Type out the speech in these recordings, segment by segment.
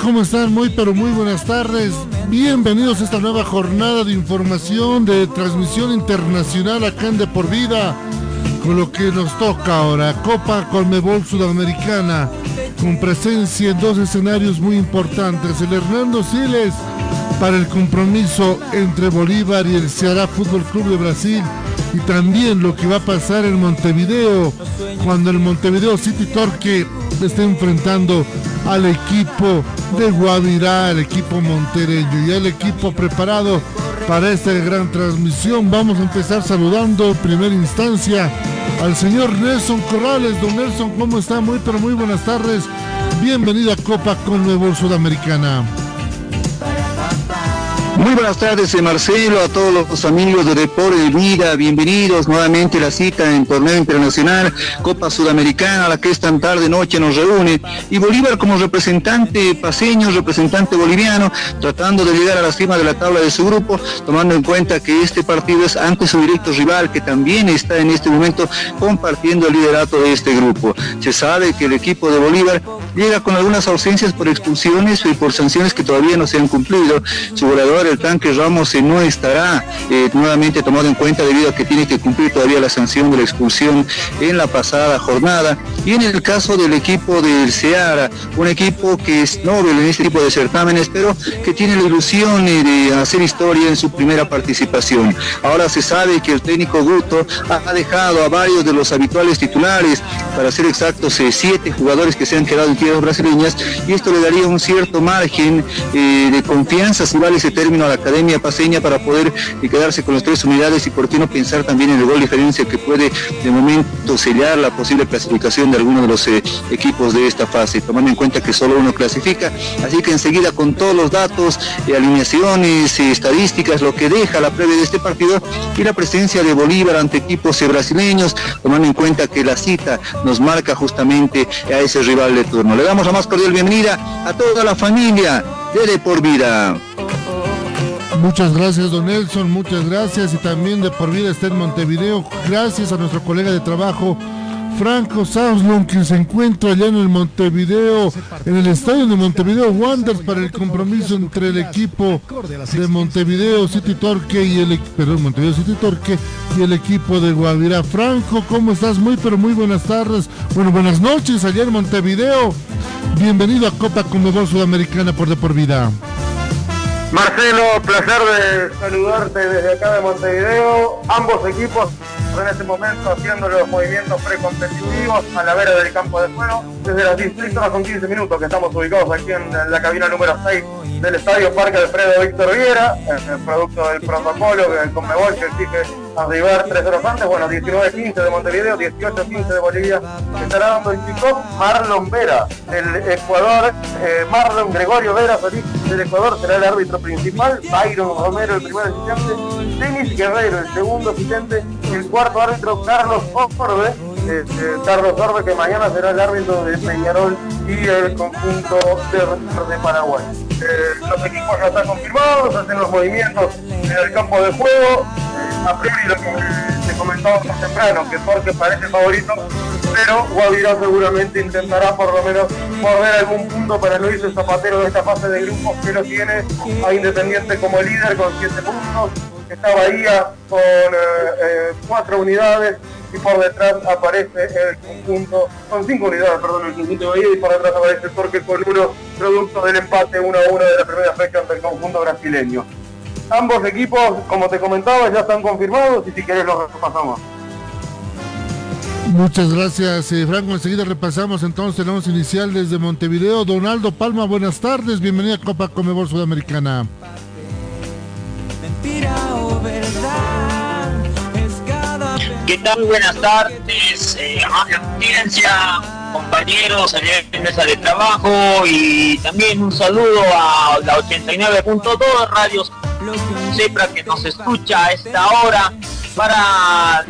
¿Cómo están? Muy pero muy buenas tardes. Bienvenidos a esta nueva jornada de información de transmisión internacional acá en De Por Vida. Con lo que nos toca ahora, Copa Colmebol Sudamericana, con presencia en dos escenarios muy importantes. El Hernando Siles para el compromiso entre Bolívar y el Ceará Fútbol Club de Brasil. Y también lo que va a pasar en Montevideo, cuando el Montevideo City Torque está enfrentando al equipo de Guavirá, el equipo montereño y el equipo preparado para esta gran transmisión. Vamos a empezar saludando en primera instancia al señor Nelson Corrales. Don Nelson, ¿cómo está? Muy pero muy buenas tardes. Bienvenido a Copa Conmebol Sudamericana. Muy buenas tardes, eh, Marcelo, a todos los amigos de Deporte de Vida, bienvenidos nuevamente a la cita en torneo internacional, Copa Sudamericana, la que esta tarde noche nos reúne, y Bolívar como representante paseño, representante boliviano, tratando de llegar a la cima de la tabla de su grupo, tomando en cuenta que este partido es ante su directo rival, que también está en este momento compartiendo el liderato de este grupo. Se sabe que el equipo de Bolívar llega con algunas ausencias por expulsiones y por sanciones que todavía no se han cumplido. Su goleador, el tanque Ramos, eh, no estará eh, nuevamente tomado en cuenta debido a que tiene que cumplir todavía la sanción de la expulsión en la pasada jornada. Y en el caso del equipo del Seara, un equipo que es noble en este tipo de certámenes, pero que tiene la ilusión eh, de hacer historia en su primera participación. Ahora se sabe que el técnico Guto ha dejado a varios de los habituales titulares, para ser exactos, eh, siete jugadores que se han quedado en tierras brasileñas, y esto le daría un cierto margen eh, de confianza, si vale ese término, a la Academia Paseña para poder eh, quedarse con las tres unidades y por qué no pensar también en el gol diferencia que puede de momento sellar la posible clasificación de alguno de los equipos de esta fase, tomando en cuenta que solo uno clasifica. Así que enseguida con todos los datos, alineaciones, estadísticas, lo que deja la previa de este partido y la presencia de Bolívar ante equipos brasileños, tomando en cuenta que la cita nos marca justamente a ese rival de turno. Le damos la más cordial bienvenida a toda la familia de De Por Vida. Muchas gracias, don Nelson, muchas gracias. Y también de por vida está en Montevideo. Gracias a nuestro colega de trabajo, Franco Sauslund, quien se encuentra allá en el Montevideo, en el estadio de Montevideo Wanderers para el compromiso entre el equipo de Montevideo City Torque y el, perdón, Montevideo City Torque y el equipo de Guavirá. Franco, ¿cómo estás? Muy, pero muy buenas tardes. Bueno, buenas noches allá en Montevideo. Bienvenido a Copa Conmebol Sudamericana por de por vida. Marcelo, placer de saludarte desde acá de Montevideo. Ambos equipos en este momento haciendo los movimientos precompetitivos a la vera del campo de juego. Desde las 16 horas con 15 minutos que estamos ubicados aquí en la cabina número 6 del Estadio Parque Alfredo Víctor Viera, el producto del protocolo del Conmebol que exige arribar tres horas antes. Bueno, 19.15 de Montevideo, 18.15 de Bolivia. Estará dando el kickoff Marlon Vera, el Ecuador. eh, Marlon Gregorio Vera, feliz del Ecuador, será el árbitro principal. Byron Romero, el primer asistente. Denis Guerrero, el segundo asistente. El cuarto árbitro, Carlos Orbe. Este, Carlos Orbe, que mañana será el árbitro de Peñarol y el conjunto de, Paraguay. Eh, los equipos ya están confirmados, hacen los movimientos en el campo de juego. Eh, a priori lo que se comentábamos más temprano, que Torque parece favorito, pero Guavirá seguramente intentará por lo menos morder algún punto para no irse zapatero de esta fase de grupos que lo tiene a Independiente como líder con 7 puntos, está Bahía con 4 unidades y por detrás aparece el conjunto, con 5 unidades, perdón, el conjunto de Bahía y por detrás aparece Torque con uno, producto del empate 1 a 1 de la primera fecha ante el conjunto brasileño. Ambos equipos, como te comentaba, ya están confirmados y si querés los repasamos. Muchas gracias, eh, Franco. Enseguida repasamos entonces el once inicial desde Montevideo. Donaldo Palma, buenas tardes. Bienvenida a Copa Comebol Sudamericana. ¿Qué tal? Buenas tardes, eh, audiencia, compañeros en mesa de trabajo y también un saludo a la 89.2 Radios Cepra que nos escucha a esta hora para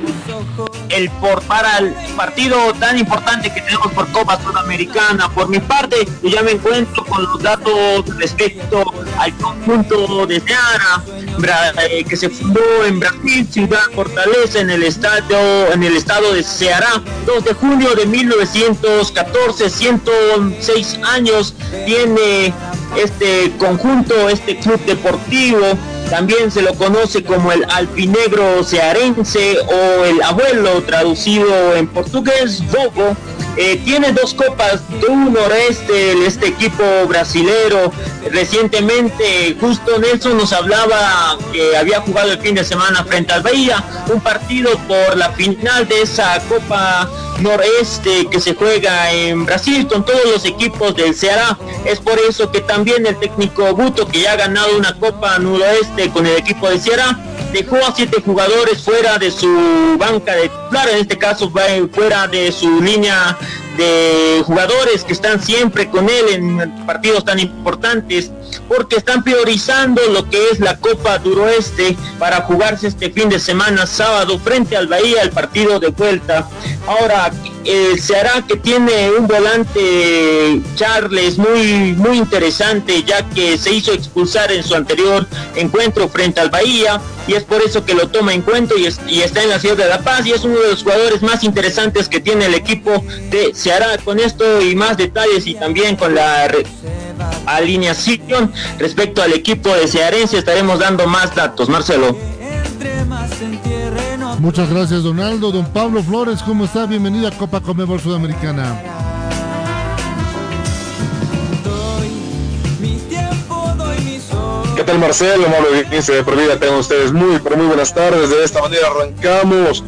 el por para el partido tan importante que tenemos por Copa Sudamericana. Por mi parte, yo ya me encuentro con los datos respecto al conjunto de Seara, eh, que se fundó en Brasil, Ciudad Fortaleza, en el estadio, en el estado de Ceará, 2 de junio de 1914, 106 años tiene este conjunto, este club deportivo también se lo conoce como el alpinegro cearense o el abuelo traducido en portugués, Bobo. Eh, tiene dos copas de un noreste, este equipo brasilero. Recientemente, justo Nelson nos hablaba que había jugado el fin de semana frente al Bahía, un partido por la final de esa Copa Noreste que se juega en Brasil con todos los equipos del Ceará. Es por eso que también el técnico Guto, que ya ha ganado una Copa Noroeste con el equipo de Ceará, dejó a siete jugadores fuera de su banca de titular, en este caso fuera de su línea de jugadores que están siempre con él en partidos tan importantes, porque están priorizando lo que es la Copa Duroeste para jugarse este fin de semana sábado frente al Bahía, el partido de vuelta. Ahora, eh, se hará que tiene un volante Charles muy, muy interesante, ya que se hizo expulsar en su anterior encuentro frente al Bahía, y es por eso que lo toma en cuenta y, y está en la ciudad de La Paz, y es uno de los jugadores más interesantes que tiene el equipo de se hará con esto y más detalles y también con la alineación respecto al equipo de Cearense estaremos dando más datos. Marcelo. Muchas gracias, Donaldo. Don Pablo Flores, ¿cómo está? Bienvenida a Copa Comebol Sudamericana. ¿Qué tal, Marcelo? Amable audiencia de por tengan ustedes muy, pero muy buenas tardes. De esta manera arrancamos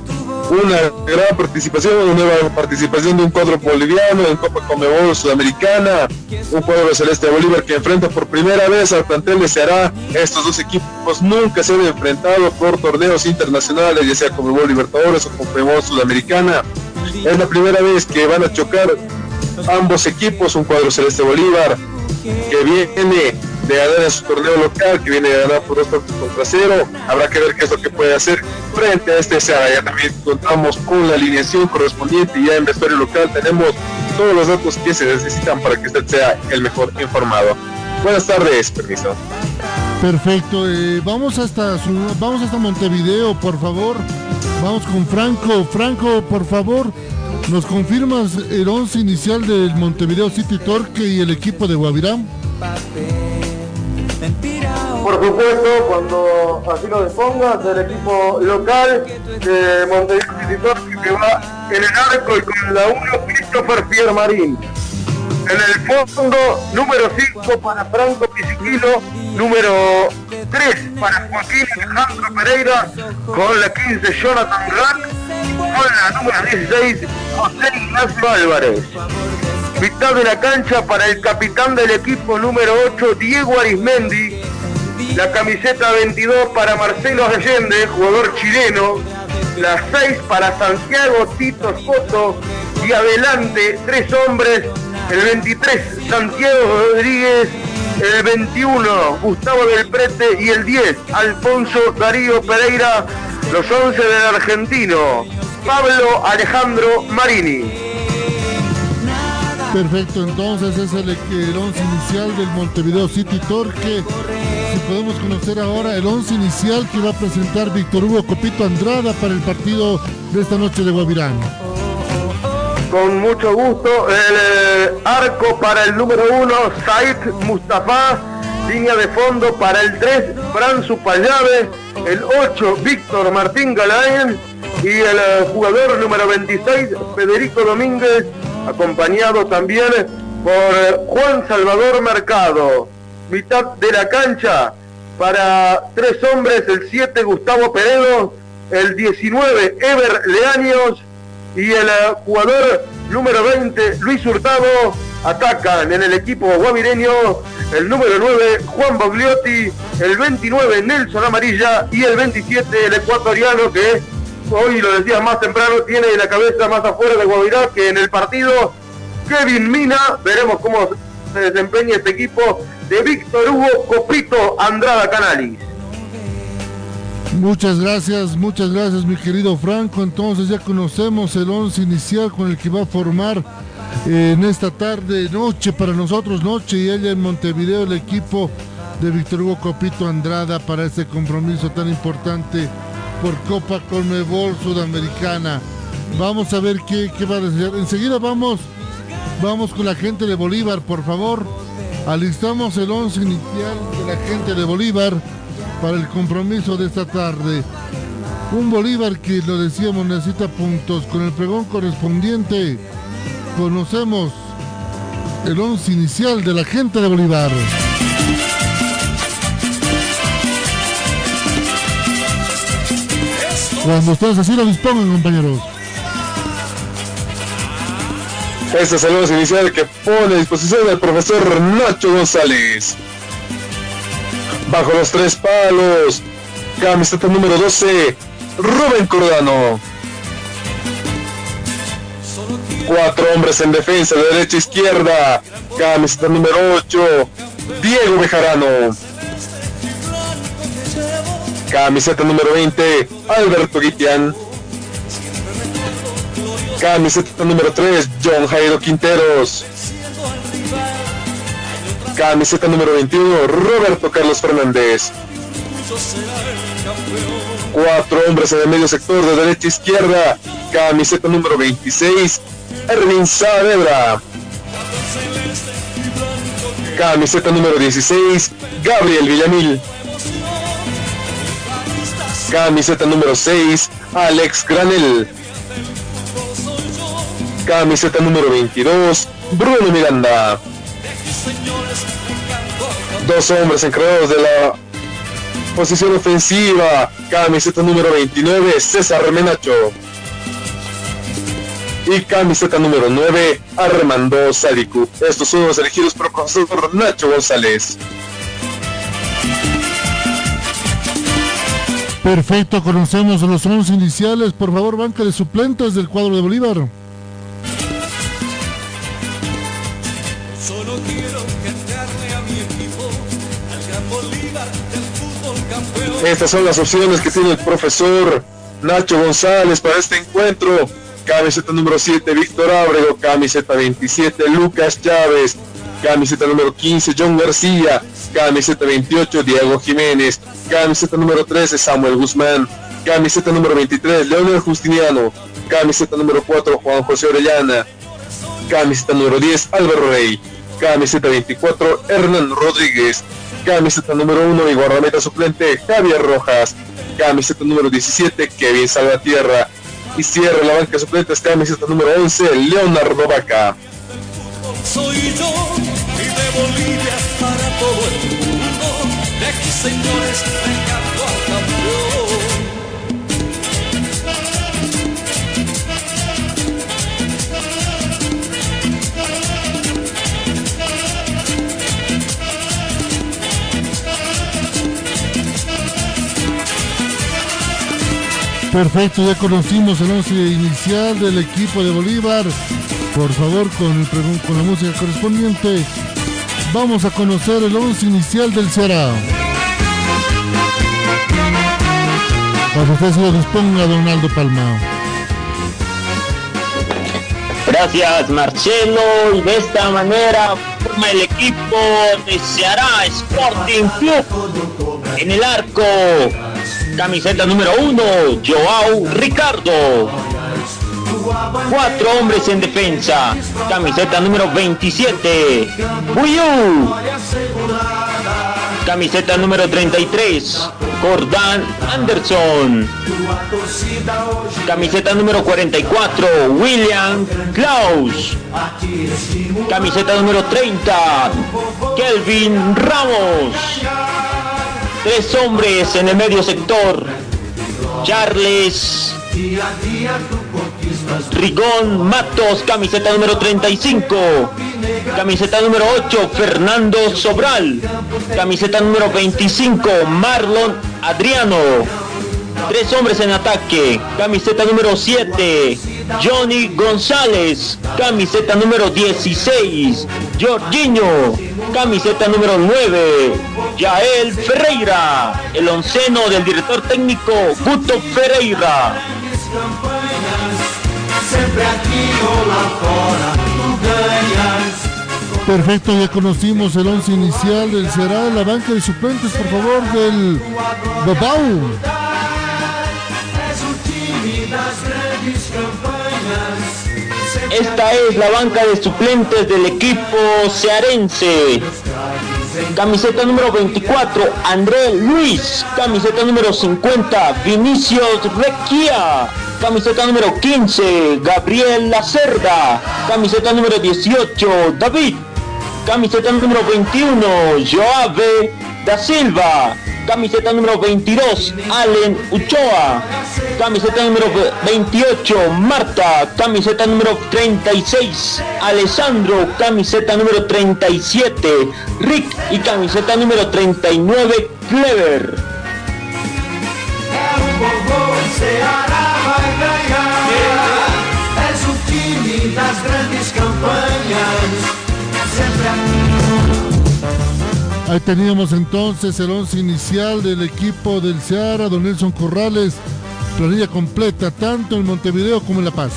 una gran participación, una nueva participación de un cuadro boliviano en Copa Comebol Sudamericana, un cuadro celeste de Bolívar que enfrenta por primera vez al plantel de Ceará. Estos dos equipos nunca se han enfrentado por torneos internacionales, ya sea Comebol Libertadores o Comebol Sudamericana. Es la primera vez que van a chocar ambos equipos, un cuadro celeste Bolívar que viene de ganar en su torneo local, que viene de ganar por dos partidos contra cero. Habrá que ver qué es lo que puede hacer frente a este sea Ya también contamos con la alineación correspondiente y ya en vestuario local tenemos todos los datos que se necesitan para que usted sea el mejor informado. Buenas tardes, permiso. Perfecto, eh, vamos hasta vamos hasta Montevideo, por favor. Vamos con Franco. Franco, por favor, ¿nos confirmas el once inicial del Montevideo City Torque y el equipo de Guavirá? Por supuesto, cuando así lo dispongas, el equipo local de Montevideo City que va en el arco y con la 1 Christopher Piermarín. En el fondo, número 5 para Franco Pisiquilo, número 3 para Joaquín Alejandro Pereira, con la 15 Jonathan Rack, con la número 16 José Ignacio Álvarez. Mitad de la cancha para el capitán del equipo número 8, Diego Arismendi, la camiseta 22 para Marcelo Allende, jugador chileno, la 6 para Santiago Tito Soto. Y adelante tres hombres, el 23 Santiago Rodríguez, el 21 Gustavo del Prete. Y el 10 Alfonso Darío Pereira, los 11 del argentino Pablo Alejandro Marini. Perfecto, entonces es el, el once inicial del Montevideo City Torque. Si podemos conocer ahora el once inicial que va a presentar Víctor Hugo Copito Andrada para el partido de esta noche de Guavirán. Con mucho gusto, el eh, arco para el número uno, Said Mustafa. Línea de fondo para el 3, Fran Supayave. El 8, Víctor Martín Galaen. Y el eh, jugador número 26, Federico Domínguez, acompañado también por eh, Juan Salvador Mercado. Mitad de la cancha para tres hombres, el 7, Gustavo Peredo. El 19, Ever Leaños y el eh, jugador número 20, Luis Hurtado, atacan en el equipo guavireño el número 9, Juan Bogliotti, el 29, Nelson Amarilla y el 27, el ecuatoriano que hoy lo decía más temprano, tiene la cabeza más afuera de Guavirá que en el partido, Kevin Mina, veremos cómo se desempeña este equipo de Víctor Hugo Copito Andrada Canalis. Muchas gracias, muchas gracias mi querido Franco. Entonces ya conocemos el once inicial con el que va a formar eh, en esta tarde, noche para nosotros, noche y ella en Montevideo, el equipo de Víctor Hugo Copito Andrada para este compromiso tan importante por Copa Conmebol Sudamericana. Vamos a ver qué, qué va a decir. Enseguida vamos, vamos con la gente de Bolívar, por favor. Alistamos el once inicial de la gente de Bolívar para el compromiso de esta tarde. Un Bolívar que lo decíamos necesita puntos. Con el pregón correspondiente conocemos el once inicial de la gente de Bolívar. Cuando ustedes así lo dispongan, compañeros. Este es el once inicial que pone a disposición del profesor Nacho González bajo los tres palos. Camiseta número 12, Rubén Cordano. Cuatro hombres en defensa, de derecha a izquierda. Camiseta número 8, Diego Bejarano. Camiseta número 20, Alberto Guitián. Camiseta número 3, John Jairo Quinteros. Camiseta número 21, Roberto Carlos Fernández. Cuatro hombres en el medio sector de derecha a izquierda. Camiseta número 26, Erwin Saavedra. Camiseta número 16, Gabriel Villamil. Camiseta número 6, Alex Granel. Camiseta número 22, Bruno Miranda. Dos hombres encargados de la posición ofensiva. Camiseta número 29, César Menacho. Y camiseta número 9, Armando Sadiku. Estos son los elegidos por el profesor Nacho González. Perfecto, conocemos los 11 iniciales. Por favor, banca de suplentes del cuadro de Bolívar. Estas son las opciones que tiene el profesor Nacho González para este encuentro. Camiseta número 7, Víctor Ábrego. Camiseta 27, Lucas Chávez. Camiseta número 15, John García. Camiseta 28, Diego Jiménez. Camiseta número 13, Samuel Guzmán. Camiseta número 23, Leonel Justiniano. Camiseta número 4, Juan José Orellana. Camiseta número 10, Álvaro Rey. Camiseta 24, Hernán Rodríguez. Camiseta número 1 y guardameta suplente, Javier Rojas. Camiseta número 17, Kevin Salvatierra. Y cierra la banca suplente, camiseta número 11, Leonardo Vaca. Soy yo y de Bolivia para todo el mundo. De aquí, señores, venga al campeón. Perfecto, ya conocimos el once inicial del equipo de Bolívar. Por favor, con, la música correspondiente, vamos a conocer el once inicial del Ceará. Para que usted se lo disponga, Donaldo Palma. Gracias Marcelo y de esta manera forma el equipo de Ceará Sporting Club en el arco. Camiseta número uno, Joao Ricardo. Cuatro hombres en defensa. Camiseta número 27, Buyu. Camiseta número 33, Gordán Anderson. Camiseta número 44, William Klaus. Camiseta número 30, Kelvin Ramos. Tres hombres en el medio sector. Charles Rigón Matos, camiseta número 35. Camiseta número 8, Fernando Sobral. Camiseta número 25, Marlon Adriano. Tres hombres en ataque. Camiseta número 7, Johnny González. Camiseta número 16, Jorginho. Camiseta número 9, Yael Ferreira. El onceno del director técnico Guto Ferreira. Perfecto, ya conocimos el once inicial del Será, la banca de suplentes, por favor, del Bobau. Esta es la banca de suplentes del equipo cearense. Camiseta número 24, André Luis. Camiseta número 50, Vinicius Requia. Camiseta número 15, Gabriel Lacerda. Camiseta número 18, David. Camiseta número 21, Joave da Silva. Camiseta número 22, Allen Uchoa. Camiseta número 28, Marta. Camiseta número 36, Alessandro. Camiseta número 37, Rick. Y camiseta número 39, Clever. Ahí teníamos entonces el once inicial del equipo del Seara, don Nelson Corrales, planilla completa tanto en Montevideo como en La Paz.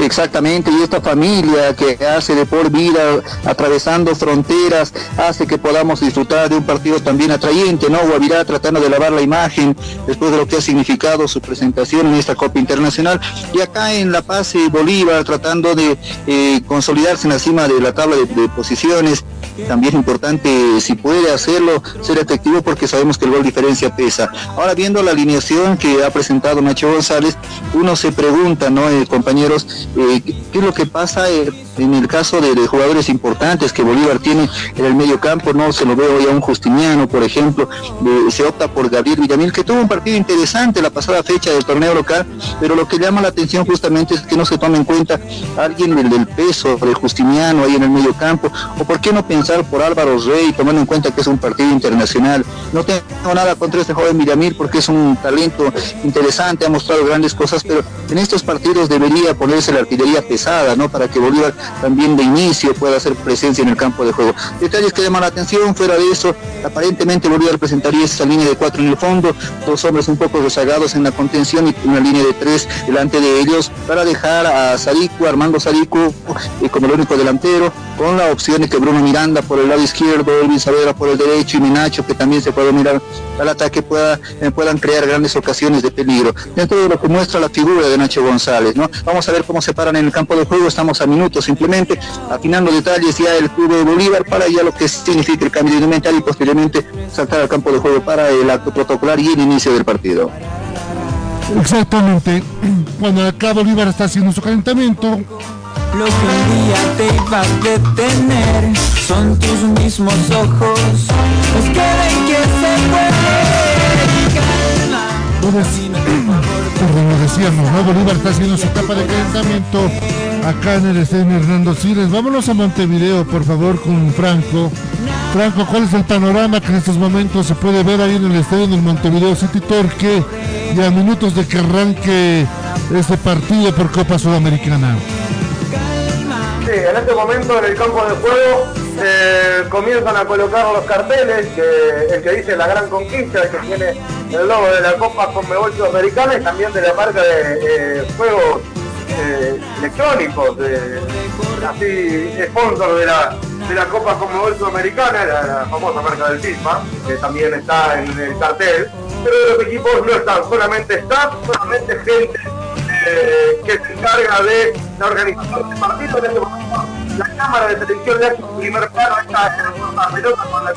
Exactamente, y esta familia que hace de por vida, atravesando fronteras, hace que podamos disfrutar de un partido también atrayente, ¿no? Guavirá tratando de lavar la imagen después de lo que ha significado su presentación en esta Copa Internacional. Y acá en La Paz, eh, Bolívar tratando de eh, consolidarse en la cima de la tabla de, de posiciones. También importante, si puede hacerlo, ser efectivo porque sabemos que el gol diferencia pesa. Ahora viendo la alineación que ha presentado Nacho González, uno se pregunta, ¿no, eh, compañeros? Eh, ¿Qué es lo que pasa eh, en el caso de, jugadores importantes que Bolívar tiene en el medio campo? No se lo veo hoy a un Justiniano, por ejemplo, se opta por Gabriel Villamil, que tuvo un partido interesante la pasada fecha del torneo local, pero lo que llama la atención justamente es que no se toma en cuenta alguien del, del peso de Justiniano ahí en el medio campo, o por qué no pensar por Álvaro Rey, tomando en cuenta que es un partido internacional. No tengo nada contra este joven Villamil porque es un talento interesante, ha mostrado grandes cosas, pero en estos partidos debería ponerse la artillería pesada, ¿no? Para que Bolívar también de inicio pueda hacer presencia en el campo de juego. Detalles que llaman la atención, fuera de eso, aparentemente Bolívar presentaría esa línea de cuatro en el fondo, dos hombres un poco rezagados en la contención y una línea de tres delante de ellos para dejar a Sadiku, Armando Sadiku eh, como el único delantero, con la opción de que Bruno Miranda por el lado izquierdo, Elvin Saavedra por el derecho y Minacho que también se puede mirar al ataque pueda, eh, puedan crear grandes ocasiones de peligro. Dentro de lo que muestra la figura de Nacho González, ¿no? Vamos a ver cómo se paran en el campo de juego, estamos a minutos simplemente afinando detalles ya el club de Bolívar para ya lo que significa el cambio de indumentaria y posteriormente saltar al campo de juego para el acto protocolar y el inicio del partido. Exactamente. Cuando acá Bolívar está haciendo su calentamiento, lo que un día te iba a detener son tus mismos ojos los que ven que se puede. Como decíamos, ¿no? Bolívar está haciendo su etapa de calentamiento acá en el estadio Hernando Siles. Vámonos a Montevideo, por favor, con Franco. Franco, ¿cuál es el panorama que en estos momentos se puede ver ahí en el estadio del Montevideo City Torque? Ya a minutos de que arranque este partido por Copa Sudamericana. Sí, en este momento en el campo de juego eh, comienzan a colocar los carteles, que, el que dice la gran conquista, el que tiene el logo de la Copa Conmebol Sudamericana y también de la marca de eh, juegos eh, electrónicos, así, sponsor de la, de la Copa Conmebol Sudamericana, la, la famosa marca del FIFA, que también está en el cartel, pero los equipos no están, solamente está, solamente gente que se encarga de la organización de partidos en este momento. La cámara de televisión le hace un primer plano en la pelota con la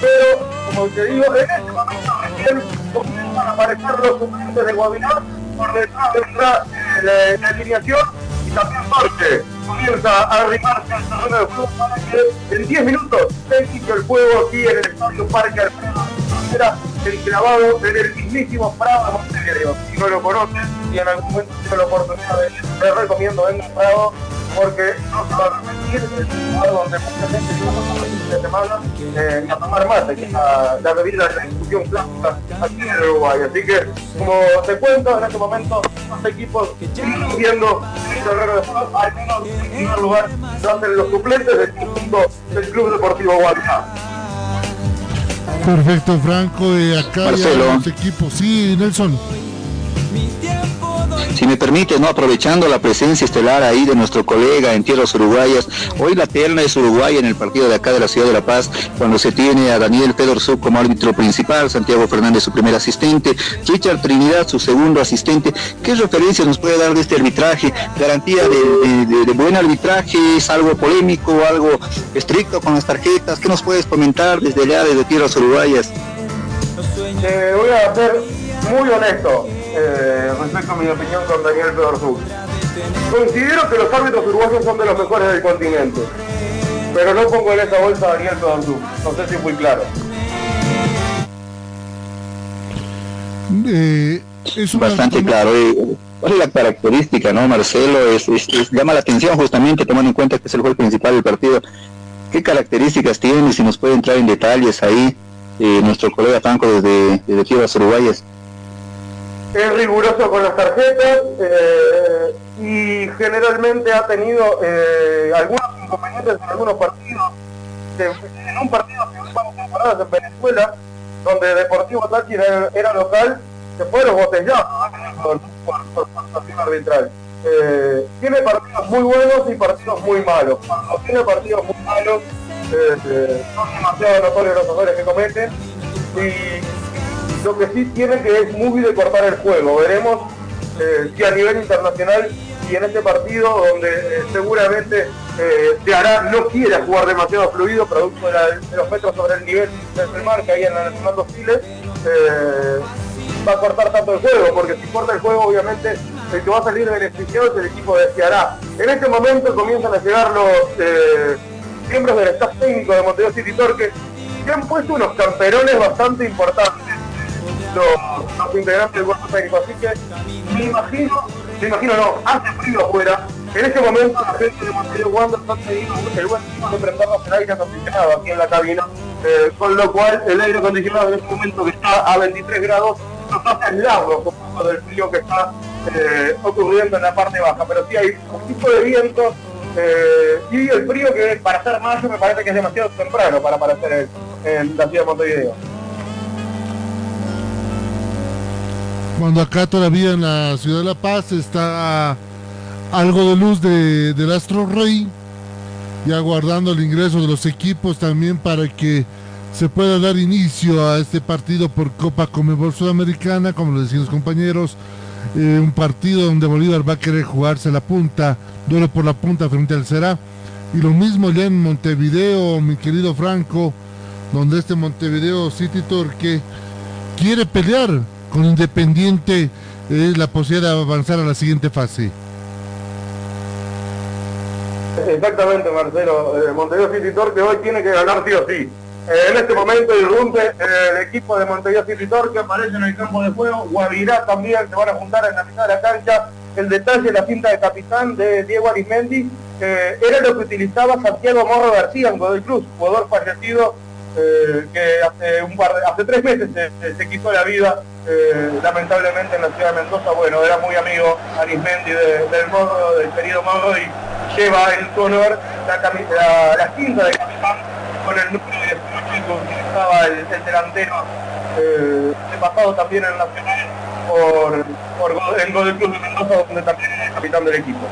pero como te digo, en este momento recién comienzan a aparecer los suplentes de Guavirá por detrás de la, la, la alineación y también Jorge comienza a arrimarse al terreno de juego para que en 10 minutos se inicie el juego aquí en el Estadio Parque Alfredo era enclavado en el mismísimo Prado de Montevideo. Si no lo conocen y en algún momento tiene la oportunidad de ir, les recomiendo vengan Prado porque no se va a repetir el lugar donde mucha gente llega de semana eh, a tomar mate, que es la, la bebida de la discusión clásica aquí en Uruguay. Así que, como te cuento, en este momento los equipos siguen viendo el terreno de juego, al menos en primer lugar, donde los suplentes del conjunto del Club Deportivo Guadalajara. Perfecto, Franco. Eh, acá Marcelo. los equipos. Sí, Nelson. Si me permite, ¿no? aprovechando la presencia estelar ahí de nuestro colega en tierras uruguayas, hoy la terna es uruguaya en el partido de acá de la Ciudad de La Paz, cuando se tiene a Daniel Fedorsuk como árbitro principal, Santiago Fernández su primer asistente, Richard Trinidad su segundo asistente. ¿Qué referencias nos puede dar de este arbitraje? ¿Garantía de buen arbitraje? ¿Es algo polémico, algo estricto con las tarjetas? ¿Qué nos puedes comentar desde allá, desde tierras uruguayas? Eh, voy a ser muy honesto eh, respecto a mi opinión con Daniel Fedorsuk. Considero que los árbitros uruguayos son de los mejores del continente, pero no pongo en esa bolsa a Daniel Fedorsuk. No sé si fui claro. Eh, es una- Bastante claro. ¿Cuál es la característica, no, Marcelo? Es, es- es- llama la atención justamente tomando en cuenta que es el juez principal del partido. ¿Qué características tiene? Si nos puede entrar en detalles ahí eh, nuestro colega Franco desde, desde Tierras Uruguayas. Es riguroso con las tarjetas eh, y generalmente ha tenido eh, algunos inconvenientes en algunos partidos. En un partido que últimas temporadas en Venezuela, donde Deportivo Táchira era, local, se fue los botellados por, por, por, arbitral. Eh, tiene partidos muy buenos y partidos muy malos. Tiene partidos muy malos, son demasiado notorios los errores que cometen. Lo que sí tiene que es muy de cortar el juego. Veremos eh, si a nivel internacional y en este partido donde eh, seguramente eh, se hará, no quiere jugar demasiado fluido, producto de, los metros sobre el nivel del mar que hay en la Nacional 2000, eh, va a cortar tanto el juego, porque si corta el juego obviamente el que va a salir beneficiado es el equipo de Ceará. En este momento comienzan a llegar los miembros del staff técnico de Montevideo City Torque que han puesto unos camperones bastante importantes los, los integrantes del cuerpo técnico. Así que me imagino, me imagino no, hace frío afuera. En este momento la gente de Montevideo Wander está teniendo el buen tiempo de prendernos el aire acondicionado aquí en la cabina. eh, con lo cual el aire acondicionado en este momento que está a 23 grados nos hace aislarnos un del frío que está eh, ocurriendo en la parte baja. Pero sí hay un tipo de viento eh, y el frío que para ser mayo me parece que es demasiado temprano para aparecer en, en la ciudad de Montevideo. Cuando acá todavía en la ciudad de La Paz está algo de luz de, del Astro Rey, ya guardando el ingreso de los equipos también para que se pueda dar inicio a este partido por Copa Comebol Sudamericana, como lo decían los compañeros, eh, un partido donde Bolívar va a querer jugarse la punta, duelo por la punta frente al Será, y lo mismo ya en Montevideo, mi querido Franco, donde este Montevideo City Torque quiere pelear con Independiente eh, la posibilidad de avanzar a la siguiente fase. Exactamente, Marcelo. Eh, Montevideo City Torque hoy tiene que ganar sí o sí. Eh, en este momento irrumpe eh, el equipo de Montevideo City Torque, aparece en el campo de juego. Guavirá también se van a juntar en la mitad de la cancha. El detalle, la cinta de capitán de Diego Arismendi, eh, era lo que utilizaba Santiago Morro García en Godoy Cruz, jugador fallecido eh, que hace, un par de- hace tres meses se, se- quitó la vida, eh, lamentablemente en la ciudad de Mendoza. Bueno, era muy amigo Arismendi de- del Morro, del querido Morro, y lleva en su honor la, la, la cinta de capitán con el número 18 que utilizaba el, el delantero, eh, pasado también en Nacional por por, en Gol Club de Mendoza, donde también es capitán del equipo.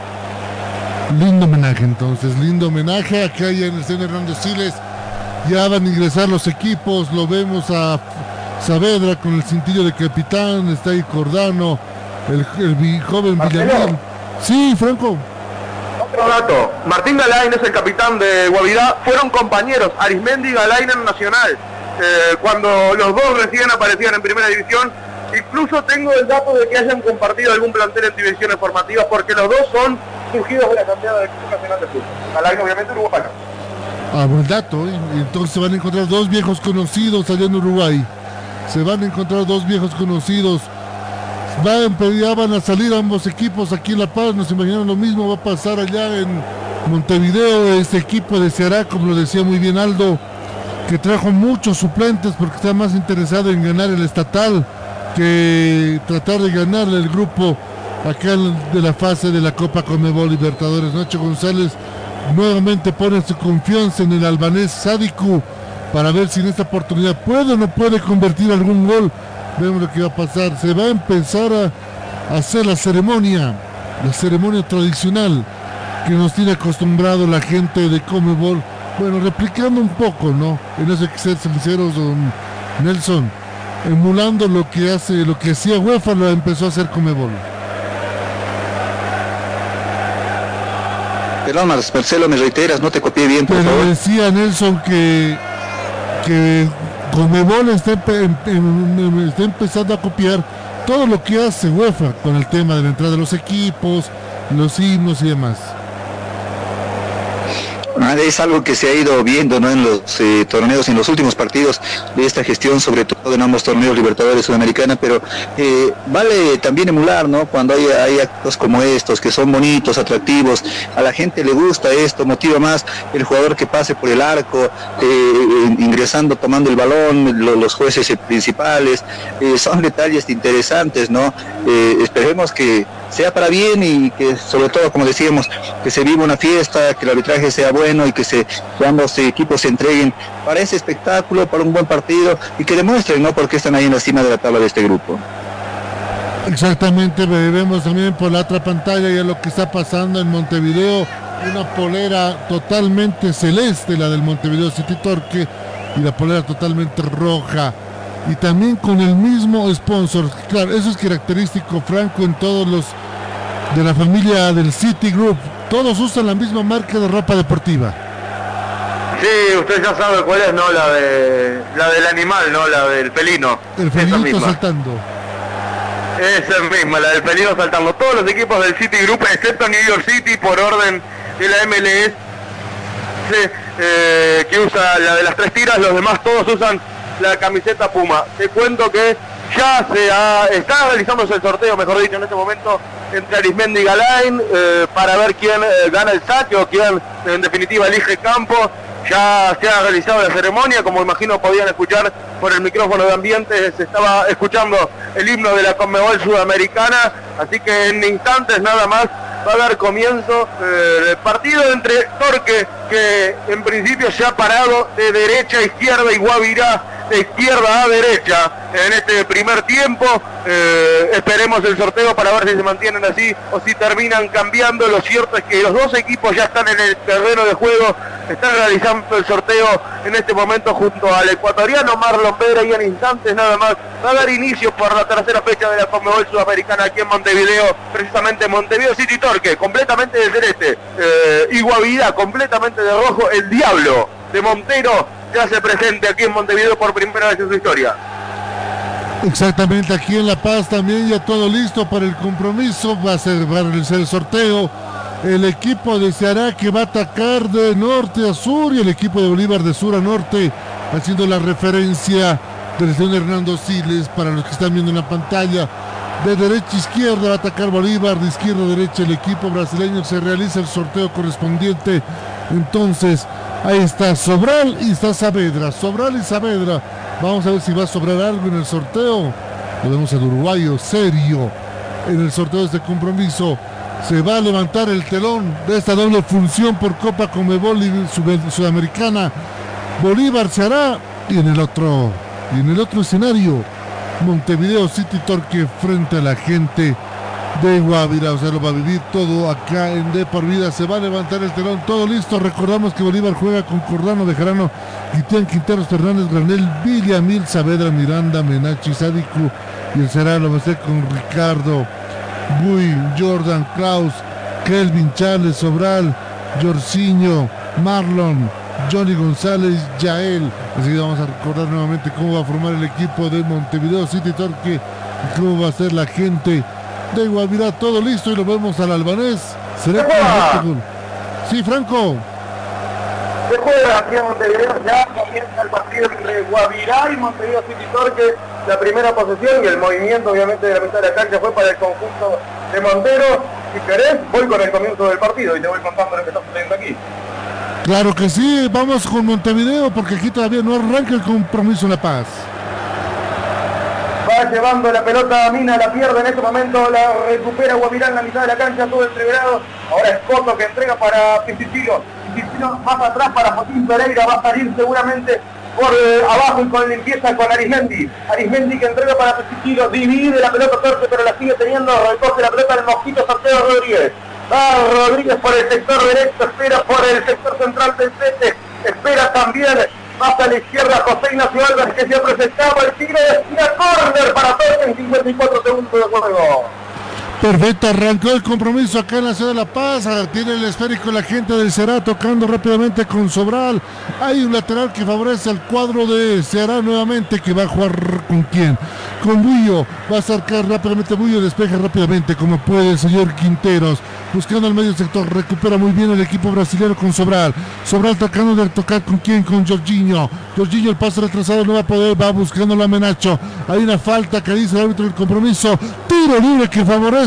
Lindo homenaje entonces, lindo homenaje. Acá ya en el Estadio Hernando Siles ya van a ingresar los equipos, lo vemos a Saavedra con el cintillo de capitán, está ahí Cordano, el, el joven Villamil. Sí, Franco. Otro dato, Martín Galain es el capitán de Guavirá, fueron compañeros, Arismendi y Galain en Nacional, eh, cuando los dos recién aparecían en primera división, incluso tengo el dato de que hayan compartido algún plantel en divisiones formativas, porque los dos son surgidos de la campeada del Club Nacional de Fútbol. Galain obviamente uruguayo. Ah, buen dato, ¿eh? entonces se van a encontrar dos viejos conocidos allá en Uruguay. Se van a encontrar dos viejos conocidos ya van a salir ambos equipos aquí en La Paz, nos imaginamos lo mismo, va a pasar allá en Montevideo, este equipo de Ceará, como lo decía muy bien Aldo, que trajo muchos suplentes porque está más interesado en ganar el estatal que tratar de ganarle el grupo acá de la fase de la Copa Conmebol Libertadores. Nacho González nuevamente pone su confianza en el albanés Sadiku para ver si en esta oportunidad puede o no puede convertir algún gol Vemos lo que va a pasar. Se va a empezar a hacer la ceremonia, la ceremonia tradicional que nos tiene acostumbrado la gente de Comebol. Bueno, replicando un poco, ¿no? En eso que ser sinceros, don Nelson, emulando lo que hace, lo que hacía UEFA, lo empezó a hacer Comebol. Perdón, Marcelo, me reiteras, no te copié bien, por Pero decía Nelson que, que Conmebol está, está empezando a copiar todo lo que hace UEFA con el tema de la entrada de los equipos, los himnos y demás. Es algo que se ha ido viendo ¿no? en los eh, torneos, en los últimos partidos de esta gestión, sobre todo en ambos torneos Libertadores Sudamericana, pero eh, vale también emular, ¿no? Cuando hay, hay, actos como estos, que son bonitos, atractivos, a la gente le gusta esto, motiva más el jugador que pase por el arco, eh, ingresando, tomando el balón, los jueces principales, son detalles interesantes, ¿no? esperemos que sea para bien y que sobre todo, como decíamos, que se viva una fiesta, que el arbitraje sea bueno y que, se, ambos equipos se entreguen para ese espectáculo, para un buen partido y que demuestren, ¿no? Porque están ahí en la cima de la tabla de este grupo. Exactamente, vemos también por la otra pantalla ya lo que está pasando en Montevideo, una polera totalmente celeste, la del Montevideo City Torque, y la polera totalmente roja y también con el mismo sponsor. Claro, eso es característico, Franco, en todos los de la familia del City Group. Todos usan la misma marca de ropa deportiva. Sí, usted ya sabe cuál es, ¿no? La de la del animal, ¿no? La del felino. El felino saltando. Esa misma, la del felino saltando. Todos los equipos del City Group, excepto New York City, por orden de la MLS, eh, que usa la de las tres tiras, los demás todos usan la camiseta Puma. Te cuento que ya se ha, está realizándose el sorteo, mejor dicho, en este momento entre Arismendi y Galain eh, para ver quién eh, gana el saque o quién en definitiva elige campo. Ya se ha realizado la ceremonia, como imagino podían escuchar por el micrófono de ambiente, se estaba escuchando el himno de la Conmebol Sudamericana, así que en instantes nada más va a dar comienzo eh, el partido entre Torque, que en principio se ha parado de derecha a izquierda y Guavirá de izquierda a derecha en este primer tiempo. Eh, esperemos el sorteo para ver si se mantienen así o si terminan cambiando. Lo cierto es que los dos equipos ya están en el terreno de juego, están realizando el sorteo en este momento junto al ecuatoriano Marlon Vera y en instantes nada más va a dar inicio por la tercera fecha de la Conmebol Sudamericana aquí en Montevideo, precisamente Montevideo City Torque, completamente de celeste, eh, completamente de rojo, el diablo de Montero se hace presente aquí en Montevideo por primera vez en su historia. Exactamente, aquí en La Paz también ya todo listo para el compromiso, va a ser el sorteo. El equipo deseará que va a atacar de norte a sur y el equipo de Bolívar de sur a norte, haciendo la referencia del señor Hernando Siles para los que están viendo en la pantalla. De derecha a izquierda va a atacar Bolívar, de izquierda a derecha el equipo brasileño. Se realiza el sorteo correspondiente. Entonces, Ahí está Sobral y está Saavedra. Sobral y Saavedra. Vamos a ver si va a sobrar algo en el sorteo. Podemos el uruguayo serio en el sorteo de este compromiso. Se va a levantar el telón de esta doble función por Copa Comebol y Sudamericana. Bolívar se hará y en el otro y en el otro escenario Montevideo City Torque frente a la gente de Guavira, o sea, lo va a vivir todo acá en De por Vida. Se va a levantar el telón, todo listo. Recordamos que Bolívar juega con Cordano Bejarano, Guitián Quinteros, Fernández Granel, Villamil, Saavedra, Miranda, Menachi, Sádico y el Serrano va a ser con Ricardo, Bui, Jordan, Kraus, Kelvin, Charles, Sobral, Jorcinho, Marlon, Johnny González, Yael. Así que vamos a recordar nuevamente cómo va a formar el equipo de Montevideo City Torque cómo va a ser la gente de Guavirá. Todo listo y lo vemos al albanés. Será con Sí, Franco. Se juega aquí en Montevideo, ya comienza el partido entre Guavirá y Montevideo City Torque. La primera posesión y el movimiento obviamente de la mitad de la cancha fue para el conjunto de Montero. Si querés, voy con el comienzo del partido y te voy contando lo que está sucediendo aquí. Claro que sí, vamos con Montevideo porque aquí todavía no arranca el compromiso en La Paz. Va llevando la pelota a Mina, la pierde en este momento, la recupera Guavirá en la mitad de la cancha, todo entreverado. Ahora es Coto que entrega para Pisicino. Pisicino más atrás para Joaquín Pereira, va a salir seguramente por abajo y con limpieza con Arismendi. Arismendi que entrega para Pisicino, divide la pelota torce, pero la sigue teniendo, recoge la pelota el Mosquito Santiago Rodríguez. Va Rodríguez por el sector derecho, espera por el sector central del Pete, espera también más a la izquierda José Ignacio Álvarez que se ha presentado el tiro de esquina córner para todos en 54 segundos de juego. Perfecto, arrancó el compromiso acá en la ciudad de La Paz. Tiene el esférico la gente del Ceará tocando rápidamente con Sobral. Hay un lateral que favorece al cuadro de Ceará nuevamente que va a jugar con quién. Con Bullo. Va a sacar rápidamente Bullo, despeja rápidamente como puede el señor Quinteros. Buscando el medio sector, recupera muy bien el equipo brasileño con Sobral. Sobral tratando de tocar con quién, con Jorginho. Jorginho el paso retrasado no va a poder, va buscando la amenacho. Hay una falta que dice el árbitro del compromiso. Tiro libre que favorece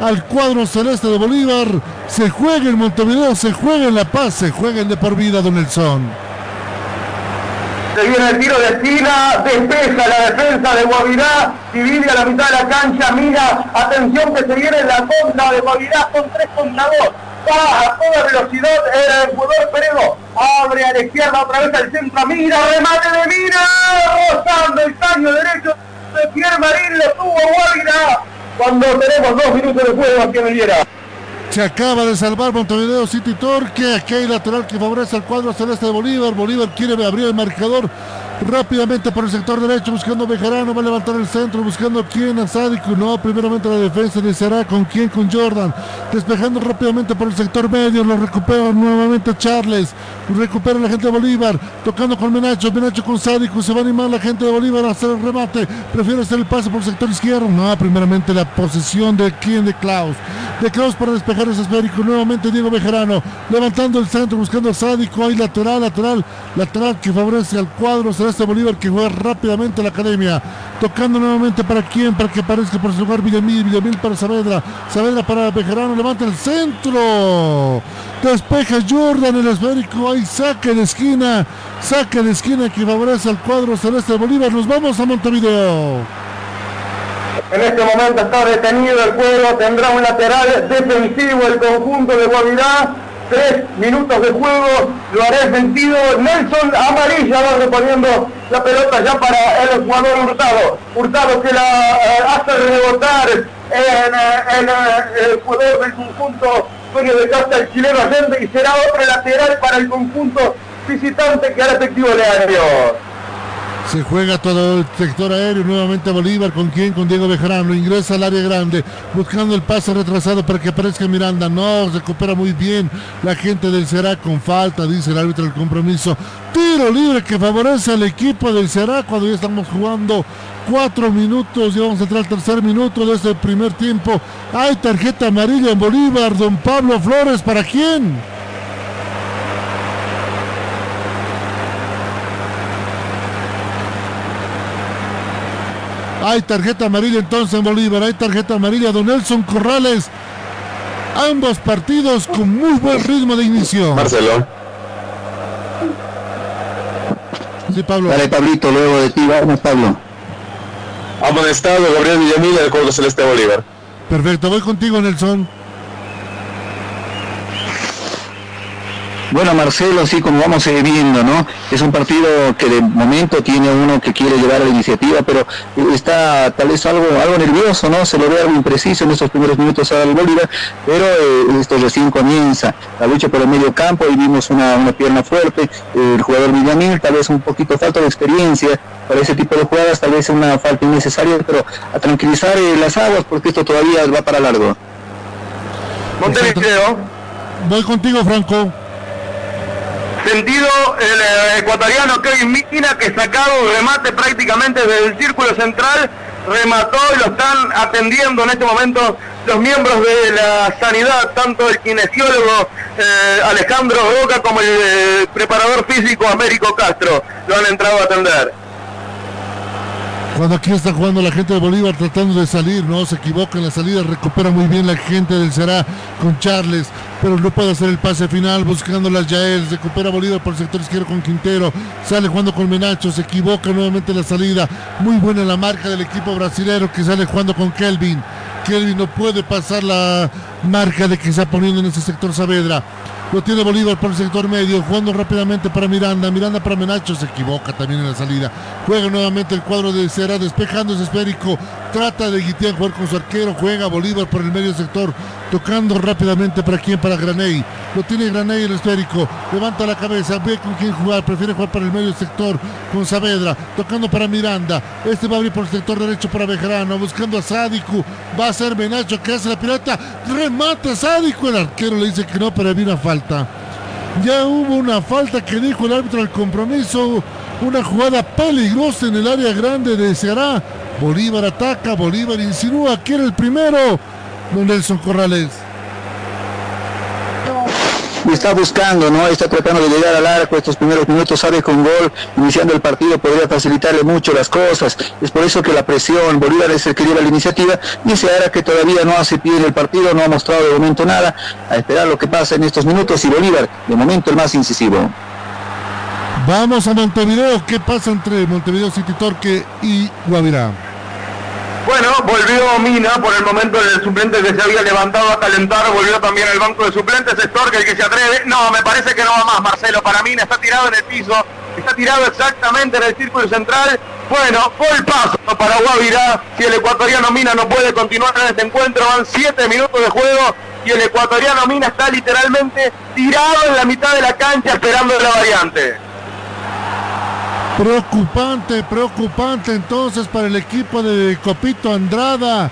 al cuadro celeste de Bolívar. Se juega en Montevideo, se juega en La Paz, se juega en de por vida, Don Nelson. Se viene el tiro de esquina, despeja la defensa de Guavirá, divide a la mitad de la cancha, mira, atención que se viene la contra de Guavirá, son 3 contra 2. Va a toda velocidad el jugador Peredo, abre a la izquierda otra vez al centro, mira, remate de mira, rozando el caño derecho de Pierre Marín, lo tuvo Guavirá, cuando tenemos dos minutos de juego aquí en Viera. Se acaba de salvar Montevideo City Torque. Aquí hay lateral que favorece al cuadro celeste de Bolívar. Bolívar quiere abrir el marcador rápidamente por el sector derecho, buscando Bejarano, va a levantar el centro, buscando quién a Sádico, no, primeramente la defensa iniciará con quién, con Jordan, despejando rápidamente por el sector medio, lo recupera nuevamente Charles, recupera la gente de Bolívar, tocando con Menacho, Menacho con Sádico, se va a animar la gente de Bolívar a hacer el remate, prefiere hacer el pase por el sector izquierdo, no, primeramente la posesión de quién, de Klaus, de Klaus para despejar ese esférico, nuevamente Diego Bejarano, levantando el centro, buscando a Sádico, hay lateral, lateral, lateral que favorece al cuadro este Bolívar que juega rápidamente la academia. Tocando nuevamente para quién, para que aparezca por su lugar Villamil, Villamil para Saavedra, Saavedra para Bejarano, levanta el centro. Despeja Jordan el esférico, hay saque de esquina, saque de esquina que favorece al cuadro celeste Bolívar. Nos vamos a Montevideo. En este momento está detenido el juego, tendrá un lateral defensivo el conjunto de Guavirá tres minutos de juego, lo haré sentido. Nelson Amarilla va reponiendo la pelota ya para el jugador Hurtado. Hurtado que la eh, hace rebotar en, eh, eh, el jugador del conjunto dueño de casa, el chileno Allende, y será otro lateral para el conjunto visitante que hará efectivo año. Se juega todo el sector aéreo. Nuevamente Bolívar. ¿Con quién? Con Diego Bejarano. Ingresa al área grande. Buscando el pase retrasado para que aparezca Miranda. No, recupera muy bien la gente del Será con falta, dice el árbitro del compromiso. Tiro libre que favorece al equipo del Será cuando ya estamos jugando cuatro minutos. Ya vamos a entrar al tercer minuto de este primer tiempo. Hay tarjeta amarilla en Bolívar. Don Pablo Flores. ¿Para quién? Hay tarjeta amarilla entonces en Bolívar. Hay tarjeta amarilla. Don Nelson Corrales. Ambos partidos con muy buen ritmo de inicio. Marcelo. Sí, Pablo. Dale, Pablito, luego de ti. Vamos, Pablo. Amonestado Gabriel Villamil del Cuadro Celeste Bolívar. Perfecto, voy contigo, Nelson. Bueno, Marcelo, sí, como vamos eh, viendo, ¿no? Es un partido que de momento tiene uno que quiere llevar a la iniciativa, pero eh, está tal vez algo, algo nervioso, ¿no? Se lo ve algo impreciso en estos primeros minutos al Bolívar, pero eh, esto recién comienza. La lucha por el medio campo y vimos una, una pierna fuerte, el jugador Villamil, tal vez un poquito falta de experiencia para ese tipo de jugadas, tal vez una falta innecesaria, pero a tranquilizar las aguas porque esto todavía va para largo. Montevideo. Voy contigo, Franco. Sentido el eh, ecuatoriano Kevin Mina que sacado un remate prácticamente desde el círculo central, remató y lo están atendiendo en este momento los miembros de la sanidad, tanto el kinesiólogo eh, Alejandro Roca como el eh, preparador físico Américo Castro, lo han entrado a atender. Cuando aquí está jugando la gente de Bolívar tratando de salir, no se equivoca en la salida, recupera muy bien la gente del Será con Charles, pero no puede hacer el pase final buscando las Yael, recupera Bolívar por el sector izquierdo con Quintero, sale jugando con Menacho, se equivoca nuevamente en la salida, muy buena la marca del equipo brasilero que sale jugando con Kelvin. Kelvin no puede pasar la marca de que está poniendo en ese sector Saavedra. Lo tiene Bolívar por el sector medio, jugando rápidamente para Miranda. Miranda para Menacho, se equivoca también en la salida. Juega nuevamente el cuadro de Cera, despejando ese esférico. Trata de Guitián jugar con su arquero. Juega Bolívar por el medio sector, tocando rápidamente para quién, para Graney. Lo tiene Graney el esférico. Levanta la cabeza, ve con quién jugar. Prefiere jugar para el medio sector con Saavedra. Tocando para Miranda. Este va a abrir por el sector derecho para Bejarano. Buscando a Sádico. Va a ser Menacho que hace la pirata. Remata Sádico. El arquero le dice que no, pero había una falta. Ya hubo una falta que dijo el árbitro al compromiso. Una jugada peligrosa en el área grande de Ceará. Bolívar ataca, Bolívar insinúa. que era el primero? Don Nelson Corrales está buscando, ¿no? Está tratando de llegar al arco estos primeros minutos, sabe con gol, iniciando el partido podría facilitarle mucho las cosas. Es por eso que la presión, Bolívar es el que lleva la iniciativa, dice ahora que todavía no hace pie en el partido, no ha mostrado de momento nada, a esperar lo que pasa en estos minutos y Bolívar, de momento el más incisivo. Vamos a Montevideo, ¿qué pasa entre Montevideo City Torque y Guavirá? Bueno, volvió Mina por el momento del suplente que se había levantado a calentar, volvió también el banco de suplentes, es Torque el que se atreve. No, me parece que no va más, Marcelo, para Mina está tirado en el piso, está tirado exactamente en el círculo central. Bueno, fue el paso para Guavirá, si el ecuatoriano Mina no puede continuar en este encuentro, van siete minutos de juego y el ecuatoriano Mina está literalmente tirado en la mitad de la cancha esperando la variante. Preocupante, preocupante entonces para el equipo de Copito Andrada.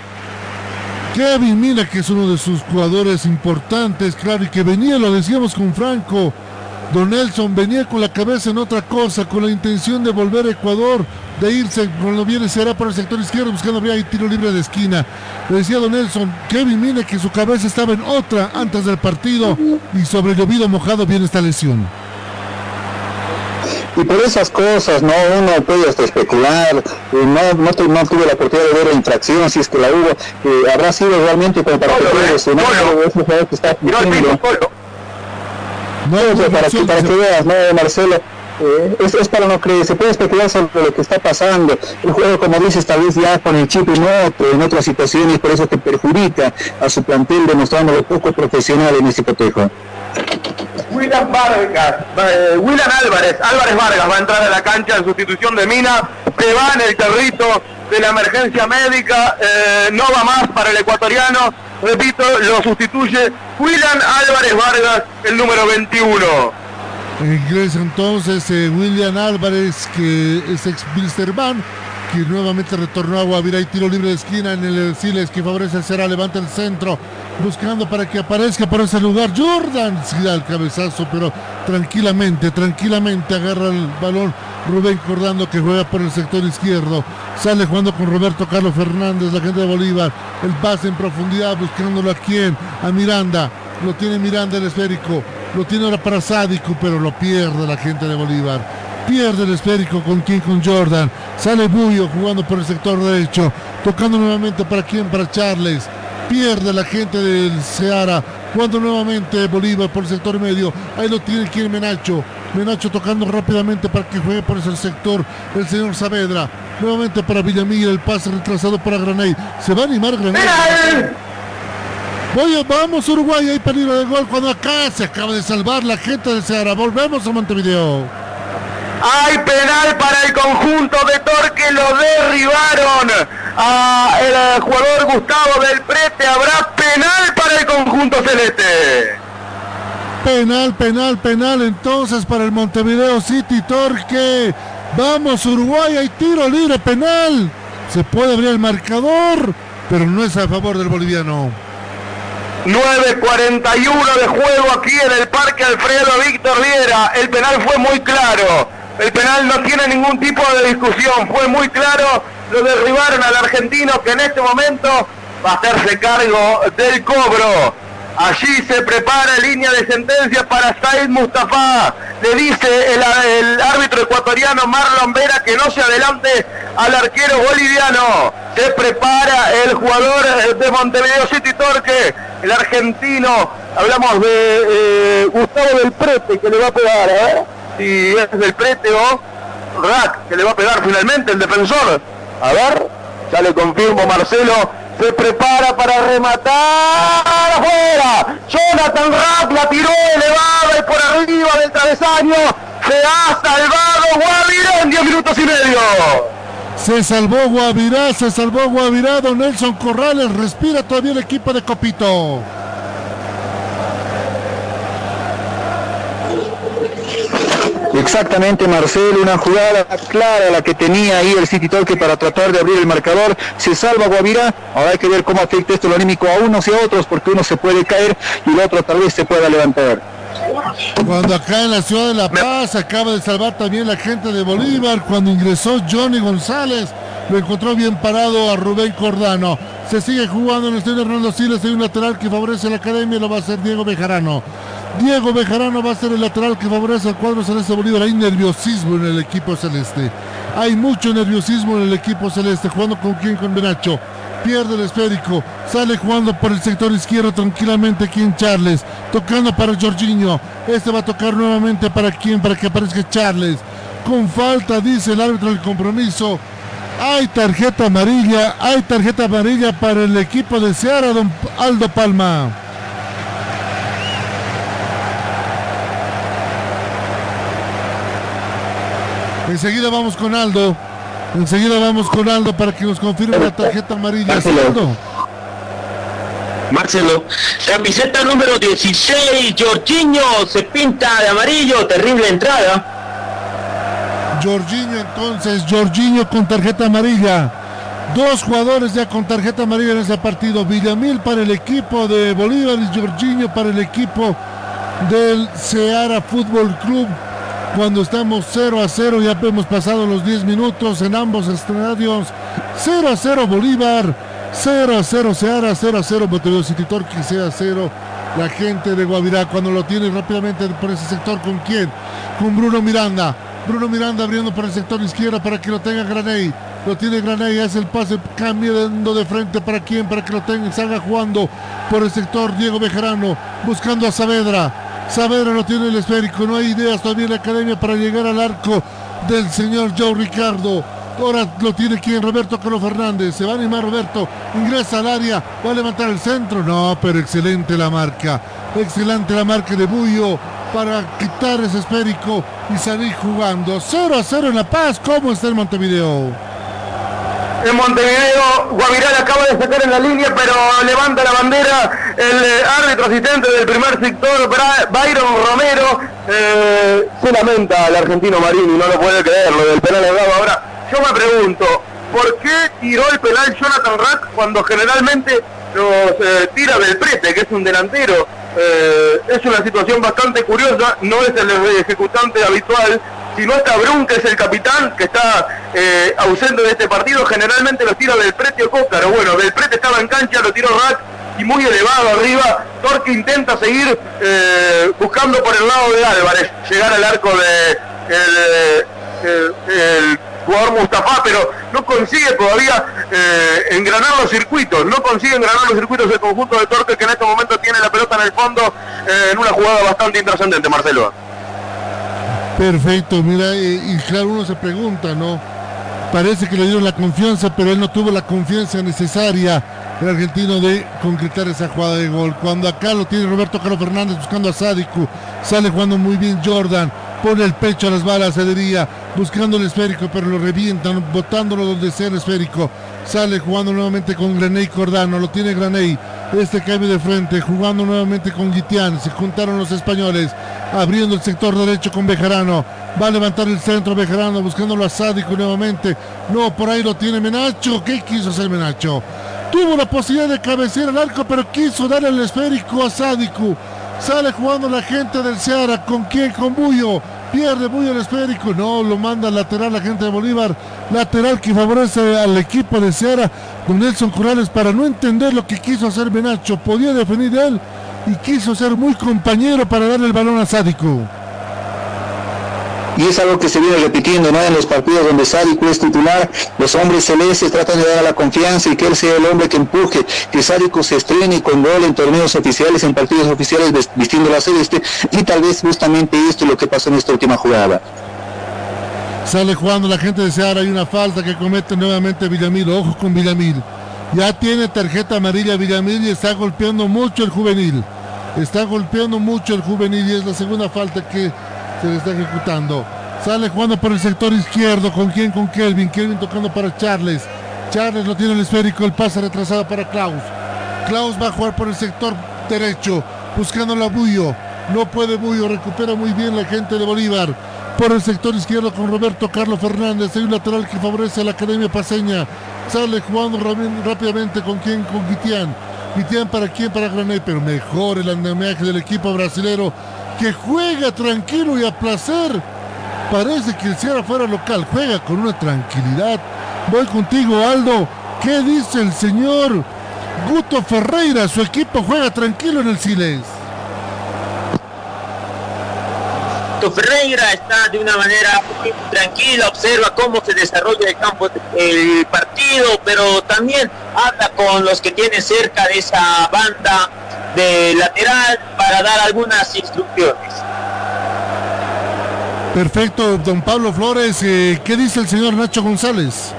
Kevin Mina, que es uno de sus jugadores importantes, claro, y que venía, lo decíamos con Franco. Don Nelson venía con la cabeza en otra cosa, con la intención de volver a Ecuador, de irse, cuando viene será por el sector izquierdo, buscando habría tiro libre de esquina. Le decía Don Nelson, Kevin Mina que su cabeza estaba en otra antes del partido y sobre llovido mojado viene esta lesión y por esas cosas no uno puede hasta especular no, no, no, tuve la oportunidad de ver la infracción si es que la hubo eh, habrá sido realmente como para que no, no, que está no, no, para, que, para que veas no Marcelo eh, es, es, para no creer, se puede especular sobre lo que está pasando. El juego, como dices, tal vez ya con el chip en otro, en otras situaciones, por eso te perjudica a su plantel, demostrándolo poco profesional en este cotejo. William Vargas, eh, William Álvarez, Álvarez Vargas va a entrar a la cancha en sustitución de Mina, se va en el carrito de la emergencia médica, eh, no va más para el ecuatoriano, repito, lo sustituye William Álvarez Vargas, el número 21. Ingresa entonces eh, William Álvarez, que es ex Bilsterman, que nuevamente retornó a Guavirá y tiro libre de esquina en el Siles que favorece el Será, levanta el centro, buscando para que aparezca por ese lugar. Jordan sí da el cabezazo, pero tranquilamente, tranquilamente agarra el balón Rubén Cordando que juega por el sector izquierdo. Sale jugando con Roberto Carlos Fernández, la gente de Bolívar. El pase en profundidad, buscándolo a quién, a Miranda. Lo tiene Miranda el esférico. Lo tiene ahora para Sádico, pero lo pierde la gente de Bolívar. Pierde el esférico con quien, con Jordan. Sale Bullo jugando por el sector derecho. Tocando nuevamente para quién, para Charles. Pierde la gente del Seara. Jugando nuevamente Bolívar por el sector medio. Ahí lo tiene quien Menacho. Menacho tocando rápidamente para que juegue por ese sector el señor Saavedra. Nuevamente para Villamilla el pase retrasado para Graney. Se va a animar Graney. Voy, vamos Uruguay, hay peligro de gol cuando acá se acaba de salvar la gente de Seara. Volvemos a Montevideo. Hay penal para el conjunto de Torque, lo derribaron a el jugador Gustavo del Prete. Habrá penal para el conjunto celeste. Penal, penal, penal entonces para el Montevideo City Torque. Vamos Uruguay, hay tiro libre, penal. Se puede abrir el marcador, pero no es a favor del boliviano. 9.41 de juego aquí en el Parque Alfredo Víctor Viera. El penal fue muy claro. El penal no tiene ningún tipo de discusión. Fue muy claro. Lo derribaron al argentino que en este momento va a hacerse cargo del cobro. Allí se prepara línea de sentencia para Said Mustafa. Le dice el, árbitro ecuatoriano Marlon Vera que no se adelante al arquero boliviano. Se prepara el jugador de Montevideo City Torque, el argentino. Hablamos de eh, Gustavo del Prete que le va a pegar. ¿eh? Si es del Prete o Rack que le va a pegar finalmente el defensor. A ver, ya le confirmo Marcelo se prepara para rematar afuera. Jonathan Rapp la tiró elevada y por arriba del travesaño. Se ha salvado Guavirá en 10 minutos y medio. Se salvó Guavirá, se salvó Guavirá. Don Nelson Corrales respira todavía el equipo de Copito. Exactamente, Marcelo, una jugada clara la que tenía ahí el City Torque para tratar de abrir el marcador. Se salva Guavirá. Ahora hay que ver cómo afecta esto lo anímico a unos y a otros, porque uno se puede caer y el otro tal vez se pueda levantar. Cuando acá en la ciudad de La Paz acaba de salvar también la gente de Bolívar, cuando ingresó Johnny González, lo encontró bien parado a Rubén Cordano. Se sigue jugando en el estadio Hernando Siles, hay un lateral que favorece a la academia, lo va a hacer Diego Bejarano. Diego Bejarano va a ser el lateral que favorece al cuadro celeste Bolívar. Hay nerviosismo en el equipo celeste. Hay mucho nerviosismo en el equipo celeste. Jugando con quién, con Benacho. Pierde el esférico. Sale jugando por el sector izquierdo tranquilamente aquí en Charles. Tocando para Jorginho. Este va a tocar nuevamente para quién, para que aparezca Charles. Con falta, dice el árbitro del compromiso. Hay tarjeta amarilla. Hay tarjeta amarilla para el equipo de Seara, don Aldo Palma. Enseguida vamos con Aldo. Enseguida vamos con Aldo para que nos confirme la tarjeta amarilla. Marcelo. Marcelo, camiseta número 16, Jorginho se pinta de amarillo, terrible entrada. Jorginho entonces, Jorginho con tarjeta amarilla. Dos jugadores ya con tarjeta amarilla en ese partido. Villamil para el equipo de Bolívar y Jorginho para el equipo del Seara Fútbol Club cuando estamos 0 a 0, ya hemos pasado los 10 minutos en ambos estadios. 0 a 0 Bolívar, 0 a 0 Seara, 0 a 0 Montevideo City Torque, 0 a 0 la gente de Guavirá. Cuando lo tiene rápidamente por ese sector, ¿con quién? Con Bruno Miranda. Bruno Miranda abriendo por el sector izquierdo para que lo tenga Graney. Lo tiene Graney, hace el pase cambiando de frente para quién, para que lo tenga, salga jugando por el sector Diego Bejarano, buscando a Saavedra. Saavedra no tiene el esférico, no hay ideas todavía en la academia para llegar al arco del señor Joe Ricardo. Ahora lo tiene quien Roberto Carlos Fernández. Se va a animar Roberto. Ingresa al área. Va a levantar el centro. No, pero excelente la marca. Excelente la marca de Bullo para quitar ese esférico y salir jugando. 0 a 0 en La Paz. ¿Cómo está el Montevideo? en Montevideo. Guaviral acaba de sacar en la línea, pero levanta la bandera el eh, árbitro asistente del primer sector, Byron Romero. Eh, se lamenta al argentino Marini, no lo puede creer, lo del penal dado. Ahora, yo me pregunto, ¿por qué tiró el penal Jonathan Rack cuando generalmente los eh, tira del prete, que es un delantero? Es una situación bastante curiosa, no es el ejecutante habitual si no está Brun, que es el capitán, que está eh, ausente de este partido, generalmente los tira del Prete o Cócaro. Bueno, del Prete estaba en cancha, lo tiró Rack y muy elevado arriba. Torque intenta seguir eh, buscando por el lado de Álvarez, llegar al arco de el, jugador Mustafa, pero no consigue todavía eh, engranar los circuitos, no consigue engranar los circuitos del conjunto de Torque que en este momento tiene la pelota en el fondo en una jugada bastante intrascendente, Marcelo. Perfecto, mira, y, claro, uno se pregunta, ¿no? Parece que le dieron la confianza, pero él no tuvo la confianza necesaria el argentino de concretar esa jugada de gol. Cuando acá lo tiene Roberto Carlos Fernández buscando a Sádico, sale jugando muy bien Jordan, pone el pecho a las balas, se diría, buscando el esférico, pero lo revientan, botándolo donde sea el esférico. Sale jugando nuevamente con Graney Cordano, lo tiene Graney. Este cambio de frente, jugando nuevamente con Guitián. Se juntaron los españoles, abriendo el sector derecho con Bejarano. Va a levantar el centro Bejarano, buscándolo a Sádico nuevamente. No, por ahí lo tiene Menacho. ¿Qué quiso hacer Menacho? Tuvo la posibilidad de cabecear al arco, pero quiso darle el esférico a Sádico. Sale jugando la gente del Seara. ¿Con quién? Con Bullo. Pierde Bullo el esférico. No, lo manda lateral la gente de Bolívar. Lateral que favorece al equipo de Seara con Nelson Corrales para no entender lo que quiso hacer Benacho. Podía definir él y quiso ser muy compañero para darle el balón a Sádico y es algo que se viene repitiendo ¿no? en los partidos donde Sádico es titular, los hombres celestes tratan de dar la confianza y que él sea el hombre que empuje, que Sádico se estrene con gol en torneos oficiales, en partidos oficiales vistiendo la celeste y tal vez justamente esto es lo que pasó en esta última jugada. Sale jugando la gente de Seara, hay una falta que comete nuevamente Villamil, ojo con Villamil. Ya tiene tarjeta amarilla Villamil y está golpeando mucho el juvenil. Está golpeando mucho el juvenil y es la segunda falta que se le está ejecutando. Sale jugando por el sector izquierdo. ¿Con quién? Con Kelvin. Kelvin tocando para Charles. Charles lo tiene el esférico. El pase retrasado para Klaus. Klaus va a jugar por el sector derecho. Buscando la Bullo. No puede Bullo. Recupera muy bien la gente de Bolívar. Por el sector izquierdo con Roberto Carlos Fernández. Hay un lateral que favorece a la Academia Paseña. Sale jugando rápidamente con quién? Con Guitián. Guitián para quién? Para Granay. Pero mejor el andamiaje del equipo brasilero que juega tranquilo y a placer. Parece que el Sierra fuera local, juega con una tranquilidad. Voy contigo, Aldo. ¿Qué dice el señor Guto Ferreira? Su equipo juega tranquilo en el Siles. Ferreira está de una manera tranquila, observa cómo se desarrolla el campo, el partido, pero también anda con los que tiene cerca de esa banda de lateral para dar algunas instrucciones. Perfecto, don Pablo Flores. Eh, ¿Qué dice el señor Nacho González?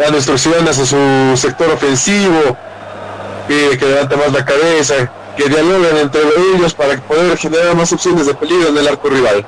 Dando instrucciones a su sector ofensivo, pide que levante más la cabeza, que dialoguen entre ellos para poder generar más opciones de peligro en el arco rival.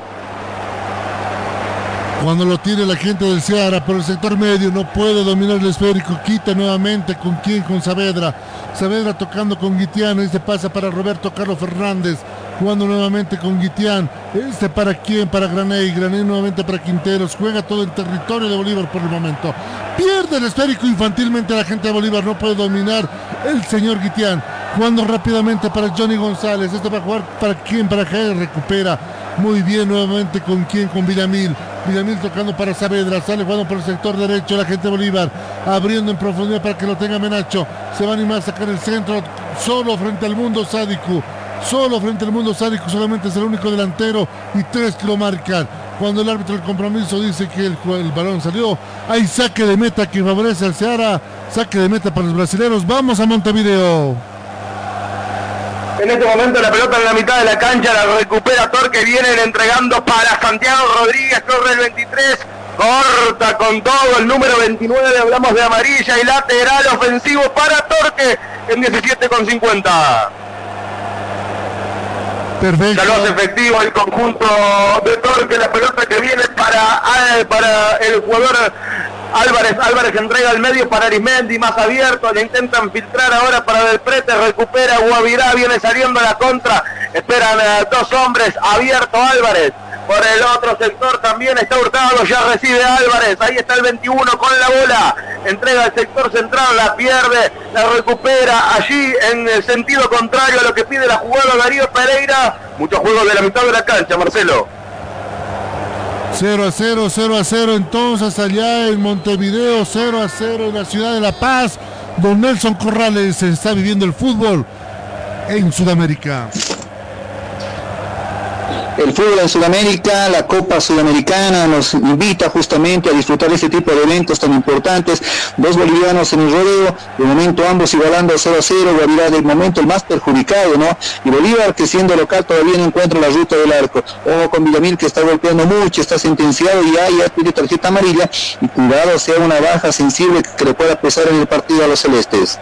Cuando lo tiene la gente del Ceará por el sector medio, no puede dominar el esférico. Quita nuevamente con quién, con Saavedra. Saavedra tocando con Guitián. Este pasa para Roberto Carlos Fernández. Jugando nuevamente con Guitián. Este para quién, para Graney. Graney nuevamente para Quinteros. Juega todo el territorio de Bolívar por el momento. Pierde el esférico infantilmente la gente de Bolívar. No puede dominar el señor Guitián. Jugando rápidamente para Johnny González. Este va a jugar para quién, para Jair. Recupera muy bien nuevamente con quién, con Villamil. Villamil tocando para Saavedra, sale jugando por el sector derecho la gente Bolívar, abriendo en profundidad para que lo tenga Menacho. Se va a animar a sacar el centro solo frente al mundo sádico. Solo frente al mundo sádico, solamente es el único delantero y tres que lo marcan. Cuando el árbitro del compromiso dice que el, el balón salió, hay saque de meta que favorece al Ceará. Saque de meta para los brasileños. Vamos a Montevideo. En este momento la pelota en la mitad de la cancha la recupera Torque. Vienen entregando para Santiago Rodríguez, corre el 23. Corta con todo el número 29, hablamos de amarilla y lateral ofensivo para Torque en 17 con 50. Perfecto. Ya lo hace efectivo el conjunto de Torque, la pelota que viene para, para el jugador Álvarez, Álvarez entrega al medio para Arismendi, más abierto, le intentan filtrar ahora para Del Prete, recupera Guavirá, viene saliendo a la contra, esperan a dos hombres, abierto Álvarez. Por el otro sector también está Hurtado, ya recibe Álvarez, ahí está el 21 con la bola, entrega al sector central, la pierde, la recupera allí en el sentido contrario a lo que pide la jugada Darío Pereira. Muchos juegos de la mitad de la cancha, Marcelo. 0 a 0, 0 a 0 entonces allá en Montevideo, 0 a 0 en la ciudad de La Paz. Don Nelson Corrales está viviendo el fútbol en Sudamérica. El fútbol en Sudamérica, la Copa Sudamericana nos invita justamente a disfrutar este tipo de eventos tan importantes. Dos bolivianos en el rodeo, de momento ambos igualando 0 a 0, Guavirá de momento el más perjudicado, ¿no? Y Bolívar que siendo local todavía no encuentra la ruta del arco. Ojo con Villamil que está golpeando mucho, está sentenciado y ya, ya pide tarjeta amarilla y cuidado sea una baja sensible que le pueda pesar en el partido a los celestes.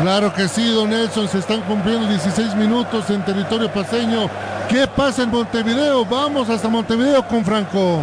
Claro que sí, don Nelson, se están cumpliendo 16 minutos en territorio paseño. ¿Qué pasa en Montevideo? Vamos hasta Montevideo con Franco.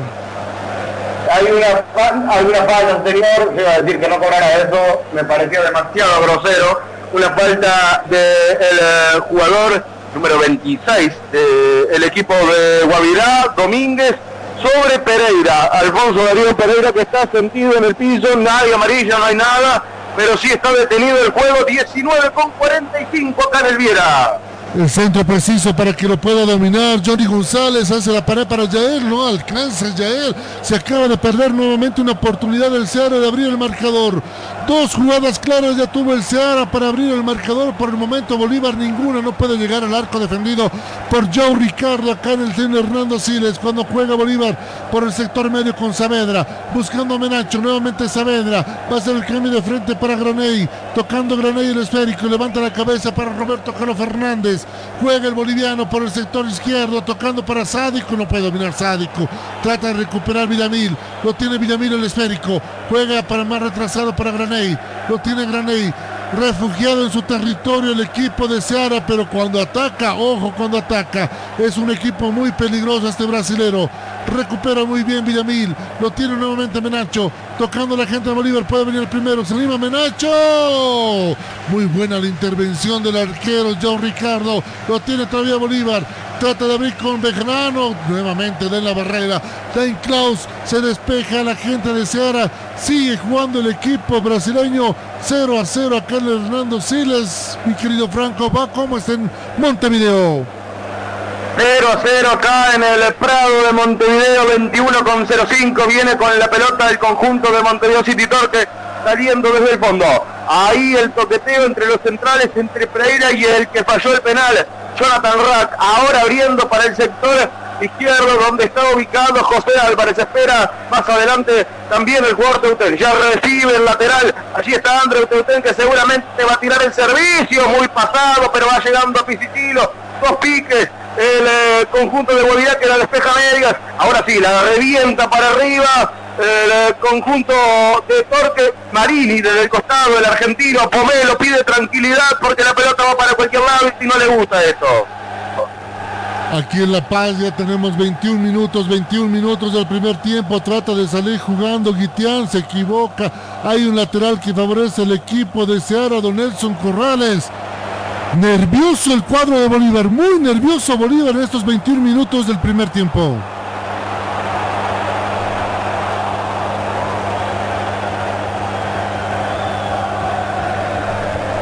Hay una, hay falta anterior, se iba a decir que no cobrara eso, me pareció demasiado grosero. Una falta del eh, jugador número 26 del equipo de Guavirá, Domínguez, sobre Pereira. Alfonso Darío Pereira que está sentido en el piso, nadie amarilla, no hay nada pero sí está detenido el juego, 19 con 45 acá en el Viera. El centro preciso para que lo pueda dominar. Johnny González hace la pared para Yael. No alcanza Yael. Se acaba de perder nuevamente una oportunidad del Seara de abrir el marcador. Dos jugadas claras ya tuvo el Seara para abrir el marcador. Por el momento Bolívar ninguna. No puede llegar al arco defendido por Joe Ricardo acá en el centro Hernando Siles. Cuando juega Bolívar por el sector medio con Saavedra. Buscando a Menacho. Nuevamente Saavedra. Va a ser el cambio de frente para Graney. Tocando Graney el esférico. Levanta la cabeza para Roberto Carlos Fernández. Juega el boliviano por el sector izquierdo, tocando para Sádico. No puede dominar Sádico. Trata de recuperar Villamil. Lo tiene Villamil el esférico. Juega para más retrasado para Graney. Lo tiene Graney. Refugiado en su territorio el equipo de Seara, pero cuando ataca, ojo cuando ataca, es un equipo muy peligroso este brasilero. Recupera muy bien Villamil, lo tiene nuevamente Menacho, tocando la gente de Bolívar, puede venir el primero, se anima Menacho. Muy buena la intervención del arquero John Ricardo, lo tiene todavía Bolívar, trata de abrir con Bejarano, nuevamente de la barrera. Dane Klaus se despeja la gente de Seara, sigue jugando el equipo brasileño 0 a 0 acá Hernando Siles. Mi querido Franco, va como está en Montevideo. 0 a 0 acá en el Prado de Montevideo, 21 con 05, viene con la pelota del conjunto de Montevideo City Torque saliendo desde el fondo. Ahí el toqueteo entre los centrales, entre Pereira y el que falló el penal, Jonathan Rack, ahora abriendo para el sector izquierdo donde está ubicado José Álvarez. Espera más adelante también el jugador Teutén. Ya recibe el lateral. Allí está André Teutén que seguramente va a tirar el servicio. Muy pasado, pero va llegando a Pisitilo. Dos piques. El eh, conjunto de Guavirá que la despeja medias. Ahora sí, la revienta para arriba. El eh, conjunto de Torque Marini desde el costado, el argentino Pomelo pide tranquilidad porque la pelota va para cualquier lado y si no le gusta esto. Aquí en La Paz ya tenemos 21 minutos, 21 minutos del primer tiempo. Trata de salir jugando. Guitián se equivoca. Hay un lateral que favorece al equipo de Seara, Don Nelson Corrales. Nervioso el cuadro de Bolívar. Muy nervioso Bolívar en estos 21 minutos del primer tiempo.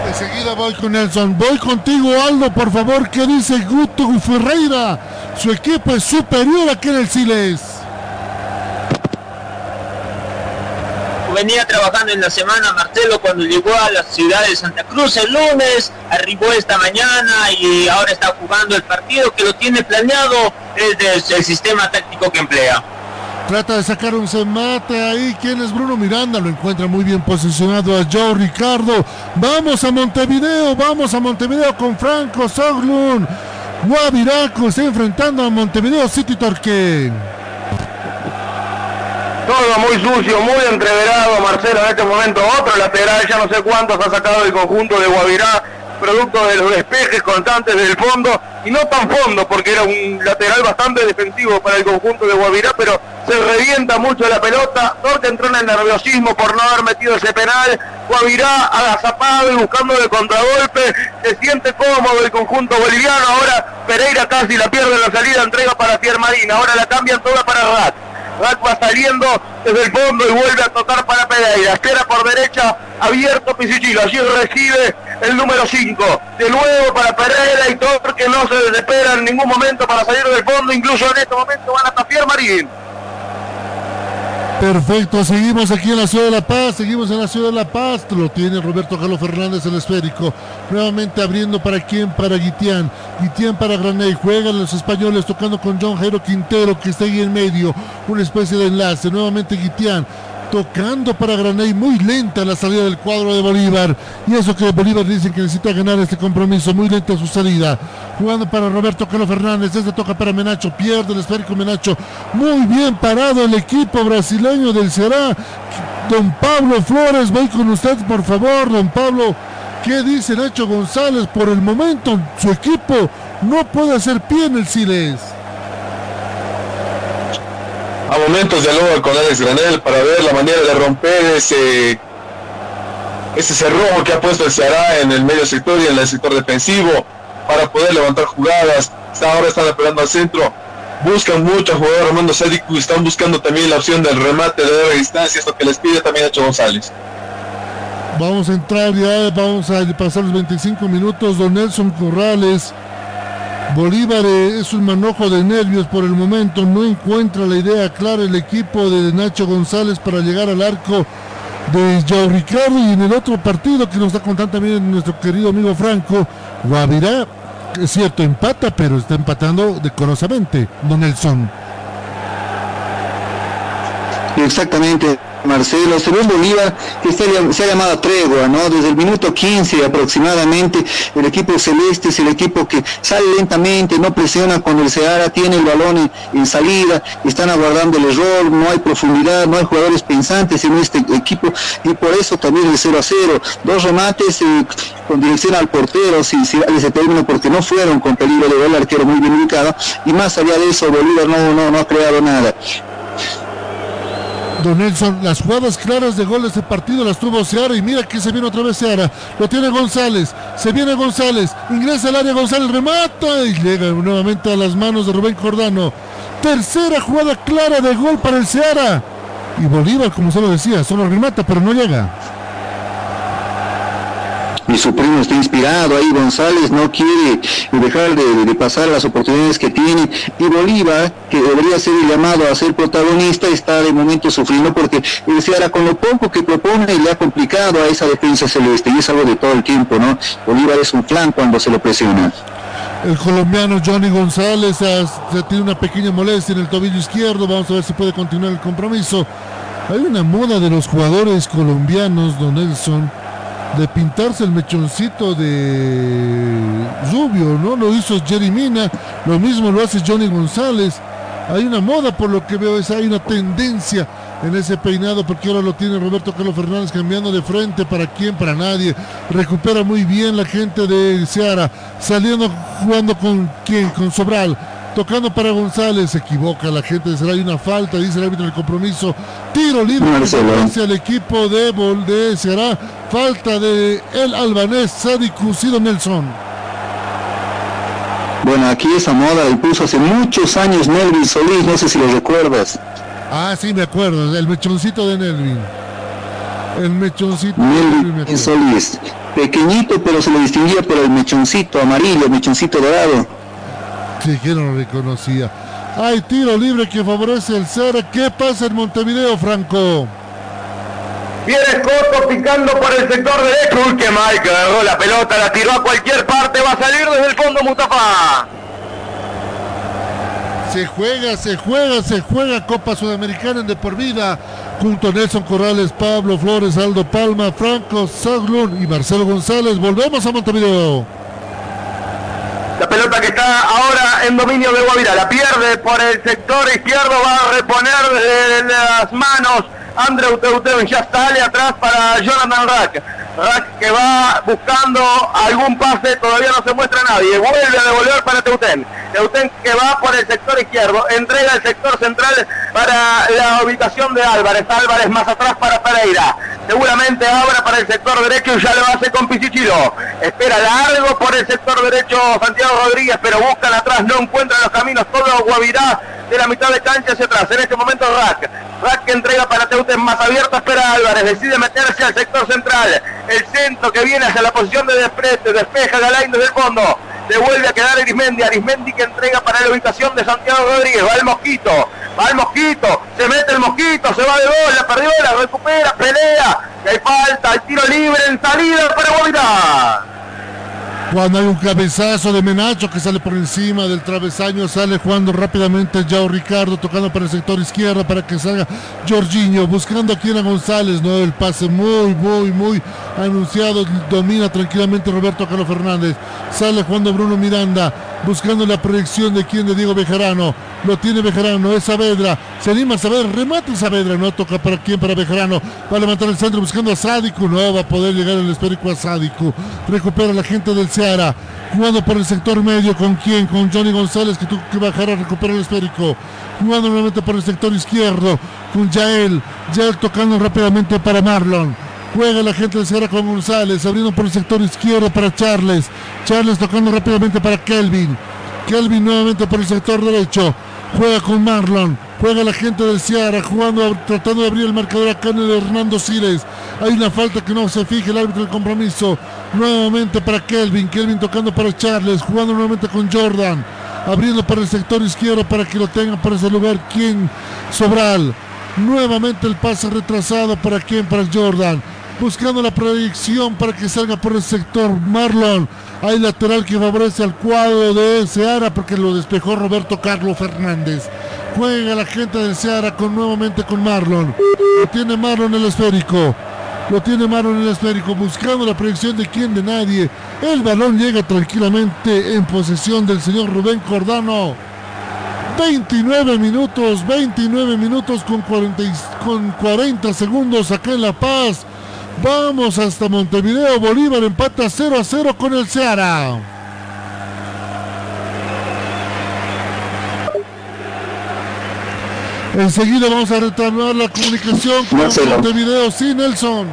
Enseguida voy con Nelson. Voy contigo, Aldo, por favor. ¿Qué dice Guto Ferreira? Su equipo es superior aquí en el Siles. Venía trabajando en la semana Marcelo cuando llegó a la ciudad de Santa Cruz el lunes, arribó esta mañana y ahora está jugando el partido que lo tiene planeado desde el sistema táctico que emplea. Trata de sacar un semate ahí. ¿Quién es Bruno Miranda? Lo encuentra muy bien posicionado a Joe Ricardo. Vamos a Montevideo, vamos a Montevideo con Franco Soglun. Guaviraco está enfrentando a Montevideo City Torque. Todo muy sucio, muy entreverado, Marcelo, en este momento otro lateral, ya no sé cuántos ha sacado el conjunto de Guavirá, producto de los despejes constantes del fondo, y no tan fondo, porque era un lateral bastante defensivo para el conjunto de Guavirá, pero se revienta mucho la pelota, Torque entró en el nerviosismo por no haber metido ese penal, Guavirá agazapado y buscando el contragolpe, se siente cómodo el conjunto boliviano, ahora Pereira casi la pierde en la salida, entrega para Pierre Marín, ahora la cambian toda para Rat. Va saliendo desde el fondo y vuelve a tocar para Pereira. Espera por derecha, abierto Pisichilo. Allí recibe el número 5. De nuevo para Pereira y Torque no se desespera en ningún momento para salir del fondo. Incluso en este momento van a tapiar Marín. Perfecto, seguimos aquí en la ciudad de La Paz, seguimos en la ciudad de La Paz, lo tiene Roberto Carlos Fernández el esférico, nuevamente abriendo para quién, para Guitián, Guitián para Graney, juegan los españoles tocando con John Jairo Quintero que está ahí en medio, una especie de enlace, nuevamente Guitián, tocando para Graney, muy lenta la salida del cuadro de Bolívar. Y eso que Bolívar dice que necesita ganar este compromiso, muy lenta su salida. Jugando para Roberto Carlos Fernández, este toca para Menacho, pierde el esférico Menacho. Muy bien parado el equipo brasileño del Ceará. Don Pablo Flores, voy con usted por favor, don Pablo. ¿Qué dice Nacho González? Por el momento su equipo no puede hacer pie en el Siles momentos dialoga con Alex Granel para ver la manera de romper ese ese cerrojo que ha puesto el Ceará en el medio sector y en el sector defensivo para poder levantar jugadas. Ahora están apelando al centro. Buscan mucho a jugador Armando Sadiku. Están buscando también la opción del remate de larga distancia, esto que les pide también Nacho González. Vamos a entrar ya, vamos a pasar los 25 minutos. Don Nelson Corrales Bolívar es un manojo de nervios por el momento, no encuentra la idea clara el equipo de Nacho González para llegar al arco de Joe Ricardo y en el otro partido que nos está contando también nuestro querido amigo Franco, Guavirá, es cierto, empata, pero está empatando decorosamente, Don Nelson. Exactamente. Marcelo, según Bolívar, que se ha llamado tregua, ¿no? Desde el minuto 15 aproximadamente, el equipo celeste es el equipo que sale lentamente, no presiona cuando el Seara tiene el balón en, salida, están aguardando el error, no hay profundidad, no hay jugadores pensantes en este equipo, y por eso también el 0 a 0. Dos remates eh, con dirección al portero, si, si ese término, porque no fueron con peligro de gol, arquero muy bien ubicado, y más allá de eso, Bolívar no, no, no ha creado nada. Don Nelson, las jugadas claras de goles de partido las tuvo Seara y mira que se viene otra vez Seara. Lo tiene González, se viene González, ingresa al área González, remata y llega nuevamente a las manos de Rubén Cordano. Tercera jugada clara de gol para el Seara. Y Bolívar, como se lo decía, solo remata, pero no llega y su primo está inspirado, ahí González no quiere dejar de, pasar las oportunidades que tiene y Bolívar, que debería ser el llamado a ser protagonista, está de momento sufriendo porque se hará con lo poco que propone le ha complicado a esa defensa celeste y es algo de todo el tiempo, ¿no? Bolívar es un flan cuando se lo presiona. El colombiano Johnny González tiene una pequeña molestia en el tobillo izquierdo, vamos a ver si puede continuar el compromiso. Hay una moda de los jugadores colombianos, Don Nelson, de pintarse el mechoncito de Rubio, ¿no? Lo hizo Jerry Mina, lo mismo lo hace Johnny González. Hay una moda por lo que veo, es, hay una tendencia en ese peinado porque ahora lo tiene Roberto Carlos Fernández cambiando de frente para quién, para nadie. Recupera muy bien la gente de Seara, saliendo jugando con quién, con Sobral tocando para González, se equivoca la gente, será una falta, dice el árbitro del compromiso, tiro libre hacia el equipo de Bolde, será falta de el albanés Sadi Crucido Nelson. Bueno, aquí esa moda la puso hace muchos años Nelvin Solís, no sé si lo recuerdas. Ah, sí, me acuerdo, el mechoncito de Nelvin. El mechoncito Nelvin Solís. Pequeñito, pero se lo distinguía por el mechoncito amarillo, mechoncito dorado. Sí, que no reconocía. Hay tiro libre que favorece el Cera. ¿Qué pasa en Montevideo, Franco? Viene Escoto picando por el sector derecho. Uy, que mal que agarró la pelota, la tiró a cualquier parte. Va a salir desde el fondo Mustafa. Se juega, se juega, se juega Copa Sudamericana en de por vida. Junto a Nelson Corrales, Pablo Flores, Aldo Palma, Franco Saglun y Marcelo González. Volvemos a Montevideo. La pelota que está ahora en dominio de Guavirá. La pierde por el sector izquierdo. Va a reponer las manos Andreu Teuteu. Ya sale atrás para Jonathan Rack. Rack que va buscando algún pase. Todavía no se muestra nadie. Vuelve a devolver para Teuten. Teuten que va por el sector izquierdo. Entrega el sector central para la ubicación de Álvarez. Álvarez más atrás para Pereira seguramente ahora para el sector derecho y ya lo hace con Pichichilo. Espera largo por el sector derecho Santiago Rodríguez, pero buscan atrás, no encuentran los caminos, todo Guavirá de la mitad de cancha hacia atrás. En este momento Rack. Rack que entrega para Teuten más abierto, espera Álvarez, decide meterse al sector central. El centro que viene hacia la posición de desprecio, despeja Galain desde el fondo. Devuelve a quedar Arismendi, Arismendi que entrega para la ubicación de Santiago Rodríguez, va el Mosquito, va el mosquito, se mete el mosquito, se va de gol, la perdió, la recupera, pelea, hay falta, hay tiro libre en salida para Guavirá. Cuando hay un cabezazo de Menacho que sale por encima del travesaño, sale jugando rápidamente Yao Ricardo, tocando para el sector izquierdo para que salga Jorginho, buscando a González, ¿no? El pase muy, muy, muy anunciado, domina tranquilamente Roberto Carlos Fernández, sale jugando Bruno Miranda, buscando la proyección de quien de Diego Bejarano, lo tiene Bejarano, es Saavedra, se anima a Saavedra, remata Saavedra, no toca para quién, para Bejarano, va a levantar el centro buscando a Sádico, no va a poder llegar el esférico a Sádico, recupera la gente del Seara, jugando por el sector medio, ¿con quién? Con Johnny González que tuvo que bajar a recuperar el esférico, jugando nuevamente por el sector izquierdo, con Yael, Yael tocando rápidamente para Marlon, Juega la gente del Sierra con González, abriendo por el sector izquierdo para Charles. Charles tocando rápidamente para Kelvin. Kelvin nuevamente por el sector derecho. Juega con Marlon. Juega la gente del Ciara, jugando, tratando de abrir el marcador acá en el Hernando Siles. Hay una falta que no se fije el árbitro del compromiso. Nuevamente para Kelvin. Kelvin tocando para Charles, jugando nuevamente con Jordan. Abriendo para el sector izquierdo para que lo tengan para ese lugar. ¿Quién? Sobral. Nuevamente el pase retrasado para quién? Para Jordan buscando la proyección para que salga por el sector Marlon. Hay lateral que favorece al cuadro de Seara porque lo despejó Roberto Carlos Fernández. Juega la gente de Seara con nuevamente con Marlon. Lo tiene Marlon el esférico. Lo tiene Marlon el esférico buscando la proyección de quién, de nadie. El balón llega tranquilamente en posesión del señor Rubén Cordano. 29 minutos, 29 minutos con 40, con 40 segundos acá en La Paz. Vamos hasta Montevideo. Bolívar empata 0 a 0 con el Ceará. Enseguida vamos a retomar la comunicación con Montevideo. Sí, Nelson.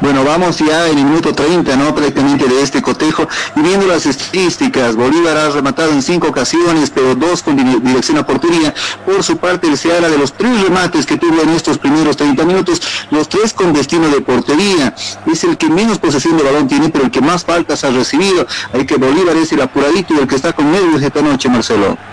Bueno, vamos ya en el minuto 30, ¿no? Prácticamente de este cotejo. Y viendo las estadísticas, Bolívar ha rematado en cinco ocasiones, pero dos con dirección a portería. Por su parte, el Seara de los tres remates que tuvo en estos primeros 30 minutos, los tres con destino de portería. Es el que menos posesión de balón tiene, pero el que más faltas ha recibido. Hay que Bolívar es el apuradito y el que está con nervios esta noche, Marcelo.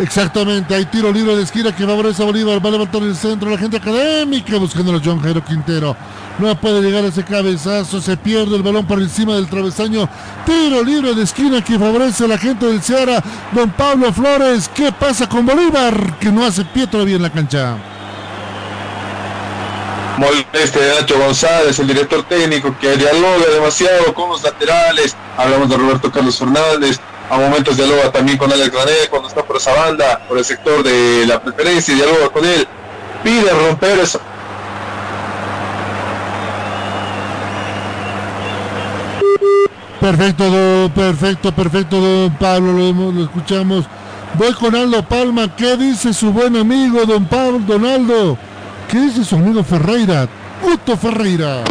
Exactamente, hay tiro libre de esquina que favorece a Bolívar, va a levantar el centro, la gente académica buscando a John Jairo Quintero. No puede llegar a ese cabezazo, se pierde el balón por encima del travesaño. Tiro libre de esquina que favorece a la gente del Ceará. Don Pablo Flores, ¿qué pasa con Bolívar? Que no hace pie todavía en la cancha. Moleste de Nacho González, el director técnico que dialoga demasiado con los laterales. Hablamos de Roberto Carlos Fernández, a momentos dialoga también con Alex Grané cuando está por esa banda, por el sector de la preferencia, dialoga con él, pide romper esa Perfecto, perfecto, perfecto, don Pablo, lo, escuchamos. Voy con Aldo Palma. ¿Qué dice su buen amigo, don Pablo, Donaldo? ¿Qué dice su amigo Ferreira? Gusto Ferreira.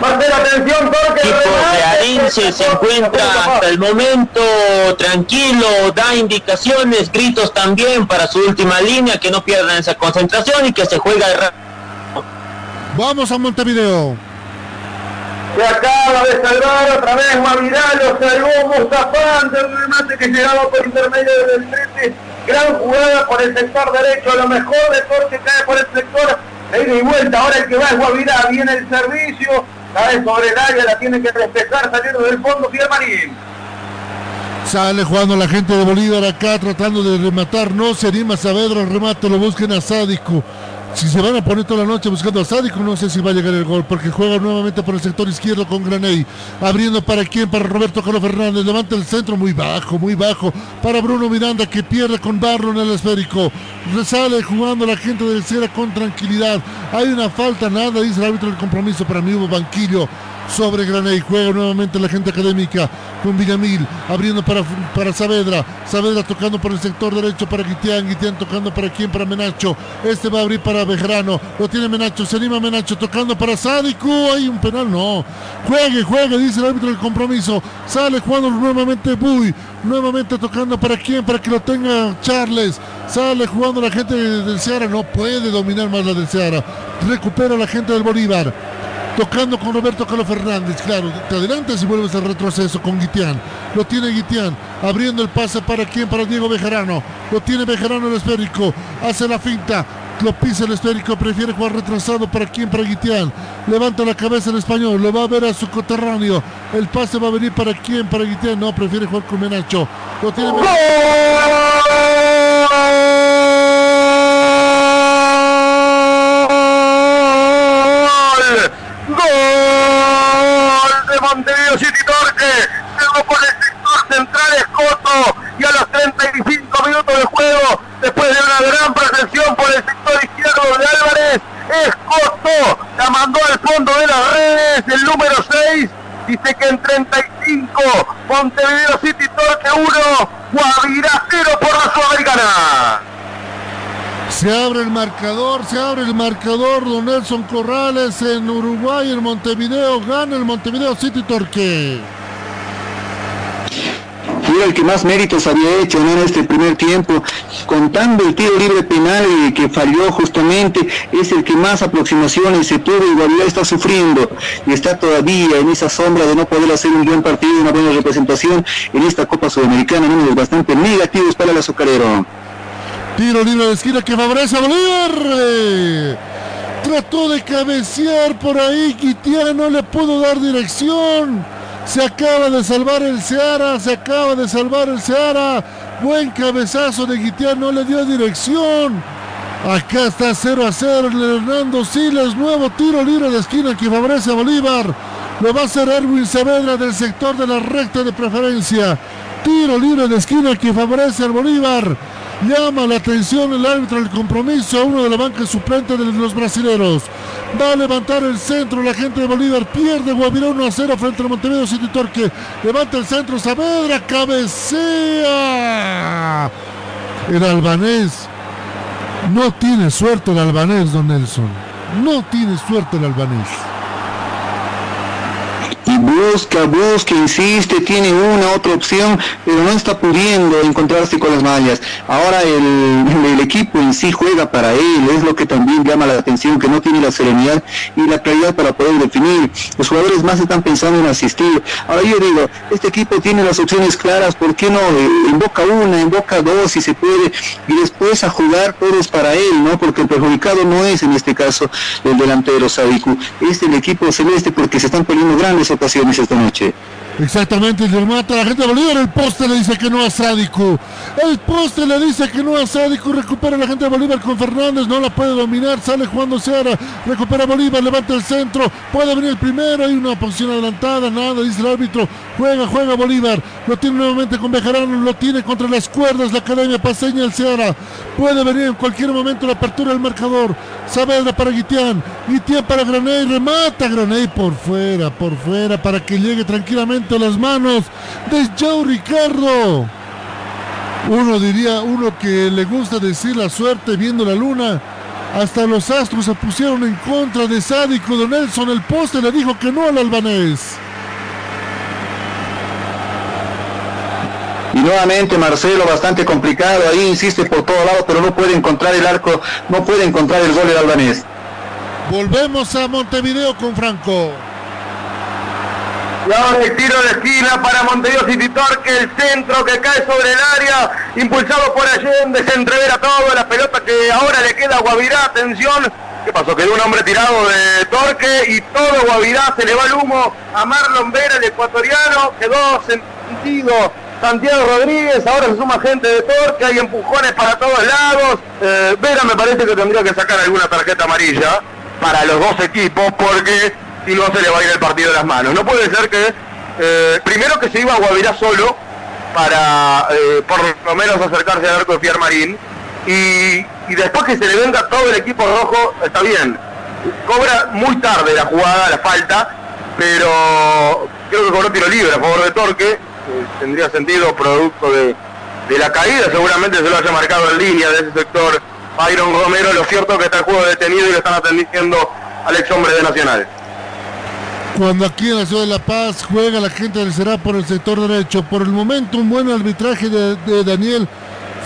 Marcelo, atención, porque Equipo de se encuentra hasta el momento tranquilo, da indicaciones, gritos también para su última línea, que no pierdan esa concentración y que se juega de Vamos a Montevideo. Se acaba de salvar otra vez Mavidal, lo salvó Mustafán del remate que llegaba por intermedio del frente. Gran jugada por el sector derecho, lo mejor de Torque cae por el sector de ida y vuelta. Ahora el que va es Guavirá, viene el servicio, cae sobre el área, la tiene que respetar saliendo del fondo Pierre Marín. Sale jugando la gente de Bolívar acá tratando de rematar. No se anima Saavedra remate, lo busquen a Sádico. Si se van a poner toda la noche buscando a Sádico, no sé si va a llegar el gol, porque juega nuevamente por el sector izquierdo con Graney. Abriendo para quién, para Roberto Carlos Fernández. Levanta el centro muy bajo, muy bajo. Para Bruno Miranda que pierde con Barro en el esférico. Resale jugando la gente del Sierra con tranquilidad. Hay una falta, nada, dice el árbitro del compromiso. Para mí hubo banquillo sobre Graney. Juega nuevamente la gente académica con Villamil, abriendo para, para Saavedra. Saavedra tocando por el sector derecho para Guitián. Guitián tocando para quién, para Menacho. Este va a abrir para Bejarano. Lo tiene Menacho, se anima Menacho tocando para Sádico. Hay un penal, no. Juegue, juegue, dice el árbitro del compromiso. Sale jugando nuevamente Buy. Nuevamente tocando para quién, para que lo tenga Charles. Sale jugando la gente del Ceará. No puede dominar más la del Ceará. Recupera la gente del Bolívar tocando con Roberto Carlos Fernández. Claro, te adelantas y vuelves al retroceso con Guitián. Lo tiene Guitián, abriendo el pase para quién, para Diego Bejarano. Lo tiene Bejarano el esférico, hace la finta, lo pisa el esférico, prefiere jugar retrasado para quién, para Guitián. Levanta la cabeza el español, lo va a ver a su coterráneo. El pase va a venir para quién, para Guitián. No, prefiere jugar con Menacho. Lo tiene. Gol Montevideo City Torque. Llegó por el sector central Escoto y a los 35 minutos de juego, después de una gran protección por el sector izquierdo de Álvarez, Escoto la mandó al fondo de las redes, el número 6. Dice que en 35, Montevideo City Torque 1, Guavirá 0 por la Sudamericana. Se abre el marcador, se abre el marcador. Don Nelson Corrales en Uruguay, en Montevideo. Gana el Montevideo City Torque. Fue el que más méritos había hecho en este primer tiempo, contando el tiro libre penal eh, que falló justamente, es el que más aproximaciones se tuvo y Guavirá está sufriendo y está todavía en esa sombra de no poder hacer un buen partido, una buena representación en esta Copa Sudamericana, números bastante negativos para el azucarero. Tiro libre de esquina que favorece a Bolívar. Trató de cabecear por ahí, Quitiana no le pudo dar dirección. Se acaba de salvar el Seara, se acaba de salvar el Seara. Buen cabezazo de Guitián, no le dio dirección. Acá está 0 a 0 el Hernando Siles, nuevo tiro libre de esquina que favorece a Bolívar. Lo va a hacer Erwin Saavedra del sector de la recta de preferencia. Tiro libre de esquina que favorece al Bolívar. Llama la atención el árbitro del compromiso a uno de la banca suplente de los brasileros. Va a levantar el centro la gente de Bolívar. Pierde Guavirá 1 a 0 frente al Montevideo City Torque. Levanta el centro Saavedra. Cabecea. El albanés. No tiene suerte el albanés, don Nelson. No tiene suerte el albanés busca, busca, insiste, tiene una otra opción, pero no está pudiendo encontrarse con las mallas. Ahora el, equipo en sí juega para él, es lo que también llama la atención, que no tiene la serenidad y la claridad para poder definir. Los jugadores más están pensando en asistir. Ahora yo digo, este equipo tiene las opciones claras, ¿por qué no? Invoca una, invoca dos si se puede, y después a jugar todos para él, ¿no? Porque el perjudicado no es en este caso el delantero Sadiku, es el equipo celeste porque se están poniendo grandes ocasiones esta noche. Exactamente, le mata a la gente de Bolívar. El poste le dice que no a Sádico. El poste le dice que no a Sádico. Recupera la gente de Bolívar con Fernández. No la puede dominar. Sale jugando Seara. Recupera Bolívar. Levanta el centro. Puede venir el primero. Hay una posición adelantada. Nada, dice el árbitro. Juega, juega Bolívar. Lo tiene nuevamente con Bejarano. Lo tiene contra las cuerdas. La academia paseña el Seara. Puede venir en cualquier momento la apertura del marcador. Saavedra para Guitián. Guitián para Graney. Remata Graney por fuera, por fuera. Para que llegue tranquilamente a las manos de Joe Ricardo. Uno diría, uno que le gusta decir la suerte viendo la luna. Hasta los astros se pusieron en contra de Sádico. Don Nelson, el poste le dijo que no al albanés. Y nuevamente Marcelo, bastante complicado, ahí insiste por todo lado, pero no puede encontrar el arco, no puede encontrar el gol del albanés. Volvemos a Montevideo con Franco. Y ahora el tiro de esquina para Montevideo City Torque, el centro que cae sobre el área, impulsado por Allende, se entrevera todo, la pelota que ahora le queda a Guavirá, atención, ¿qué pasó? Quedó un hombre tirado de Torque y todo Guavirá, se le va el humo a Marlon Vera, el ecuatoriano, quedó sentido. Santiago Rodríguez, ahora se suma gente de Torque, hay empujones para todos lados, eh, Vera me parece que tendría que sacar alguna tarjeta amarilla para los dos equipos porque si no se le va a ir el partido de las manos. No puede ser que, eh, primero que se iba a Guavirá solo para eh, por lo menos acercarse al arco de Pierre Marín y, y, después que se le venga todo el equipo rojo, está bien. Cobra muy tarde la jugada, la falta, pero creo que cobró tiro libre a favor de Torque, tendría sentido producto de, de la caída, seguramente se lo haya marcado en línea de ese sector Byron Romero, lo cierto que está el juego detenido y le están atendiendo al ex hombre de Nacional cuando aquí en la ciudad de La Paz juega la gente del Será por el sector derecho. Por el momento un buen arbitraje de, Daniel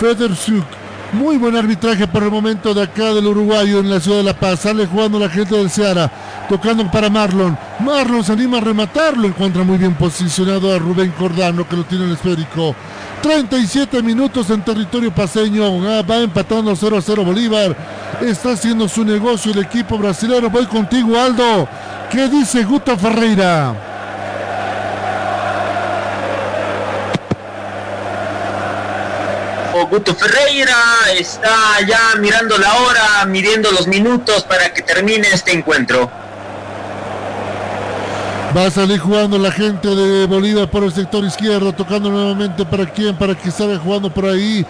Federsuk. Muy buen arbitraje por el momento de acá del uruguayo en la ciudad de La Paz. Sale jugando la gente del Ceará, tocando para Marlon. Marlon se anima a rematarlo, encuentra muy bien posicionado a Rubén Cordano que lo tiene el esférico. 37 minutos en territorio paseño, va empatando 0 a 0 Bolívar. Está haciendo su negocio el equipo brasileño. Voy contigo, Aldo. ¿Qué dice Guto Ferreira? Guto Ferreira está ya mirando la hora, midiendo los minutos para que termine este encuentro. Va a salir jugando la gente de Bolívar por el sector izquierdo, tocando nuevamente para quién, para que salga jugando por ahí.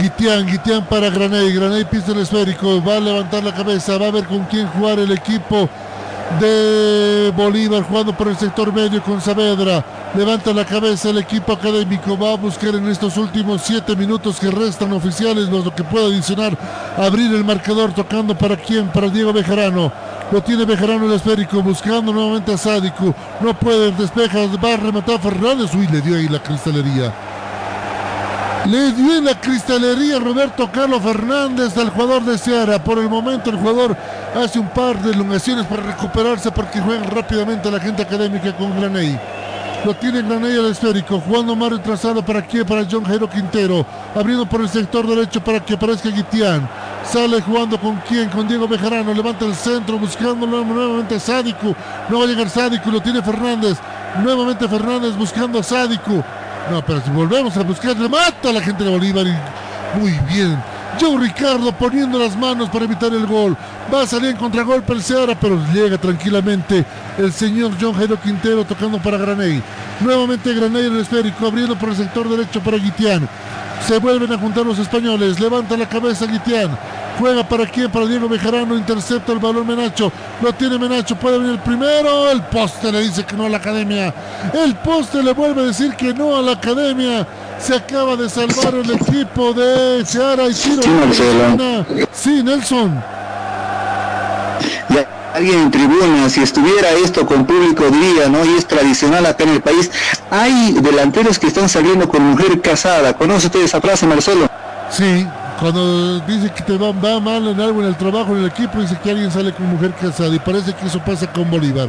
Guitián, Guitián para Graney, Graney pisa el esférico, va a levantar la cabeza, va a ver con quién jugar el equipo de Bolívar jugando por el sector medio con Saavedra. Levanta la cabeza el equipo académico. Va a buscar en estos últimos siete minutos que restan oficiales lo que puede adicionar. Abrir el marcador tocando para quién, para Diego Bejarano. Lo tiene Bejarano el esférico, buscando nuevamente a Sádico. No puede, despeja, va a rematar Fernández. Uy, le dio ahí la cristalería. Le dio en la cristalería Roberto Carlos Fernández al jugador de Seara. Por el momento el jugador hace un par de elongaciones para recuperarse porque juega rápidamente la gente académica con Graney. Lo tiene Graney al esférico, jugando más retrasado para aquí, para John Jairo Quintero, abriendo por el sector derecho para que aparezca Guitián. Sale jugando con quién, con Diego Bejarano, levanta el centro, buscando nuevamente Sádico. No va a llegar Sádico, lo tiene Fernández. Nuevamente Fernández buscando a Sádico. No, pero si volvemos a buscar, le mata a la gente de Bolívar y muy bien. Joe Ricardo poniendo las manos para evitar el gol. Va a salir en contragolpe el Seara, pero llega tranquilamente el señor John Jairo Quintero tocando para Graney. Nuevamente Graney en el esférico, abriendo por el sector derecho para Guitián. Se vuelven a juntar los españoles. Levanta la cabeza Guitián. Juega para quién, para Diego Bejarano, intercepta el balón Menacho, lo tiene Menacho, puede venir el primero, el poste le dice que no a la academia, el poste le vuelve a decir que no a la academia, se acaba de salvar el equipo de Seara y Tiro. Sí, Nelson. Ya alguien en tribuna, si estuviera esto con público diría, ¿no? Y es tradicional acá en el país. Hay delanteros que están saliendo con mujer casada. ¿Conoce usted esa frase, Marcelo? Sí, cuando dice que te va, mal en algo en el trabajo, en el equipo, dice que alguien sale con mujer casada. Y parece que eso pasa con Bolívar,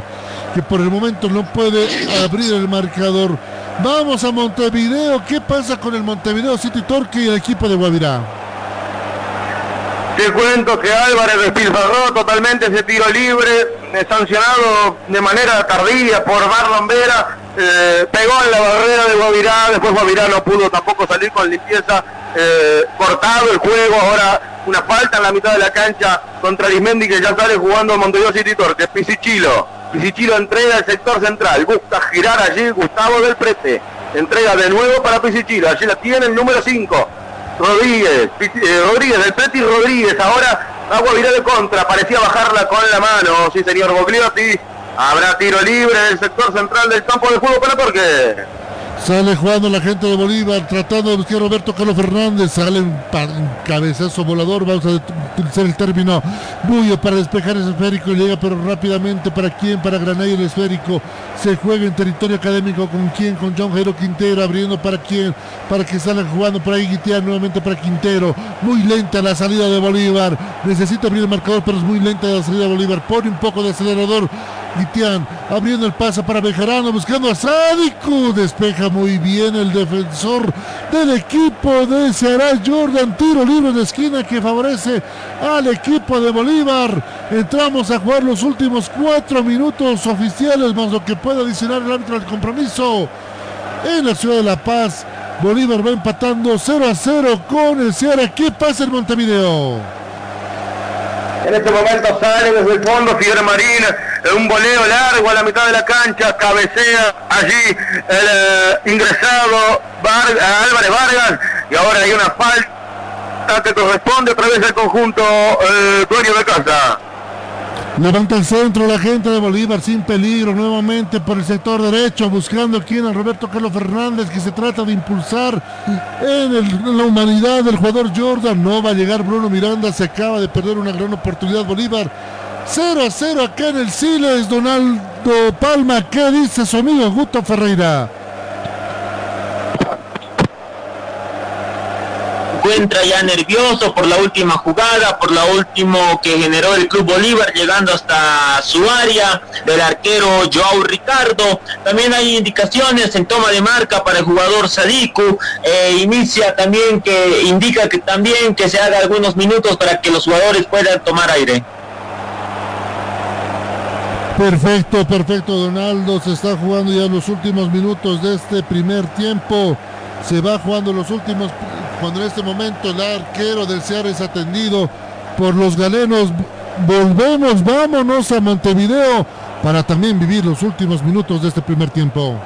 que por el momento no puede abrir el marcador. Vamos a Montevideo. ¿Qué pasa con el Montevideo City Torque y el equipo de Guavirá? Te cuento que Álvarez despilfarró totalmente ese tiro libre, sancionado de manera tardía por Marlon Vera, eh, pegó en la barrera de Guavirá, después Guavirá no pudo tampoco salir con limpieza, eh, cortado el juego, ahora una falta en la mitad de la cancha contra Arismendi que ya sale jugando Montevideo City Torque, Pisichilo, Pisichilo entrega al sector central, busca girar allí Gustavo del Prete, entrega de nuevo para Pisichilo, allí la tiene el número 5, Rodríguez, eh, Rodríguez, del Preti Rodríguez, ahora agua viral de contra, parecía bajarla con la mano, sí señor Bogliotti, habrá tiro libre en el sector central del campo de juego para Torque. Sale jugando la gente de Bolívar, tratando de buscar Roberto Carlos Fernández. Sale un, cabezazo volador. Vamos a utilizar el término Bullo para despejar ese esférico. Llega, pero rápidamente. ¿Para quién? Para Granada el esférico. Se juega en territorio académico. ¿Con quién? Con John Jairo Quintero. Abriendo para quién? Para que salgan jugando por ahí Guitián nuevamente para Quintero. Muy lenta la salida de Bolívar. Necesita abrir el marcador, pero es muy lenta la salida de Bolívar. Pone un poco de acelerador. Guitián abriendo el paso para Bejarano, buscando a Sádico. Despeja muy bien el defensor del equipo de Ceará, Jordan. Tiro libre de esquina que favorece al equipo de Bolívar. Entramos a jugar los últimos cuatro minutos oficiales, más lo que puede adicionar el árbitro al compromiso en la ciudad de La Paz. Bolívar va empatando 0 a 0 con el Ceará. ¿Qué pasa en Montevideo? En este momento sale desde el fondo Figueroa Marín, un voleo largo a la mitad de la cancha, cabecea allí el eh, ingresado Álvarez Vargas y ahora hay una falta que corresponde a través del conjunto eh, dueño de casa. Levanta el centro la gente de Bolívar sin peligro nuevamente por el sector derecho buscando quién a Roberto Carlos Fernández que se trata de impulsar en, la humanidad del jugador Jordan. No va a llegar Bruno Miranda, se acaba de perder una gran oportunidad Bolívar. 0 a 0 acá en el Siles, Donaldo Palma. ¿Qué dice su amigo Guto Ferreira? Encuentra ya nervioso por la última jugada, por la último que generó el Club Bolívar llegando hasta su área del arquero Joao Ricardo. También hay indicaciones en toma de marca para el jugador Sadiku. Eh, inicia también que indica que también que se haga algunos minutos para que los jugadores puedan tomar aire. Perfecto, perfecto, Donaldo. Se está jugando ya los últimos minutos de este primer tiempo. Se va jugando los últimos, cuando en este momento el arquero del Ceará es atendido por los galenos. Volvemos, vámonos a Montevideo para también vivir los últimos minutos de este primer tiempo.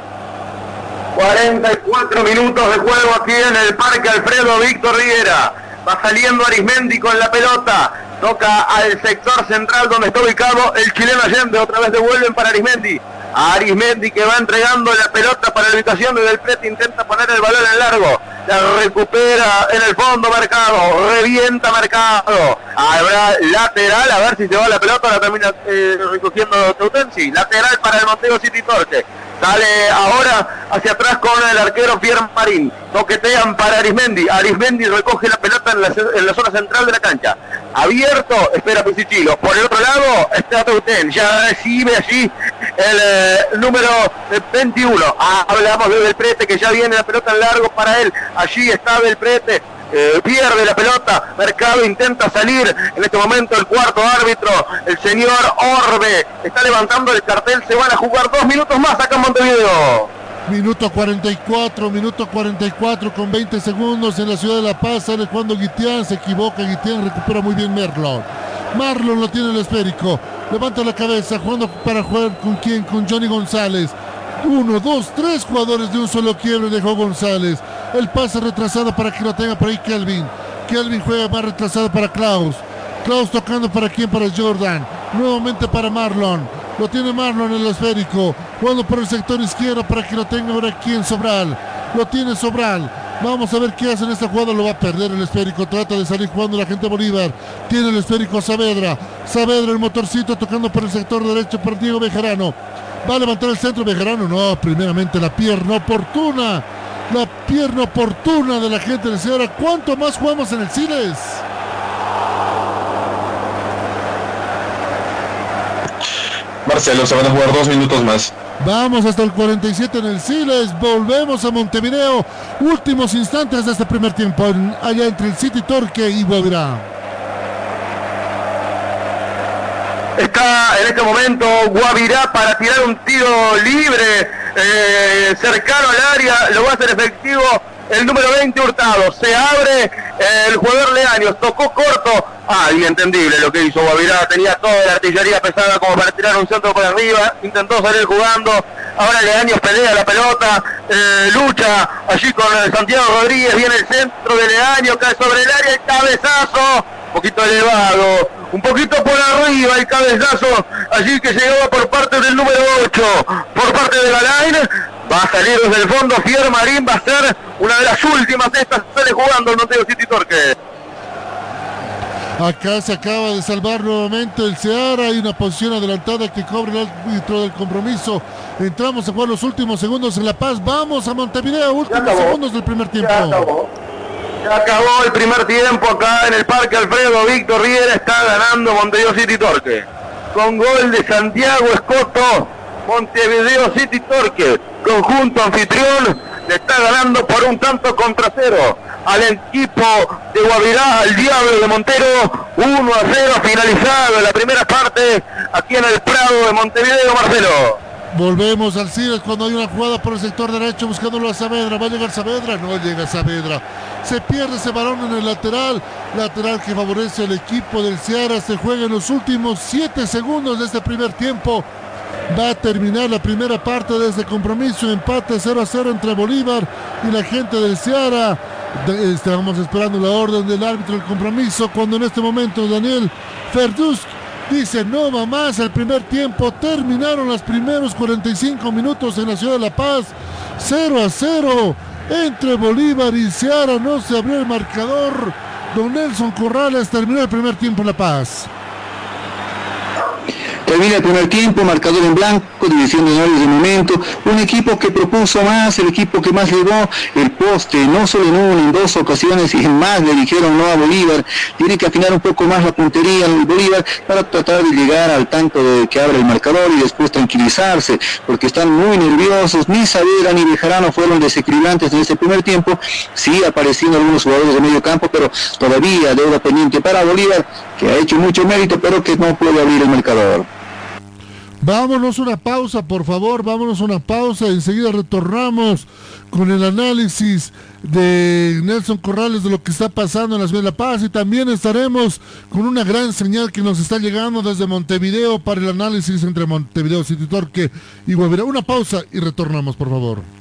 44 minutos de juego aquí en el Parque Alfredo Víctor Rivera. Va saliendo Arismendi con la pelota. Toca al sector central donde está ubicado el chileno Allende. Otra vez devuelven para Arismendi. Arismendi que va entregando la pelota para la ubicación del Prete. Intenta poner el balón en largo. La recupera en el fondo marcado. Revienta marcado. Habrá lateral. A ver si se va la pelota. La termina eh, recogiendo Teutensi. Lateral para el Montego City Torque. Sale ahora hacia atrás con el arquero Pierre Marín. Toquetean para Arismendi. Arismendi recoge la pelota en la, zona central de la cancha. Abierto, espera Pisichilo. Por el otro lado está Teuten. Ya recibe allí el eh, número 21. Ah, hablamos de Del Prete que ya viene la pelota en largo para él. Allí está Del Prete. Eh, pierde la pelota, Mercado intenta salir, en este momento el cuarto árbitro, el señor Orbe, está levantando el cartel, se van a jugar dos minutos más acá en Montevideo. Minuto 44, minuto 44 con 20 segundos en la ciudad de La Paz, sale cuando Guitián, se equivoca, Guitián recupera muy bien Merlon. Marlon lo tiene el esférico, levanta la cabeza, jugando para jugar con quién, con Johnny González. Uno, dos, tres jugadores de un solo quiebre dejó González. El pase retrasado para que lo tenga por ahí Kelvin. Kelvin juega más retrasado para Klaus. Klaus tocando para quién, para Jordan. Nuevamente para Marlon. Lo tiene Marlon en el esférico. Jugando por el sector izquierdo para que lo tenga ahora aquí Sobral. Lo tiene Sobral. Vamos a ver qué hace en esta jugada. Lo va a perder el esférico. Trata de salir jugando la gente Bolívar. Tiene el esférico Saavedra. Saavedra el motorcito tocando por el sector derecho para Diego Bejarano. Va a levantar el centro Bejarano. No, primeramente la pierna oportuna. La pierna oportuna de la gente de Sierra. ¿Cuánto más jugamos en el Siles? Marcelo, se van a jugar dos minutos más. Vamos hasta el 47 en el Siles. Volvemos a Montevideo. Últimos instantes de este primer tiempo. allá entre el City Torque y Guavirá. Está en este momento Guavirá para tirar un tiro libre eh, cercano al área. Lo va a hacer efectivo el número 20 Hurtado. Se abre eh, el jugador Leaños. Tocó corto. Ah, inentendible lo que hizo Guavirá. Tenía toda la artillería pesada como para tirar un centro por arriba. Intentó salir jugando. Ahora Leaños pelea la pelota. eh, lucha allí con Santiago Rodríguez. Viene el centro de Leaños. Cae sobre el área. El cabezazo. Un poquito elevado. Un poquito por arriba el cabezazo. Allí que llegaba por parte del número 8. Por parte de Galain. Va a salir desde el fondo. Fier Marín va a ser una de las últimas de estas. Sale jugando el Montego City Torque. Acá se acaba de salvar nuevamente el Seara. Hay una posición adelantada que cobra el árbitro del compromiso. Entramos a jugar los últimos segundos en La Paz. Vamos a Montevideo. Últimos segundos del primer tiempo. Ya acabó. El primer tiempo acá en el Parque Alfredo Víctor Riera. Está ganando Montevideo City Torque. Con gol de Santiago Escoto. Montevideo City Torque. Conjunto anfitrión. Le está ganando por un tanto contra cero al equipo de Guavirá, al Diablo de Montero. 1 a 0 finalizado la primera parte aquí en el Prado de Montevideo, Marcelo. Volvemos al Cires cuando hay una jugada por el sector derecho buscándolo a Saavedra. ¿Va a llegar Saavedra? No llega Saavedra. Se pierde ese balón en el lateral. Lateral que favorece al equipo del Ceará. Se juega en los últimos 7 segundos de este primer tiempo. Va a terminar la primera parte de este compromiso. Empate 0 a 0 entre Bolívar y la gente del Ceará. Estábamos esperando la orden del árbitro del compromiso cuando en este momento Daniel Ferduz dice no va más el primer tiempo. Terminaron los primeros 45 minutos en la ciudad de La Paz. 0 a 0 entre Bolívar y Ceará. No se abrió el marcador. Don Nelson Corrales terminó el primer tiempo en La Paz. Termina el primer tiempo, marcador en blanco, división de honores de momento, un equipo que propuso más, el equipo que más llevó el poste, no solo en una, en dos ocasiones y en más le dijeron no a Bolívar, tiene que afinar un poco más la puntería en Bolívar para tratar de llegar al tanto de que abre el marcador y después tranquilizarse, porque están muy nerviosos, ni Savera ni Bejarano fueron desequilibrantes en ese primer tiempo, sí apareciendo algunos jugadores de medio campo, pero todavía deuda pendiente para Bolívar, que ha hecho mucho mérito, pero que no puede abrir el marcador. Vámonos una pausa, por favor, vámonos una pausa. Enseguida retornamos con el análisis de Nelson Corrales de lo que está pasando en la ciudad de La Paz y también estaremos con una gran señal que nos está llegando desde Montevideo para el análisis entre Montevideo City Torque y Guavirá. Una pausa y retornamos, por favor.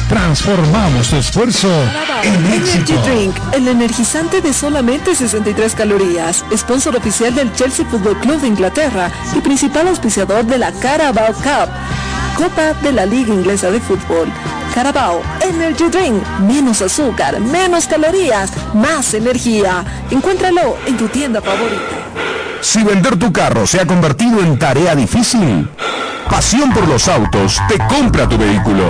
Transformamos tu esfuerzo en éxito. Energy Drink, el energizante de solamente 63 calorías, sponsor oficial del Chelsea Football Club de Inglaterra y principal auspiciador de la Carabao Cup, Copa de la Liga Inglesa de Fútbol. Carabao Energy Drink, menos azúcar, menos calorías, más energía. Encuéntralo en tu tienda favorita. Si vender tu carro se ha convertido en tarea difícil, Pasión por los autos te compra tu vehículo.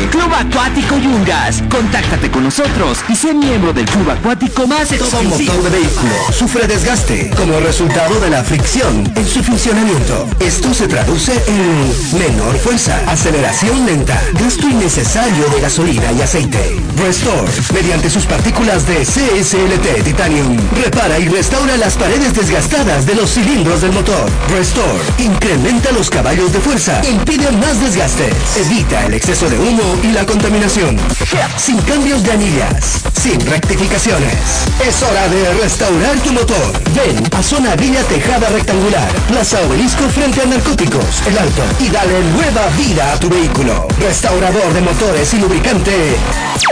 Club Acuático Yungas. Contáctate con nosotros y sé miembro del club acuático más Todo exclusivo. motor de vehículo sufre desgaste como resultado de la fricción en su funcionamiento. Esto se traduce en menor fuerza, aceleración lenta, gasto innecesario de gasolina y aceite. Restore, mediante sus partículas de CSLT Titanium, repara y restaura las paredes desgastadas de los cilindros del motor. Restore, incrementa los caballos de fuerza, impide más desgastes, evita el exceso de humo y la contaminación. Sin cambios de anillas, sin rectificaciones. Es hora de restaurar tu motor. Ven a Zona Villa Tejada Rectangular, Plaza Obelisco frente a Narcóticos, El Alto, y dale nueva vida a tu vehículo. Restaurador de motores y lubricante.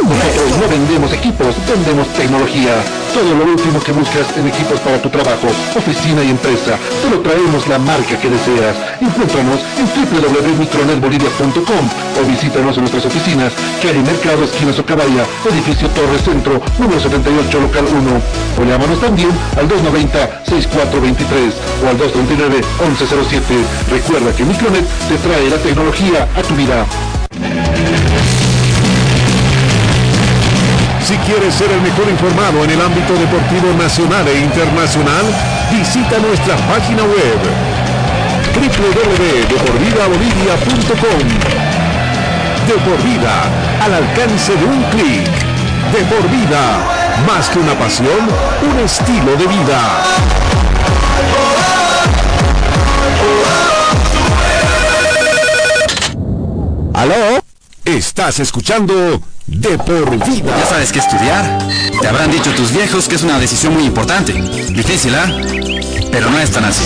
No vendemos equipos, vendemos tecnología. Todo lo último que buscas en equipos para tu trabajo, oficina y empresa. Te lo traemos la marca que deseas. Encuéntranos en www.micronetbolivia.com o visítanos en nuestras oficinas, Cari Mercado, esquina Socabaya, edificio Torres Centro, número 78, local 1. O llámanos también al 290-6423 o al 239-1107. Recuerda que Micronet te trae la tecnología a tu vida. Si quieres ser el mejor informado en el ámbito deportivo nacional e internacional, visita nuestra página web www.deporvidabolivia.com De por vida, al alcance de un clic. De por vida, más que una pasión, un estilo de vida. ¿Aló? Estás escuchando De por vida. Ya sabes qué estudiar. Te habrán dicho tus viejos que es una decisión muy importante. Difícil, ¿ah? Pero no es tan así.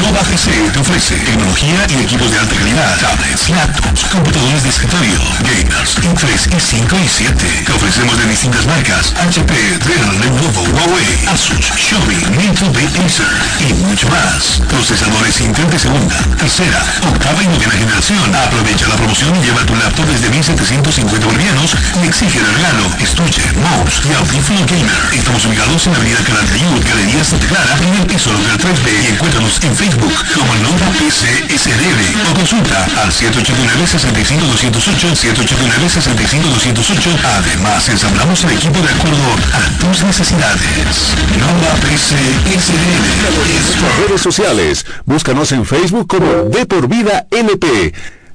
Nova PC te ofrece tecnología y equipos de alta calidad, tablets, laptops, computadores de escritorio, gamers, en 3, y 5 y 7. Te ofrecemos de distintas marcas, HP, Dell, Lenovo, Huawei, Asus, Xiaomi, Nintendo, Acer y mucho más. Procesadores Intel de segunda, tercera, octava y novena generación. Aprovecha la promoción y lleva tu laptop desde 1750 bolivianos y exige de regalo estuche, mouse y audífono gamer. Estamos ubicados en la avenida Canal Galería Santa Clara, el piso local 3B y encuéntranos en Facebook como Nova PCSDB o consulta al 789-65208, 789-65208. Además, ensamblamos el equipo de acuerdo a tus necesidades. Nova PCSDB. Redes sociales. Búscanos en Facebook como De Por Vida NP.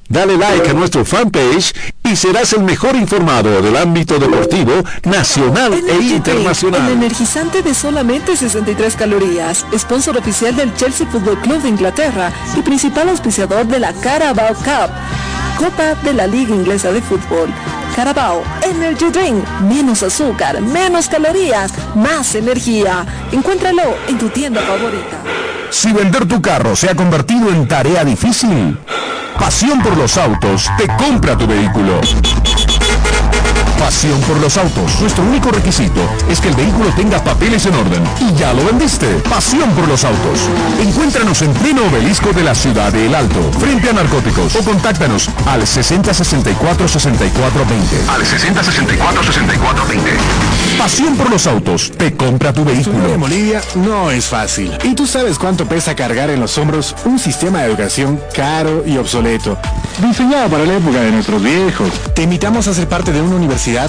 Dale like a nuestro fanpage y serás el mejor informado del ámbito deportivo nacional e El internacional. energizante de solamente 63 calorías, sponsor oficial del Chelsea Football Club de Inglaterra y principal auspiciador de la Carabao Cup, Copa de la Liga Inglesa de Fútbol. Carabao Energy Drink, menos azúcar, menos calorías, más energía. Encuéntralo en tu tienda favorita. Si vender tu carro se ha convertido en tarea difícil, Pasión por los autos te compra tu vehículo. Pasión por los autos. Nuestro único requisito es que el vehículo tenga papeles en orden. Y ya lo vendiste. Pasión por los autos. Encuéntranos en pleno obelisco de la ciudad de El Alto, frente a narcóticos. O contáctanos al 6064 6420. Al 6064 6420. Pasión por los autos te compra tu vehículo. en Bolivia no es fácil. ¿Y tú sabes cuánto pesa cargar en los hombros un sistema de educación caro y obsoleto? Diseñado para la época de nuestros viejos. Te invitamos a ser parte de una universidad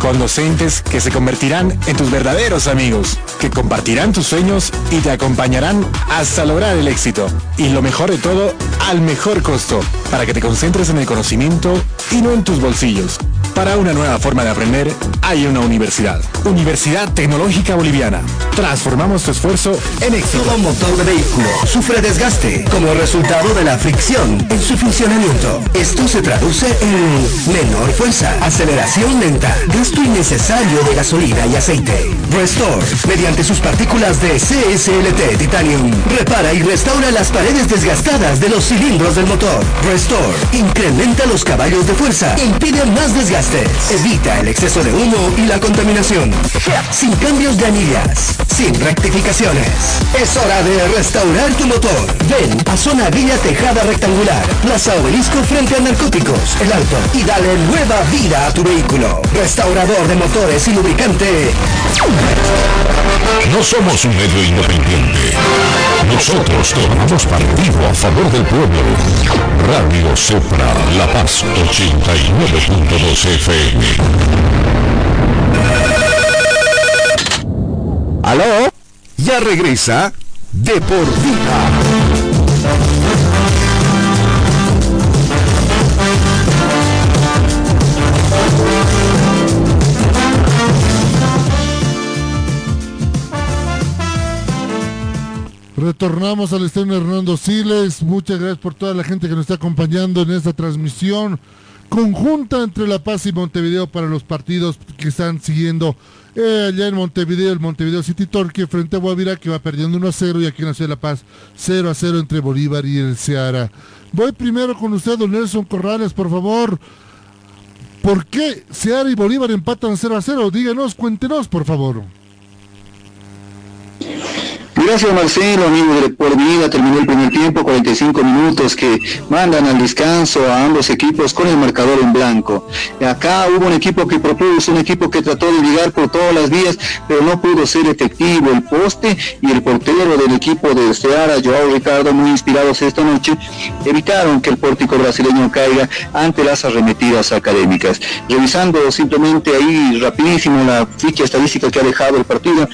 con docentes que se convertirán en tus verdaderos amigos, que compartirán tus sueños y te acompañarán hasta lograr el éxito. Y lo mejor de todo, al mejor costo, para que te concentres en el conocimiento y no en tus bolsillos. Para una nueva forma de aprender, hay una universidad. Universidad Tecnológica Boliviana. Transformamos tu esfuerzo en éxito. Todo motor de vehículo sufre desgaste como resultado de la fricción en su funcionamiento. Esto se traduce en menor fuerza, aceleración lenta, innecesario de gasolina y aceite. Restore, mediante sus partículas de CSLT Titanium, repara y restaura las paredes desgastadas de los cilindros del motor. Restore, incrementa los caballos de fuerza, impide más desgaste, evita el exceso de humo y la contaminación. Sin cambios de anillas, sin rectificaciones. Es hora de restaurar tu motor. Ven a Zona Villa Tejada Rectangular, Plaza Obelisco frente a Narcóticos, El Alto, y dale nueva vida a tu vehículo. Restaurador de motores y lubricante. No somos un medio independiente. Nosotros tomamos partido a favor del pueblo. Radio Cepra, La Paz 89.2 FM. ¿Aló? Ya regresa De Retornamos al estreno Hernando Siles. Muchas gracias por toda la gente que nos está acompañando en esta transmisión conjunta entre La Paz y Montevideo para los partidos que están siguiendo eh, allá en Montevideo, el Montevideo City Torque frente a Guavira que va perdiendo 1 a 0 y aquí en la Ciudad de La Paz 0 a 0 entre Bolívar y el Ceará. Voy primero con usted, don Nelson Corrales, por favor. ¿Por qué Ceará y Bolívar empatan 0 a 0? Díganos, cuéntenos, por favor. Gracias Marcelo, amigo de Por Vida, terminó el primer tiempo, 45 minutos que mandan al descanso a ambos equipos con el marcador en blanco. Acá hubo un equipo que propuso, un equipo que trató de llegar por todas las vías, pero no pudo ser efectivo. El poste y el portero del equipo de Seara, Joao Ricardo, muy inspirados esta noche, evitaron que el pórtico brasileño caiga ante las arremetidas académicas. Revisando simplemente ahí rapidísimo la ficha estadística que ha dejado el partido,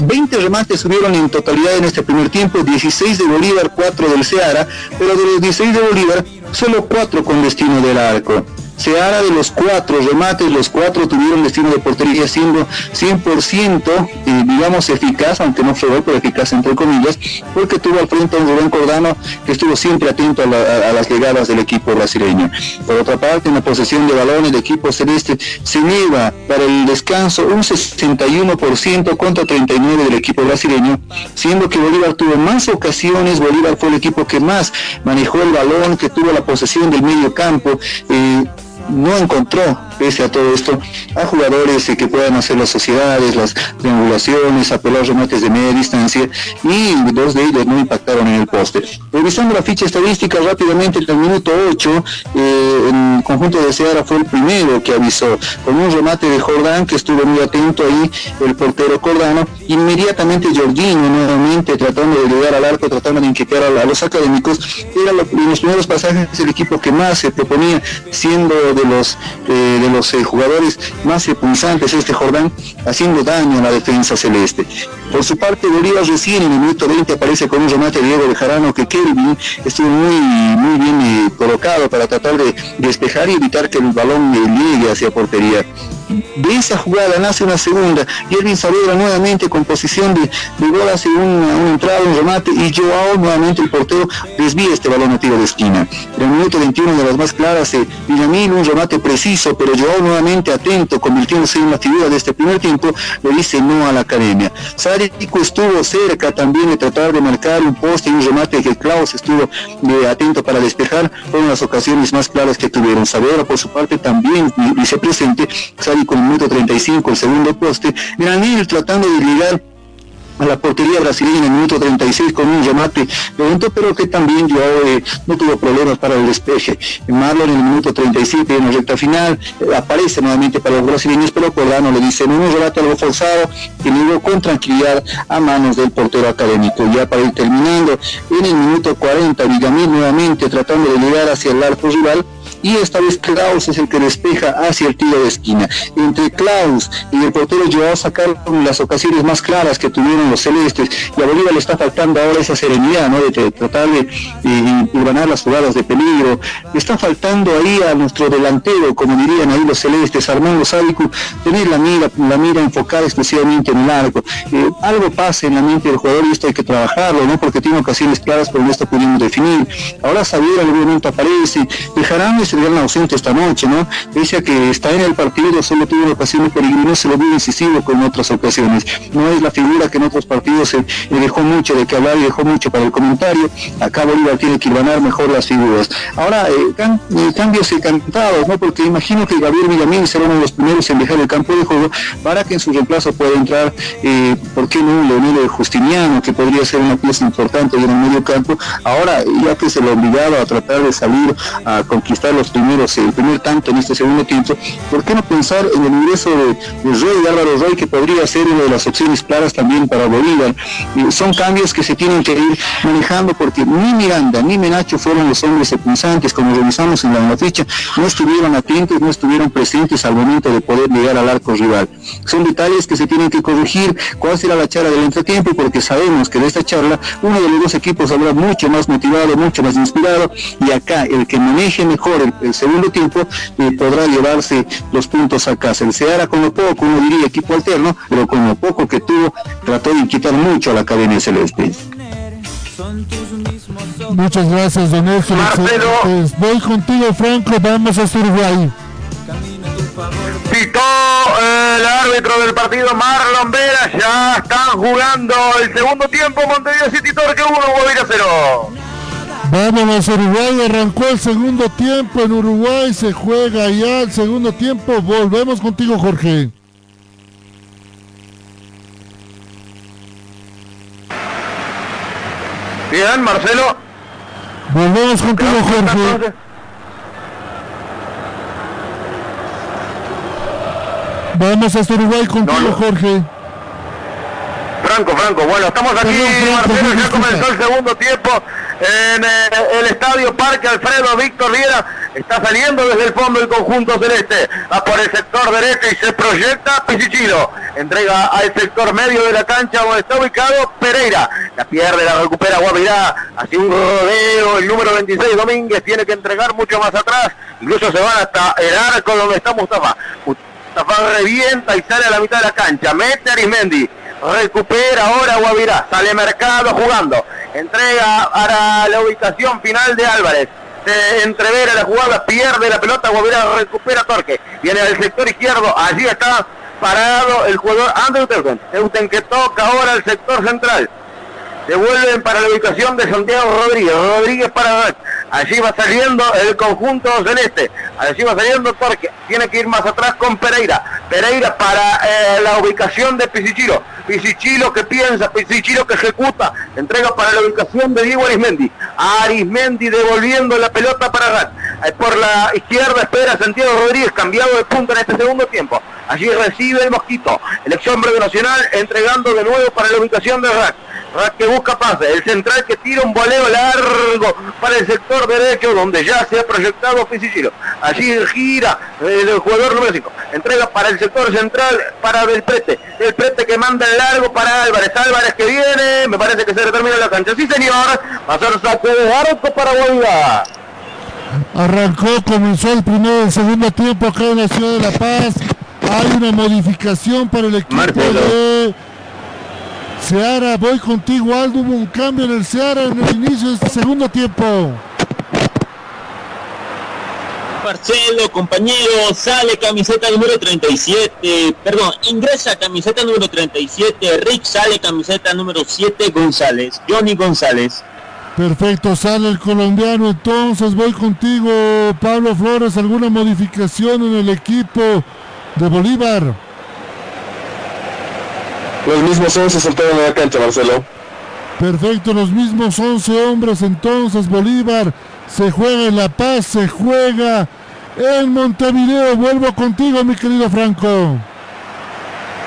20 remates subieron en totalidad en este primer tiempo, 16 de Bolívar, 4 del Ceará, pero de los 16 de Bolívar, solo 4 con destino del arco. Seara de los cuatro remates, los cuatro tuvieron destino de portería siendo 100% eh, digamos eficaz, aunque no fue pero eficaz entre comillas, porque tuvo al frente a un Rubén Cordano que estuvo siempre atento a, las llegadas del equipo brasileño. Por otra parte, en la posesión de balones de equipo celeste se lleva para el descanso un 61% contra 39 del equipo brasileño, siendo que Bolívar tuvo más ocasiones, Bolívar fue el equipo que más manejó el balón, que tuvo la posesión del medio campo. Eh, no encontró pese a todo esto, a jugadores eh, que puedan hacer las sociedades, las triangulaciones, apelar remates de media distancia y dos de ellos no impactaron en el poste. Revisando la ficha estadística rápidamente, en el minuto 8, eh, el conjunto de Seara fue el primero que avisó, con un remate de Jordán que estuvo muy atento ahí, el portero Cordano, inmediatamente Jorginho nuevamente tratando de llegar al arco, tratando de inquietar a, los académicos, era en los primeros pasajes el equipo que más se proponía, siendo de los eh, los eh, jugadores más punzantes este Jordán, haciendo daño a la defensa celeste. Por su parte, Bolívar recién en el minuto 20 aparece con un remate Diego de Jarano que Kelvin estuvo muy, muy bien eh, colocado para tratar de despejar y evitar que el balón llegue hacia portería de esa jugada nace una segunda y Elvin Saavedra nuevamente con posición de, de gol hace una, entrada, un remate y Joao nuevamente el portero desvía este balón a tiro de esquina. En el minuto 21 de las más claras, eh, Villamil un remate preciso, pero Joao nuevamente atento, convirtiéndose en la figura de este primer tiempo, le dice no a la academia. Sárico estuvo cerca también de tratar de marcar un poste y un remate que Klaus estuvo eh, atento para despejar, fueron las ocasiones más claras que tuvieron. Saavedra por su parte también dice presente, con el minuto 35 el segundo poste, Granil tratando de llegar a la portería brasileña en el minuto 36 con un remate lento, pero que también yo eh, no tuvo problemas para el despeje. Marlon en el minuto 37 en la recta final eh, aparece nuevamente para los brasileños, pero Cordano le dice en un remate algo forzado que llegó con tranquilidad a manos del portero académico. Ya para ir terminando, en el minuto 40 Villamil nuevamente tratando de llegar hacia el arco rival, y esta vez Klaus es el que despeja hacia el tiro de esquina. Entre Klaus y el portero Joao sacaron las ocasiones más claras que tuvieron los celestes y a Bolívar le está faltando ahora esa serenidad, ¿no? De, tratar de, urbanar las jugadas de peligro. Le está faltando ahí a nuestro delantero, como dirían ahí los celestes, Armando Sádico, tener la mira, la mira enfocada exclusivamente en el arco. Eh, algo pasa en la mente del jugador y esto hay que trabajarlo, ¿no? Porque tiene ocasiones claras, pero no está pudiendo definir. Ahora Xavier algún momento aparece, dejarán gran ausente esta noche, ¿no? Dice que está en el partido, solo tuvo una ocasión de peregrino, se lo vio incisivo con otras ocasiones. No es la figura que en otros partidos se, dejó mucho de que hablar y dejó mucho para el comentario. Acá Bolívar tiene que ganar mejor las figuras. Ahora, eh, eh, cambios encantados, ¿no? Porque imagino que Gabriel Villamil será uno de los primeros en dejar el campo de juego para que en su reemplazo pueda entrar, eh, ¿por qué no? Leonel Justiniano, que podría ser una pieza importante en el medio campo. Ahora, ya que se lo obligado a tratar de salir a conquistar los primeros, el primer tanto en este segundo tiempo, ¿por qué no pensar en el ingreso de, de Álvaro Roy, que podría ser una de las opciones claras también para Bolívar? son cambios que se tienen que ir manejando porque ni Miranda ni Menacho fueron los hombres pensantes, como revisamos en la, ficha, no estuvieron atentos, no estuvieron presentes al momento de poder llegar al arco rival. Son detalles que se tienen que corregir. ¿Cuál será la charla del entretiempo? Porque sabemos que de esta charla uno de los dos equipos habrá mucho más motivado, mucho más inspirado y acá el que maneje mejor el segundo tiempo eh, podrá llevarse los puntos a casa. El Seara con lo poco, uno diría equipo alterno, pero con lo poco que tuvo, trató de quitar mucho a la Academia Celeste. Muchas gracias, don pues, voy contigo, Franco, vamos a Uruguay. Pitó el árbitro del partido Marlon Vera, ya están jugando el segundo tiempo Montevideo City Torque 1, Guadalajara 0. Vámonos Uruguay, arrancó el segundo tiempo en Uruguay, se juega ya el segundo tiempo. Volvemos contigo, Jorge. Bien, Marcelo. Volvemos contigo, Jorge. Vamos hasta Uruguay contigo, Jorge. Franco, Franco. Bueno, estamos aquí, Marcelo, ya comenzó el segundo tiempo en eh, el Estadio Parque Alfredo Víctor Viera. Está saliendo desde el fondo el conjunto celeste. Va por el sector derecho y se proyecta Pisichilo. Entrega al sector medio de la cancha donde está ubicado Pereira. La pierde, la recupera Guavirá. Así un rodeo. El número 26 Domínguez tiene que entregar mucho más atrás. Incluso se van hasta el arco donde está Mustafa. Mustafa revienta y sale a la mitad de la cancha. Mete Arismendi. Recupera ahora Guavirá. Sale Mercado jugando. Entrega para la ubicación final de Álvarez. Se entrevera la jugada, pierde la pelota, Guavirá recupera Torque, viene al sector izquierdo, allí está parado el jugador Andrew Teuten, Teuten que toca ahora el sector central, devuelven para la ubicación de Santiago Rodríguez, Rodríguez para allí va saliendo el conjunto celeste, allí va saliendo Torque, tiene que ir más atrás con Pereira, Pereira para eh, la ubicación de Pisichiro, Pisichiro que piensa, Pisichiro que ejecuta, entrega para la ubicación de Diego Arismendi, Arismendi devolviendo la pelota para Rat, eh, por la izquierda espera Santiago Rodríguez, cambiado de punta en este segundo tiempo, allí recibe el Mosquito, el ex hombre de Nacional entregando de nuevo para la ubicación de Rat, Rat que busca pase, el central que tira un voleo largo para el sector derecho donde ya se ha proyectado Pisichiro, allí gira el jugador número 5, entrega para el sector central para Del Prete, Del Prete que manda el largo para Álvarez, Álvarez que viene, me parece que se termina la cancha, sí señor, va a ser saque de arco para Guavirá. Arrancó, comenzó el primer el segundo tiempo acá en la ciudad de La Paz. Hay una modificación para el equipo Marcelo. de Seara. Voy contigo, Aldo. Hubo un cambio en el Seara en el inicio de este segundo tiempo. Marcelo, compañero, sale camiseta número 37, perdón, ingresa camiseta número 37, Rick sale camiseta número 7, González, Johnny González. Perfecto, sale el colombiano. Entonces voy contigo, Pablo Flores. ¿Alguna modificación en el equipo de Bolívar? Los mismos 11 saltaron a la cancha, Marcelo. Perfecto, los mismos 11 hombres. Entonces Bolívar se juega en La Paz, se juega en Montevideo. Vuelvo contigo, mi querido Franco.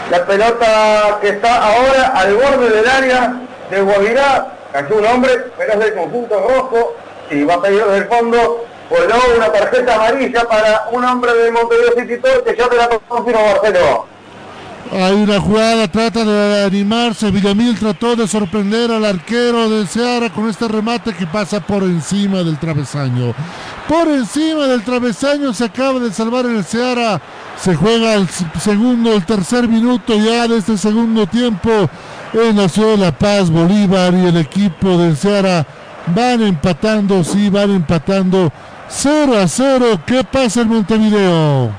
La pelota que está ahora al borde del área de Guavirá, cayó un hombre, pero es del conjunto rojo, y va a pedir desde el fondo, voló una tarjeta amarilla para un hombre de Montevideo City que ya te la confirmo Marcelo. Hay una jugada, trata de animarse. Villamil trató de sorprender al arquero de Seara con este remate que pasa por encima del travesaño. Por encima del travesaño se acaba de salvar el Seara. Se juega el segundo, el tercer minuto ya de este segundo tiempo en la ciudad de La Paz, Bolívar y el equipo del Seara van empatando, sí, van empatando 0 a 0. ¿Qué pasa en Montevideo?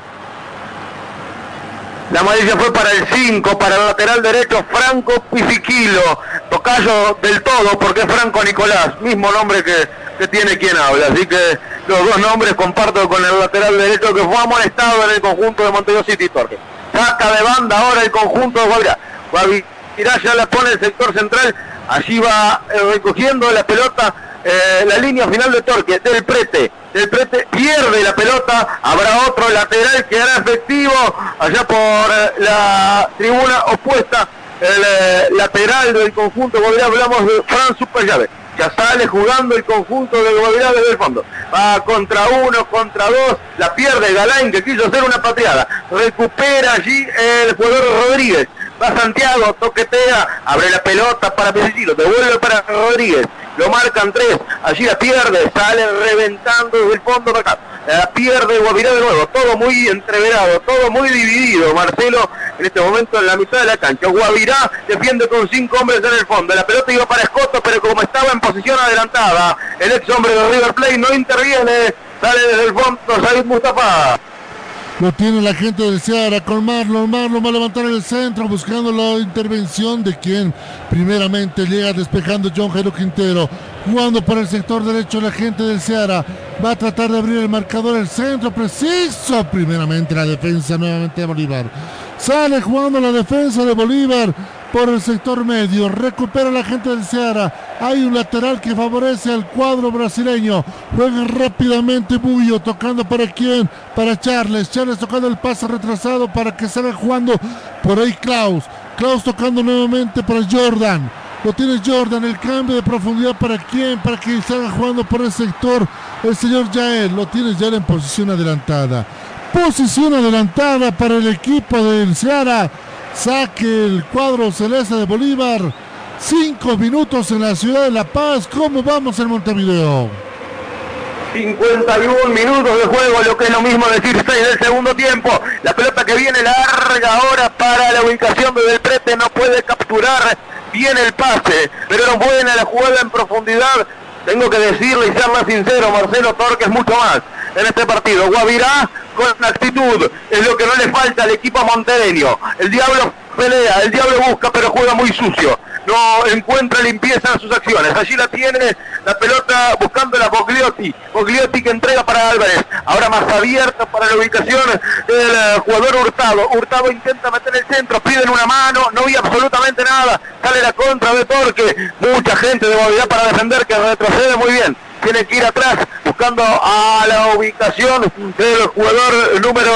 La amarilla fue para el 5, para el lateral derecho Franco Pisiquilo. Tocayo del todo, porque es Franco Nicolás, mismo nombre que, que tiene quien habla. Así que los dos nombres comparto con el lateral derecho que fue amonestado en el conjunto de Montevideo City Torque. Saca de banda ahora el conjunto de Guavirá. Guavirá ya la pone el sector central. Allí va eh, recogiendo la pelota eh, la línea final de Torque, del Prete. Del Prete pierde la pelota, habrá otro lateral que hará efectivo allá por eh, la tribuna opuesta, el eh, lateral del conjunto Guavirá, hablamos de Fran Superllave. Ya sale jugando el conjunto de Guavirá desde el fondo. Va contra uno, contra dos, la pierde Galain que quiso hacer una pateada. Recupera allí el jugador Rodríguez. Va Santiago, toquetea, abre la pelota para Pesicilo, devuelve para Rodríguez lo marcan tres, allí la pierde, sale reventando desde el fondo para acá, la pierde Guavirá de nuevo, todo muy entreverado, todo muy dividido, Marcelo en este momento en la mitad de la cancha, Guavirá defiende con cinco hombres en el fondo, la pelota iba para Escoto, pero como estaba en posición adelantada, el ex hombre de River Plate no interviene, sale desde el fondo Said Mustafa. Lo tiene la gente del Seara con Marlon. Va a levantar el centro buscando la intervención de quien primeramente llega despejando John Jairo Quintero. Jugando por el sector derecho la gente del Seara. Va a tratar de abrir el marcador. El centro preciso. Primeramente la defensa nuevamente de Bolívar. Sale jugando la defensa de Bolívar por el sector medio. Recupera la gente del Seara. Hay un lateral que favorece al cuadro brasileño. Juega rápidamente Bullo, tocando para quién? Para Charles. Charles tocando el pase retrasado para que salga jugando por ahí Klaus. Klaus tocando nuevamente para Jordan. Lo tiene Jordan, el cambio de profundidad para quién? Para que salga jugando por el sector el señor Yael, lo tienes ya en posición adelantada. Posición adelantada para el equipo del Seara. Saque el cuadro celeste de Bolívar. Cinco minutos en la ciudad de La Paz. ¿Cómo vamos en Montevideo? 51 minutos de juego, lo que es lo mismo decir 6 del segundo tiempo. La pelota que viene larga ahora para la ubicación de Del Prete, no puede capturar bien el pase, pero no puede la jugada en profundidad. Tengo que decirle y ser más sincero, Marcelo Torques mucho más en este partido. Guavirá con actitud, es lo que no le falta al equipo montedeño. El diablo pelea, el diablo busca, pero juega muy sucio no encuentra limpieza en sus acciones. Allí la tiene la pelota buscando la Bogliotti. Bogliotti que entrega para Álvarez. Ahora más abierta para la ubicación del eh, jugador Hurtado. Hurtado intenta meter el centro, piden una mano, no vi absolutamente nada. Sale la contra de Torque. Mucha gente de movilidad para defender que retrocede muy bien tiene que ir atrás buscando a la ubicación del jugador número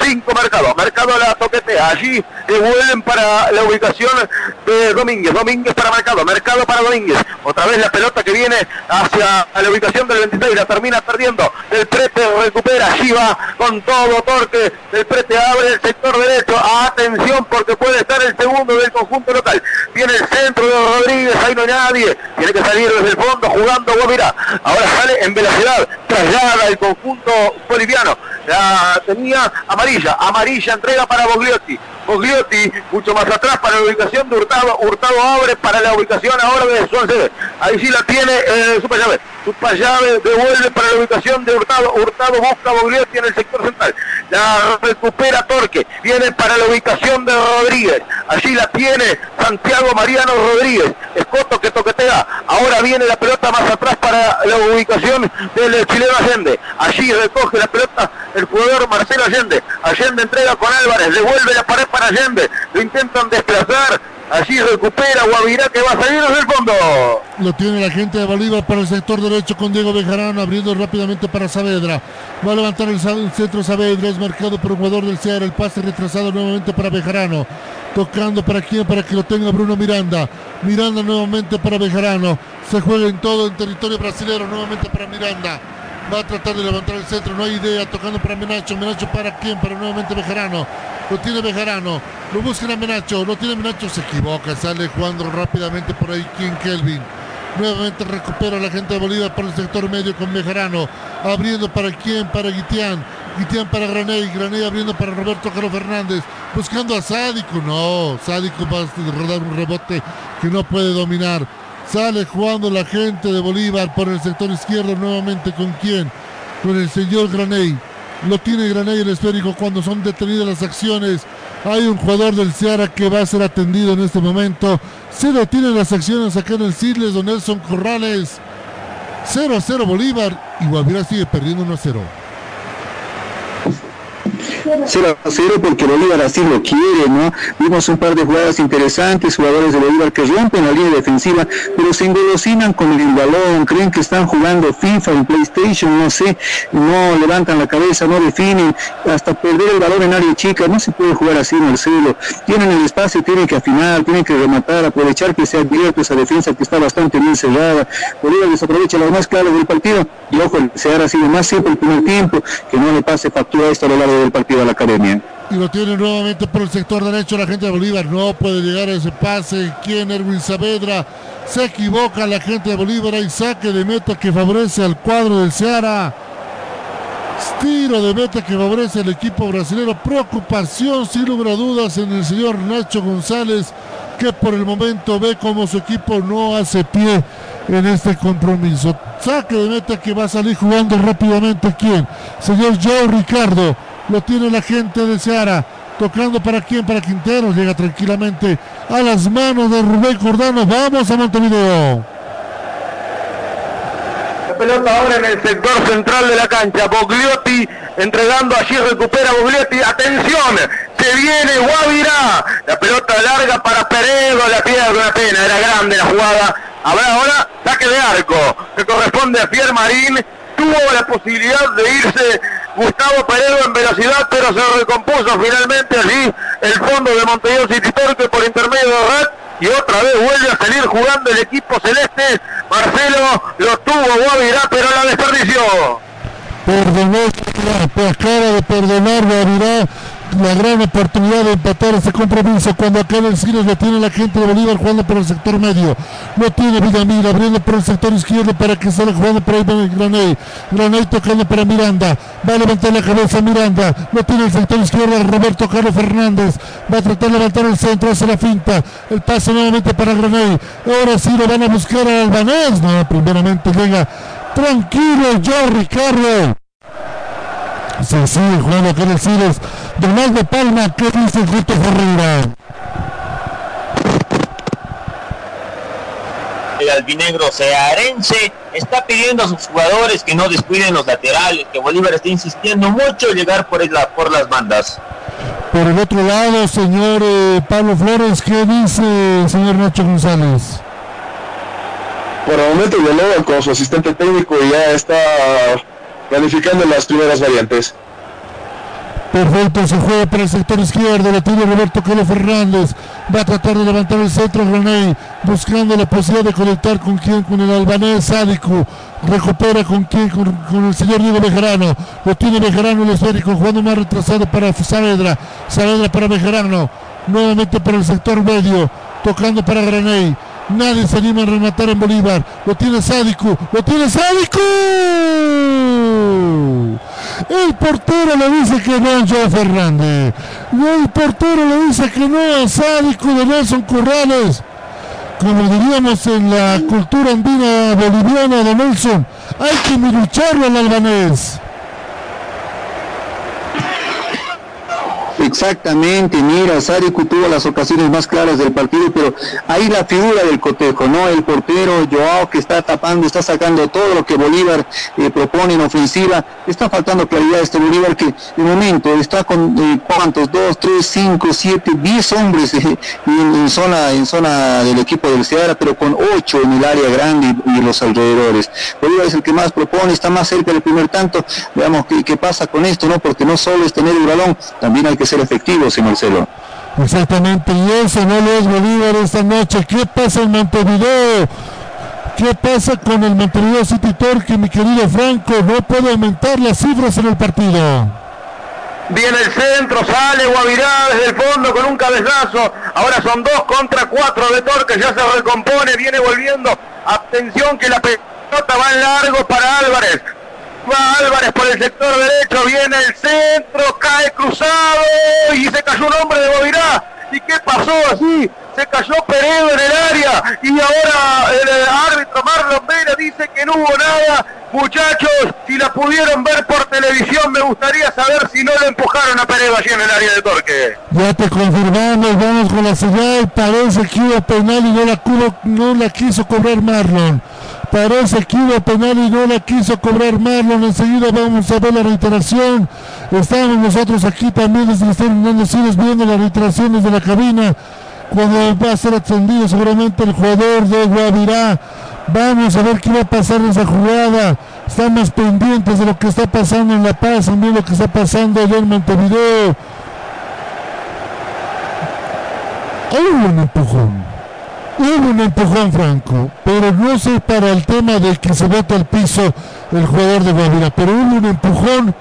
5 Mercado. Mercado la toquetea. Allí vuelven para la ubicación de Domínguez. Domínguez para Mercado. Mercado para Domínguez. Otra vez la pelota que viene hacia la ubicación del 26. La termina perdiendo. El prete recupera. Allí va con todo torque. El prete abre el sector derecho. Atención porque puede estar el segundo del conjunto local. Tiene el centro de Rodríguez. Ahí no hay nadie. Tiene que salir desde el fondo jugando. Ahora sale en velocidad, traslada el conjunto boliviano. La tenía amarilla, amarilla entrega para Bogliotti. Bogliotti mucho más atrás para la ubicación de Hurtado. Hurtado abre para la ubicación ahora de Suárez. Ahí sí la tiene eh. Super Llave devuelve para la ubicación de Hurtado. Hurtado busca Bogliotti en el sector central. La recupera Torque. Viene para la ubicación de Rodríguez. Allí la tiene Santiago Mariano Rodríguez. Escoto que toquetea. Ahora viene la pelota más atrás para la ubicación del chileno Allende. Allí recoge la pelota el jugador Marcelo Allende. Allende entrega con Álvarez. Devuelve la pared para Allende. Lo intentan desplazar. Allí recupera Guavirá que va a salir desde el fondo. Lo tiene la gente de Bolívar para el sector derecho con Diego Bejarano abriendo rápidamente para Saavedra. Va a levantar el centro Saavedra. Es marcado por un jugador del CEAR. El pase retrasado nuevamente para Bejarano. Tocando para quién, para que lo tenga Bruno Miranda. Miranda nuevamente para Bejarano. Se juega en todo en territorio brasileño nuevamente para Miranda. Va a tratar de levantar el centro, no hay idea. Tocando para Menacho. Menacho para quién, para nuevamente Bejarano. Lo tiene Bejarano. Lo busca a Menacho. Lo tiene Menacho. Se equivoca. Sale jugando rápidamente por ahí. King Kelvin. Nuevamente recupera la gente de Bolívar por el sector medio con Bejarano. Abriendo para quién, para Guitián. Guitián para Graney. Graney abriendo para Roberto Carlos Fernández. Buscando a Sádico. No, Sádico va a rodar un rebote que no puede dominar. Sale jugando la gente de Bolívar por el sector izquierdo nuevamente con quién? Con el señor Graney. Lo tiene Graney el esférico cuando son detenidas las acciones. Hay un jugador del Ceará que va a ser atendido en este momento. Se detienen las acciones acá en el Siles, don Nelson Corrales. 0 a 0 Bolívar y Guavirá sigue perdiendo 1 a 0. 0 a 0 porque Bolívar así lo quiere, ¿no? Vimos un par de jugadas interesantes, jugadores de Bolívar que rompen la línea defensiva, pero se engolosinan con el balón, creen que están jugando FIFA en PlayStation, no sé, no levantan la cabeza, no definen, hasta perder el balón en área chica, no se puede jugar así, Marcelo. Tienen el espacio, tienen que afinar, tienen que rematar, aprovechar que se ha abierto esa defensa que está bastante bien cerrada. Bolívar desaprovecha las más claras del partido y ojo, se ha sido más siempre el primer tiempo, que no le pase factura esto a lo largo del partido a la academia. Y lo tiene nuevamente por el sector derecho la gente de Bolívar. No puede llegar a ese pase. ¿Quién? Erwin Saavedra. Se equivoca la gente de Bolívar. Hay saque de meta que favorece al cuadro del Ceará. Tiro de meta que favorece al equipo brasileño. Preocupación, sin lugar a dudas, en el señor Nacho González, que por el momento ve como su equipo no hace pie en este compromiso. Saque de meta que va a salir jugando rápidamente. ¿Quién? Señor Joe Ricardo. Lo tiene la gente de Seara. Tocando para quién, para Quintero. Llega tranquilamente a las manos de Rubén Cordano. Vamos a Montevideo. La pelota ahora en el sector central de la cancha. Bogliotti entregando allí, recupera Bogliotti. Atención, se viene Guavirá. La pelota larga para Peredo, la pierde una pena, era grande la jugada. Habrá ahora saque de arco que corresponde a Pierre Marín. Tuvo la posibilidad de irse Gustavo Peredo en velocidad, pero se recompuso finalmente allí el fondo de Montevideo City Torque por intermedio de Red y otra vez vuelve a salir jugando el equipo celeste. Marcelo lo tuvo Guavirá, pero la desperdició. Perdonó, acaba de perdonar Guavirá la gran oportunidad de empatar ese compromiso cuando acá en el Siles lo tiene la gente de Bolívar jugando por el sector medio. No tiene Villamil abriendo por el sector izquierdo para que salga jugando por ahí Graney. Graney tocando para Miranda. Va a levantar la cabeza Miranda. No tiene el sector izquierdo Roberto Carlos Fernández. Va a tratar de levantar el centro hacia la finta. El paso nuevamente para Graney. Ahora sí lo van a buscar al Albanés. No, primeramente llega tranquilo yo Ricardo. Se sigue jugando acá en el Siles. Donaldo Palma, ¿qué dice Justo Ferreira? El albinegro cearense está pidiendo a sus jugadores que no descuiden los laterales, que Bolívar está insistiendo mucho en llegar por, la, por las bandas. Por el otro lado, señor eh, Pablo Flores, ¿qué dice el señor Nacho González? Por el momento Villalobos con su asistente técnico ya está planificando las primeras variantes. Perfecto, se juega para el sector izquierdo, lo tiene Roberto Carlos Fernández, va a tratar de levantar el centro Graney, buscando la posibilidad de conectar con quien, con el albanés Sádico, recupera con quien, con, el señor Diego Bejarano, lo tiene Bejarano el esférico, jugando más retrasado para Saavedra, Saavedra para Bejarano, nuevamente para el sector medio, tocando para Graney, Nadie se anima a rematar en Bolívar. Lo tiene Sádico. Lo tiene Sádico. El portero le dice que no a Joe Fernández. El portero le dice que no a Sádico de Nelson Corrales. Como diríamos en la cultura andina boliviana de Nelson, hay que lucharlo al albanés. Exactamente, mira, Sádico tuvo las ocasiones más claras del partido, pero ahí la figura del cotejo, ¿no? El portero Joao que está tapando, está sacando todo lo que Bolívar eh, propone en ofensiva. Está faltando claridad este Bolívar que de momento está con eh, cuántos, dos, tres, cinco, siete, diez hombres eh, en, zona, en zona del equipo del Ceará, pero con ocho en el área grande y, los alrededores. Bolívar es el que más propone, está más cerca del primer tanto. Veamos qué, qué pasa con esto, ¿no? Porque no solo es tener el balón, también hay que ser efectivos, en Marcelo. Exactamente, y eso no lo es Bolívar esta noche. ¿Qué pasa en Montevideo? ¿Qué pasa con el Montevideo City Torque, mi querido Franco? No puede aumentar las cifras en el partido. Viene el centro, sale Guavirá desde el fondo con un cabezazo. Ahora son dos contra cuatro de Torque, ya se recompone, viene volviendo. Atención que la pelota va en largo para Álvarez. Va Álvarez por el sector derecho, viene el centro, cae cruzado y se cayó un hombre de Bovirá. ¿Y qué pasó así? Se cayó Peredo en el área y ahora el árbitro Marlon Vera dice que no hubo nada. Muchachos, si la pudieron ver por televisión, me gustaría saber si no le empujaron a Peredo allí en el área de Torque. Ya te confirmamos, vamos con la señal. Parece que hubo penal y no la, no la quiso cobrar Marlon. Parece que hubo penal y no la quiso cobrar Marlon. Enseguida vamos a ver la reiteración. Estamos nosotros aquí también desde el Estadio Siles viendo las reiteraciones de la cabina. Cuando va a ser atendido seguramente el jugador de Guavirá. Vamos a ver qué va a pasar en esa jugada. Estamos pendientes de lo que está pasando en La Paz, también lo que está pasando allá en Montevideo. Hay un empujón. Hubo un empujón franco, pero no sé para el tema de que se bote al piso el jugador de Guavira, pero hubo un empujón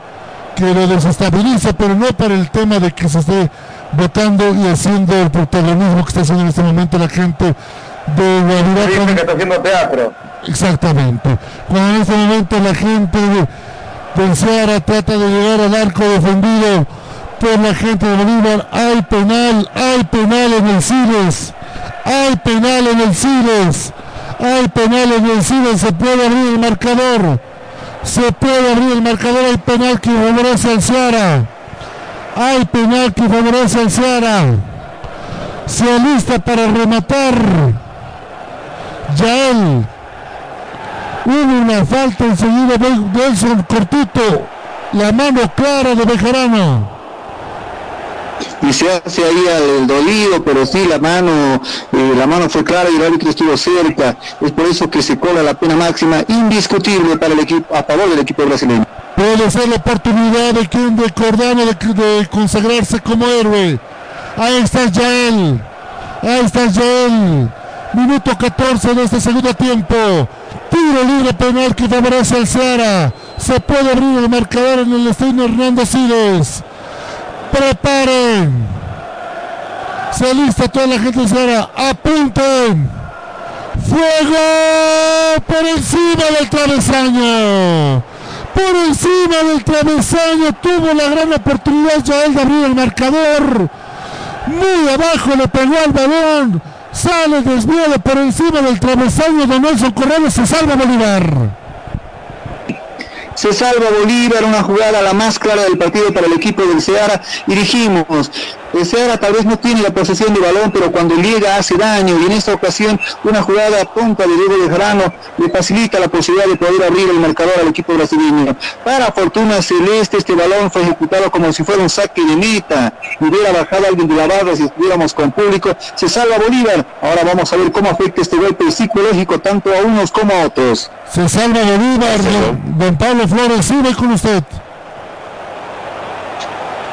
que lo desestabiliza, pero no para el tema de que se esté votando y haciendo el protagonismo que está haciendo en este momento la gente de Guavirá. que está haciendo teatro. Exactamente. Cuando en este momento la gente de, del trata de llegar al arco defendido por la gente de Bolívar, hay penal, hay penal en el Siles hay penal en el Siles. Hay penal en el Siles. Se puede abrir el marcador. Se puede abrir el marcador. Hay penal que favorece al Ciara. Hay penal que favorece al Ciara. Se alista para rematar. Yael. Hubo una falta enseguida de Nelson Cortito. La mano clara de Bejarano y se hace ahí el dolido, pero sí la mano, eh, la mano fue clara y el árbitro estuvo cerca. Es por eso que se cola la pena máxima indiscutible para el equipo, a favor del equipo brasileño. Puede ser la oportunidad de quien de Cordano de, consagrarse como héroe. Ahí está Yael. Ahí está Joel. Minuto 14 de este segundo tiempo. Tiro libre penal que favorece al Seara. Se puede abrir el marcador en el destino Hernando Siles. Preparen. Se alista toda la gente Seara. Apunten. Fuego por encima del travesaño. Por encima del travesaño tuvo la gran oportunidad Joel de abrir el marcador. Muy abajo le pegó al balón. Sale desviado por encima del travesaño de Nelson Corrales. Se salva Bolívar. Se salva Bolívar, una jugada la más clara del partido para el equipo del Seara. Y dijimos, el Seara tal vez no tiene la posesión de balón, pero cuando llega hace daño. Y en esta ocasión, una jugada tonta de Diego Bejarano le facilita la posibilidad de poder abrir el marcador al equipo brasileño. Para fortuna celeste, este balón fue ejecutado como si fuera un saque de meta. Hubiera bajado alguien de la barra si estuviéramos con público. Se salva Bolívar. Ahora vamos a ver cómo afecta este golpe psicológico tanto a unos como a otros. Se salva Bolívar. Don, Pablo Flores, voy con usted.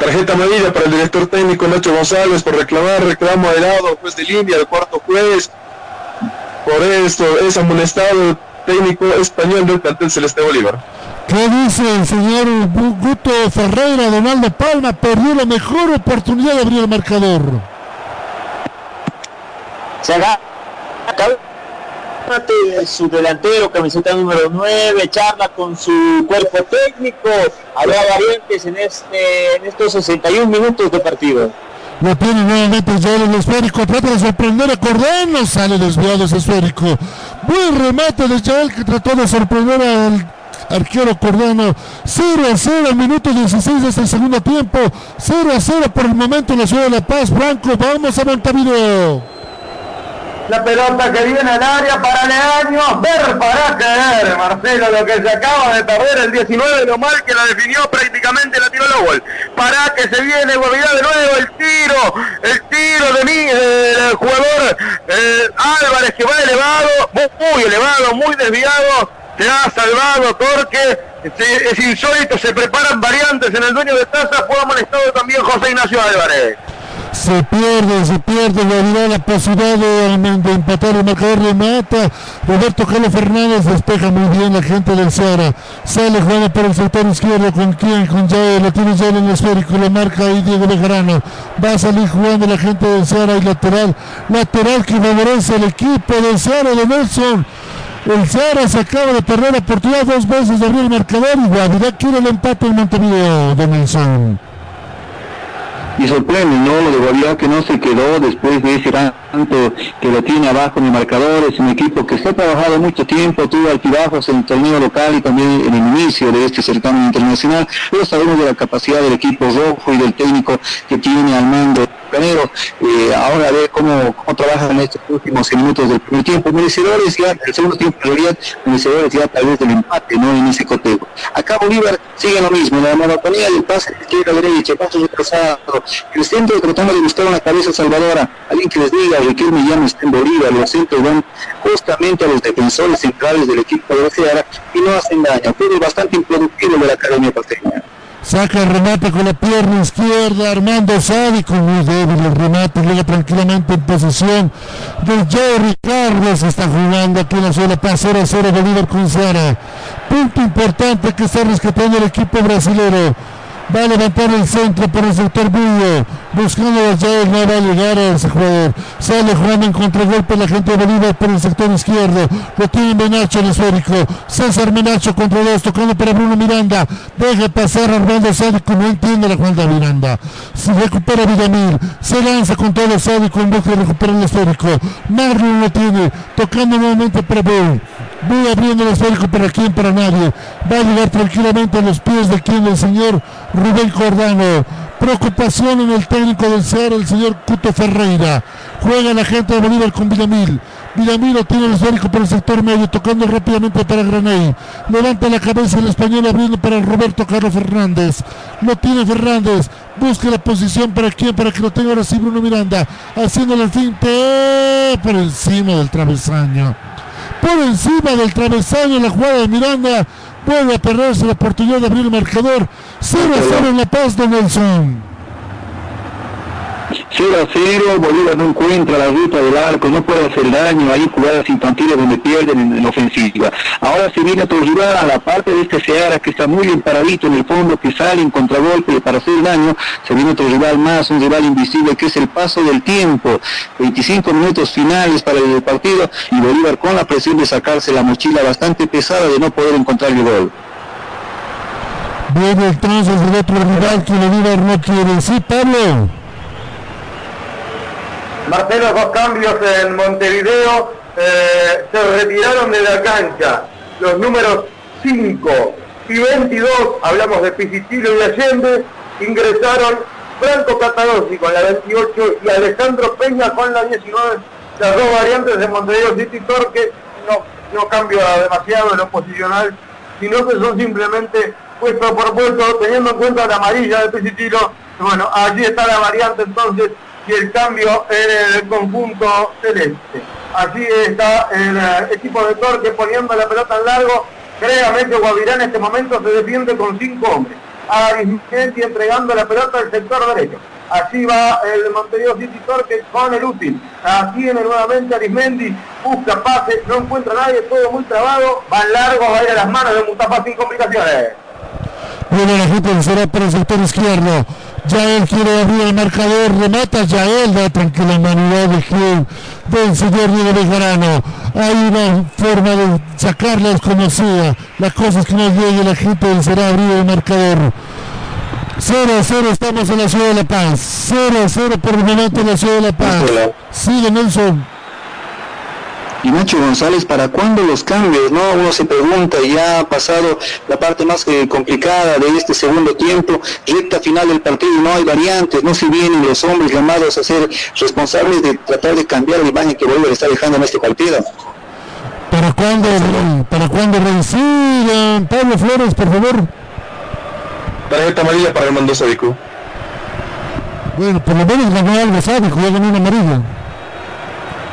Tarjeta amarilla para el director técnico Nacho González por reclamar reclamo adelado, juez de línea, el cuarto juez. Por esto es amonestado el técnico español del plantel Celeste Bolívar. ¿Qué dice el señor Guto Ferreira? Donaldo Palma perdió la mejor oportunidad de abrir el marcador. Se haga su delantero, camiseta número 9, charla con su cuerpo técnico, habrá variantes en, este, en estos 61 minutos de partido. Lo tiene nuevamente Joel el esférico, trata de sorprender a Cordano, sale desviado ese esférico. Buen remate de Joel que trató de sorprender al arquero Cordano. 0 a 0 al minuto 16 de este segundo tiempo. 0 a 0 por el momento en la ciudad de La Paz. Blanco, vamos a Montevideo. La pelota que viene al área para Leaño. Ver para caer, Marcelo, lo que se acaba de perder el 19, lo mal que la definió prácticamente la tiró la gol. Para que se viene Guavirá de nuevo, el tiro, el tiro de mí, del jugador eh, Álvarez que va elevado, muy, elevado, muy desviado. Se ha salvado Torque, es, insólito, se preparan variantes en el dueño de taza, fue amonestado también José Ignacio Álvarez se pierde, se pierde realidad la posibilidad de, empatar el marcador mata. Roberto Carlos Fernández despeja muy bien la gente del Seara. Sale jugando por el sector izquierdo con quien, con Jael, lo tiene Jael en el esférico, lo marca ahí Diego Bejarano. Va a salir jugando la gente del Seara y lateral, lateral que favorece al equipo del Seara de Nelson. El Seara se acaba de perder la oportunidad dos veces de abrir el marcador y Guavirá quiere el empate en Montevideo de Nelson y sorprende, ¿no? Lo de Guavirá que no se quedó después de ese tanto que lo tiene abajo en el marcador, es un equipo que se ha trabajado mucho tiempo, tuvo altibajos en el torneo local y también en el inicio de este certamen internacional, pero sabemos de la capacidad del equipo rojo y del técnico que tiene al mando Canero, eh, ahora ve cómo, trabajan estos últimos minutos del primer tiempo, merecedores ya, el segundo tiempo en realidad, merecedores ya tal vez del empate, ¿no? En ese cotejo. Acá Bolívar sigue lo mismo, la monotonía del pase de izquierda a derecha, paso retrasado, el centro tratando de buscar una cabeza salvadora, alguien que les diga que el Millán está en Bolívar, los centros van justamente a los defensores centrales del equipo de Ceará y no hacen daño, fue bastante improductivo de la Academia Pasteña. Saca el remate con la pierna izquierda, Armando Sádico, muy débil el remate, llega tranquilamente en posición de Jerry Carlos, está jugando aquí en la zona paz 0 a 0 Bolívar con. Punto importante que está rescatando el equipo brasileño va a levantar el centro por el sector Bullo, buscando a llaves, no va a llegar a ese jugador, sale jugando en contragolpe la gente de Bolívar por el sector izquierdo, lo tiene Menacho en el esférico, César Menacho contra dos, tocando para Bruno Miranda, deja pasar Armando Sádico, no entiende la jugada Miranda, se recupera Villamil, se lanza con todo Sádico en busca de recuperar el esférico, Marlon lo tiene, tocando nuevamente para Bull, Voy abriendo el esférico para quien, para nadie. Va a llegar tranquilamente a los pies de quien, el señor Rubén Cordano. Preocupación en el técnico del ser, el señor Cuto Ferreira. Juega la gente de Bolívar con Villamil. Villamil tiene el esférico por el sector medio, tocando rápidamente para Graney. Levanta la cabeza el español abriendo para Roberto Carlos Fernández. Lo tiene Fernández. Busca la posición para quien, para que lo tenga ahora sí Bruno Miranda. Haciéndole el fin por encima del travesaño por encima del travesaño la jugada de Miranda. Vuelve a perderse la oportunidad de abrir el marcador. 0 a 0 en La Paz de Nelson. 0 a 0, Bolívar no encuentra la ruta del arco, no puede hacer daño, hay jugadas infantiles donde pierden en, ofensiva. Ahora se viene otro rival a la parte de este Seara que está muy bien paradito en el fondo, que sale en contragolpe para hacer daño, se viene otro rival más, un rival invisible que es el paso del tiempo, 25 minutos finales para el partido y Bolívar con la presión de sacarse la mochila bastante pesada de no poder encontrar el gol. Viene entonces el otro rival que Bolívar no quiere. Sí, Pablo. Marcelo, dos cambios en Montevideo. Eh, se retiraron de la cancha los números 5 y 22, hablamos de Pisitilo y Allende, ingresaron Franco Catadossi con la 28 y Alejandro Peña con la 19. Las dos variantes de Montevideo City Torque no, no cambia demasiado en lo posicional, sino que son simplemente puesto por puesto, teniendo en cuenta la amarilla de Pisitilo. Bueno, allí está la variante entonces y el cambio en el conjunto celeste. Así está el eh, equipo de Torque poniendo la pelota en largo. Créame que Guavirá en este momento se defiende con cinco hombres. Arismendi entregando la pelota al sector derecho. Así va el Montevideo City Torque con el útil. tiene nuevamente Arismendi, busca pase, no encuentra nadie, todo muy trabado. Va largo, va a ir a las manos de Mustafa sin complicaciones. Bueno, la gente será para el sector izquierdo. Ya él quiere abrir el marcador, remata ya él, da tranquila humanidad de Gil, del señor Diego Bejarano. Hay una forma de sacarlas como sea. La cosa es que no llegue la gente será abrir el marcador. 0 a 0 estamos en la ciudad de La Paz. 0 a 0 por el momento en la ciudad de La Paz. Sigue Nelson y Nacho González, ¿para cuándo los cambios? no Uno se pregunta, ya ha pasado la parte más eh, complicada de este segundo tiempo, recta final del partido, no hay variantes, no se vienen los hombres llamados a ser responsables de tratar de cambiar la imagen que Bolívar está dejando en este partido. ¿Para cuándo, para cuándo Pablo Flores, por favor? Tarjeta amarilla para el Mendoza Vico. Bueno, por lo menos ganó algo sádico, ya ganó una amarilla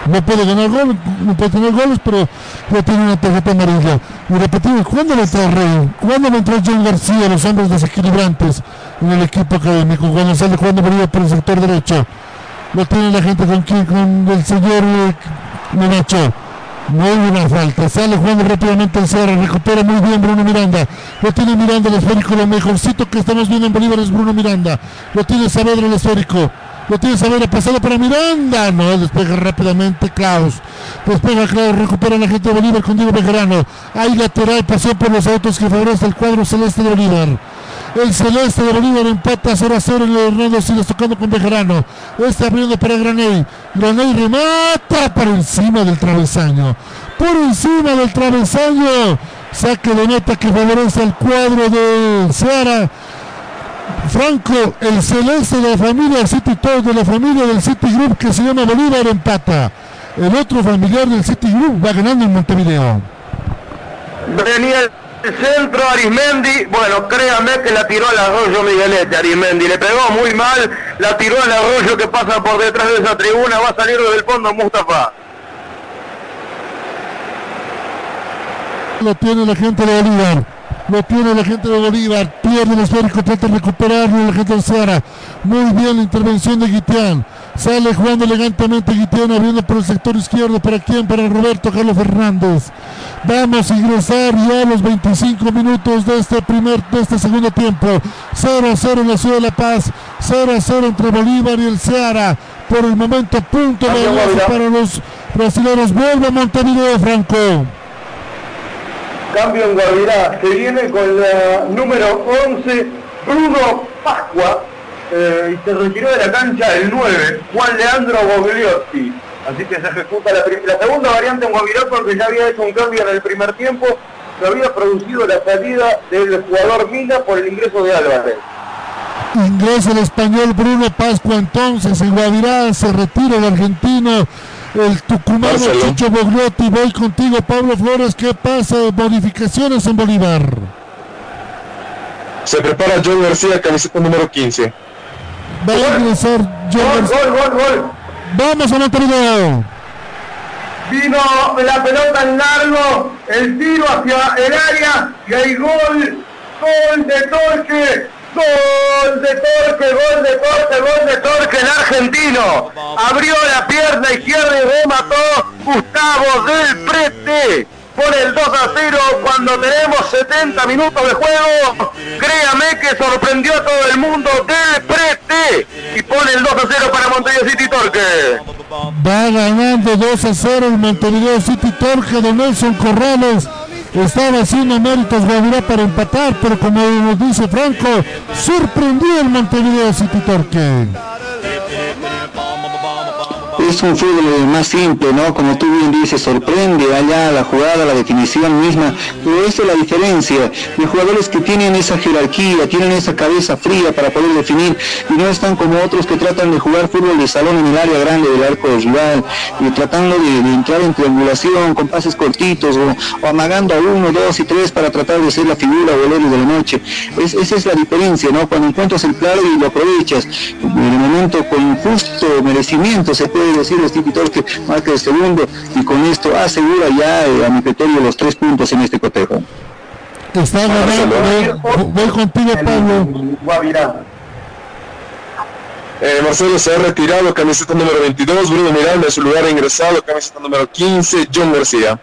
no puede ganar goles, no puede tener goles, pero ya tiene una tarjeta amarilla. Y repetimos, ¿cuándo le entró Rey? ¿Cuándo le entró John García, los hombres desequilibrantes en el equipo académico? Cuando sale jugando Bolívar por el sector derecho. Lo tiene la gente con quien, con el señor Menacho. No hay una falta, sale jugando rápidamente el Cerro, recupera muy bien Bruno Miranda. Lo tiene Miranda el esférico, lo mejorcito que estamos viendo en Bolívar es Bruno Miranda. Lo tiene Saavedra el esférico. Lo tiene Saavedra pasado para Miranda. No, despega rápidamente Klaus. Despega Klaus, recupera la gente de Bolívar con Diego Bejarano. Hay lateral, pasó por los autos que favorece el cuadro celeste de Bolívar. El celeste de Bolívar empata 0 a 0 y Hernando sigue tocando con Bejarano. Está abriendo para Graney. Graney remata por encima del travesaño. Por encima del travesaño. Saque de nota que favorece al cuadro de Seara Franco, el celeste de la familia City Toys, de la familia del City Group que se llama Bolívar, empata. El otro familiar del City Group va ganando en Montevideo. Venía el centro Arismendi, bueno, créame que la tiró al arroyo Miguelete Arismendi, le pegó muy mal, la tiró al arroyo que pasa por detrás de esa tribuna, va a salir desde el fondo Mustafa. Lo tiene la gente de Bolívar. Lo tiene la gente de Bolívar. Pierde el esférico, trata de recuperarlo la gente de Seara. Muy bien la intervención de Guitián. Sale jugando elegantemente Guitián abriendo por el sector izquierdo. ¿Para quién? Para Roberto Carlos Fernández. Vamos a ingresar ya a los 25 minutos de este primer, de este segundo tiempo. 0 a 0 en la ciudad de La Paz. 0 a 0 entre Bolívar y el Seara. Por el momento, punto de para los brasileños. Vuelve a Montevideo, Franco. Cambio en Guavirá. Se viene con la número 11, Bruno Pascua. Eh, y se retiró de la cancha el 9, Juan Leandro Bogliotti. Así que se ejecuta la, segunda variante en Guavirá porque ya había hecho un cambio en el primer tiempo. Se había producido la salida del jugador Mina por el ingreso de Álvarez. Ingresa el español Bruno Pascua entonces en Guavirá, se retira el argentino el tucumano Chicho Bogliotti. Voy contigo, Pablo Flores. ¿Qué pasa? Modificaciones en Bolívar. Se prepara John García, camiseta número 15. Va a ingresar John García. Gol, gol, gol. Vamos a Montevideo. Vino la pelota en largo, el tiro hacia el área y hay gol, gol de Torque, Gol de Torque, gol de Torque, gol de Torque, el argentino. Abrió la pierna izquierda y remató Gustavo del Prete por el 2 a 0 cuando tenemos 70 minutos de juego. Créame que sorprendió a todo el mundo del Prete y pone el 2 a 0 para Montevideo City Torque. Va ganando 2 a 0 el Montevideo City Torque de Nelson Corrales. Estaba haciendo méritos Guavirá para empatar, pero como nos dice Franco, sorprendió el Montevideo City Torque es un fútbol más simple, ¿no? Como tú bien dices, sorprende allá la jugada, la definición misma, pero esa es la diferencia de jugadores que tienen esa jerarquía, tienen esa cabeza fría para poder definir y no están como otros que tratan de jugar fútbol de salón en el área grande del arco rival y tratando de, entrar en triangulación con pases cortitos o, amagando a uno, dos y tres para tratar de ser la figura o el de la noche. esa es la diferencia, ¿no? Cuando encuentras el claro y lo aprovechas, en el momento con justo merecimiento se puede decir el Torque que marca el segundo y con esto asegura ya eh, a mi criterio los tres puntos en este cotejo. Está ganando, voy, contigo Pablo. Eh, Marcelo se ha retirado, camiseta número 22, Bruno Miranda en su lugar ha ingresado, camiseta número 15, John García.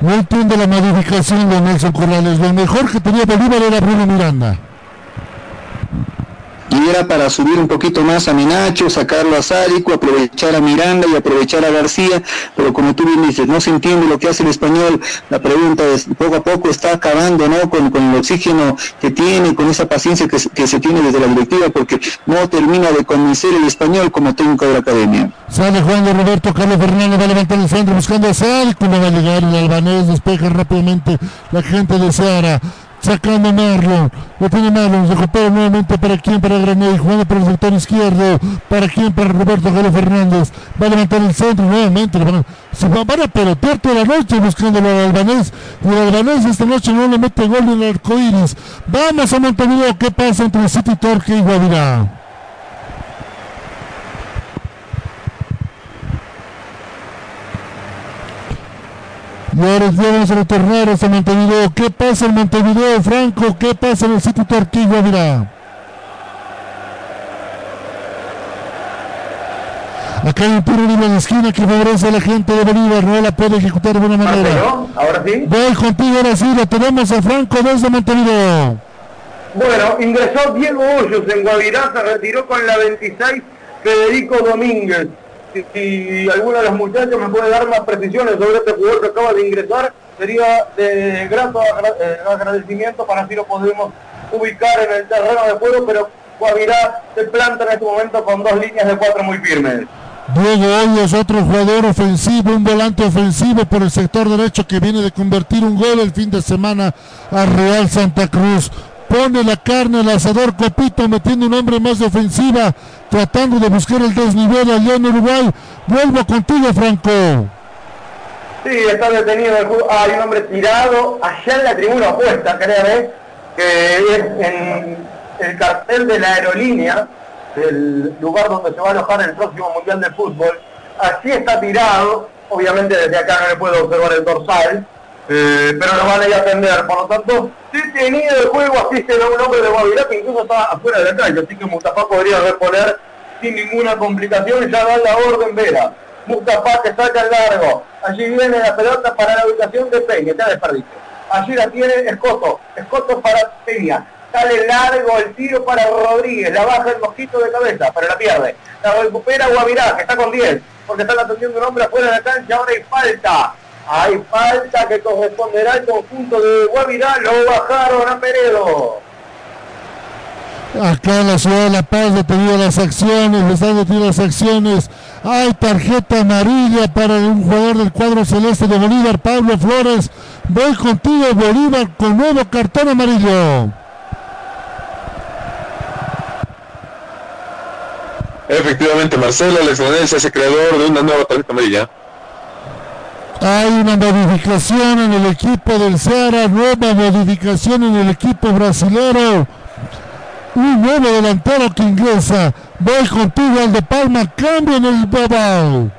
No entiendo la modificación de Nelson Corrales, lo mejor que tenía Bolívar era Bruno Miranda y era para subir un poquito más a Menacho, sacarlo a Sádico, aprovechar a Miranda y aprovechar a García, pero como tú bien dices, no se entiende lo que hace el español, la pregunta es, poco a poco está acabando ¿no? con, el oxígeno que tiene, con esa paciencia que, se tiene desde la directiva, porque no termina de convencer el español como técnico de la academia. Sale Juan de Roberto Carlos Fernández, va a levantar el centro buscando a Sádico, no va a llegar el albanés, despeja rápidamente la gente de Seara sacando Marlon, lo tiene Marlon, se recupera nuevamente para quien, para Granada, jugando por el sector izquierdo, para quien, para Roberto Galo Fernández, va a levantar el centro nuevamente, se van a pelotear toda la noche buscándolo al albanés, y el albanés esta noche no le mete gol en el arco iris. Vamos a Montevideo, ¿qué pasa entre City Torque y Guavirá? Y ahora vamos a retornar a Montevideo. ¿Qué pasa en Montevideo, Franco? ¿Qué pasa en el sitio Torquillo? Mira. Acá hay un puro en la esquina que favorece a la gente de Bolívar. No la puede ejecutar de buena manera. Ahora sí. Voy contigo, ahora sí. Lo tenemos a Franco desde Montevideo. Bueno, ingresó Diego Hoyos en Guavirá. Se retiró con la 26 Federico Domínguez si, alguno de los muchachos me puede dar más precisiones sobre este jugador que acaba de ingresar, sería de grato eh, agradecimiento para así lo podemos ubicar en el terreno de juego, pero Guavirá se planta en este momento con dos líneas de cuatro muy firmes. Diego Hoy es otro jugador ofensivo, un volante ofensivo por el sector derecho que viene de convertir un gol el fin de semana a Real Santa Cruz. Pone la carne al asador Copito metiendo un hombre más de ofensiva, tratando de buscar el desnivel allá en Uruguay. Vuelvo contigo, Franco. Sí, está detenido. hay un hombre tirado allá en la tribuna opuesta, créame, que es en el cartel de la aerolínea, del lugar donde se va a alojar el próximo Mundial de Fútbol. Así está tirado, obviamente desde acá no le puedo observar el dorsal, eh, pero lo van a ir a atender. Por lo tanto, detenido el juego, asiste a un hombre de Guavirá que incluso está afuera del cancha, así que Mustafa podría reponer sin ninguna complicación ya da la orden Vera. Mustafa que saca el largo. Allí viene la pelota para la ubicación de Peña, ya desperdicio. Allí la tiene Escoto. Escoto para Peña. Sale largo el tiro para Rodríguez. La baja el mosquito de cabeza, pero la pierde. La recupera Guavirá, que está con 10, porque está atendiendo un hombre afuera de la cancha. Ahora hay falta. Hay falta que corresponderá al conjunto de Guavirá. Lo bajaron a Peredo. Acá en la ciudad de La Paz detenido las acciones, le están deteniendo las acciones. Hay tarjeta amarilla para un jugador del cuadro celeste de Bolívar, Pablo Flores. Voy contigo, Bolívar, con nuevo cartón amarillo. Efectivamente, Marcelo Alex es el creador de una nueva tarjeta amarilla. Hay una modificación en el equipo del Ceará, nueva modificación en el equipo brasilero. Un nuevo delantero que ingresa. Voy contigo al de Palma, cambio en el Babao.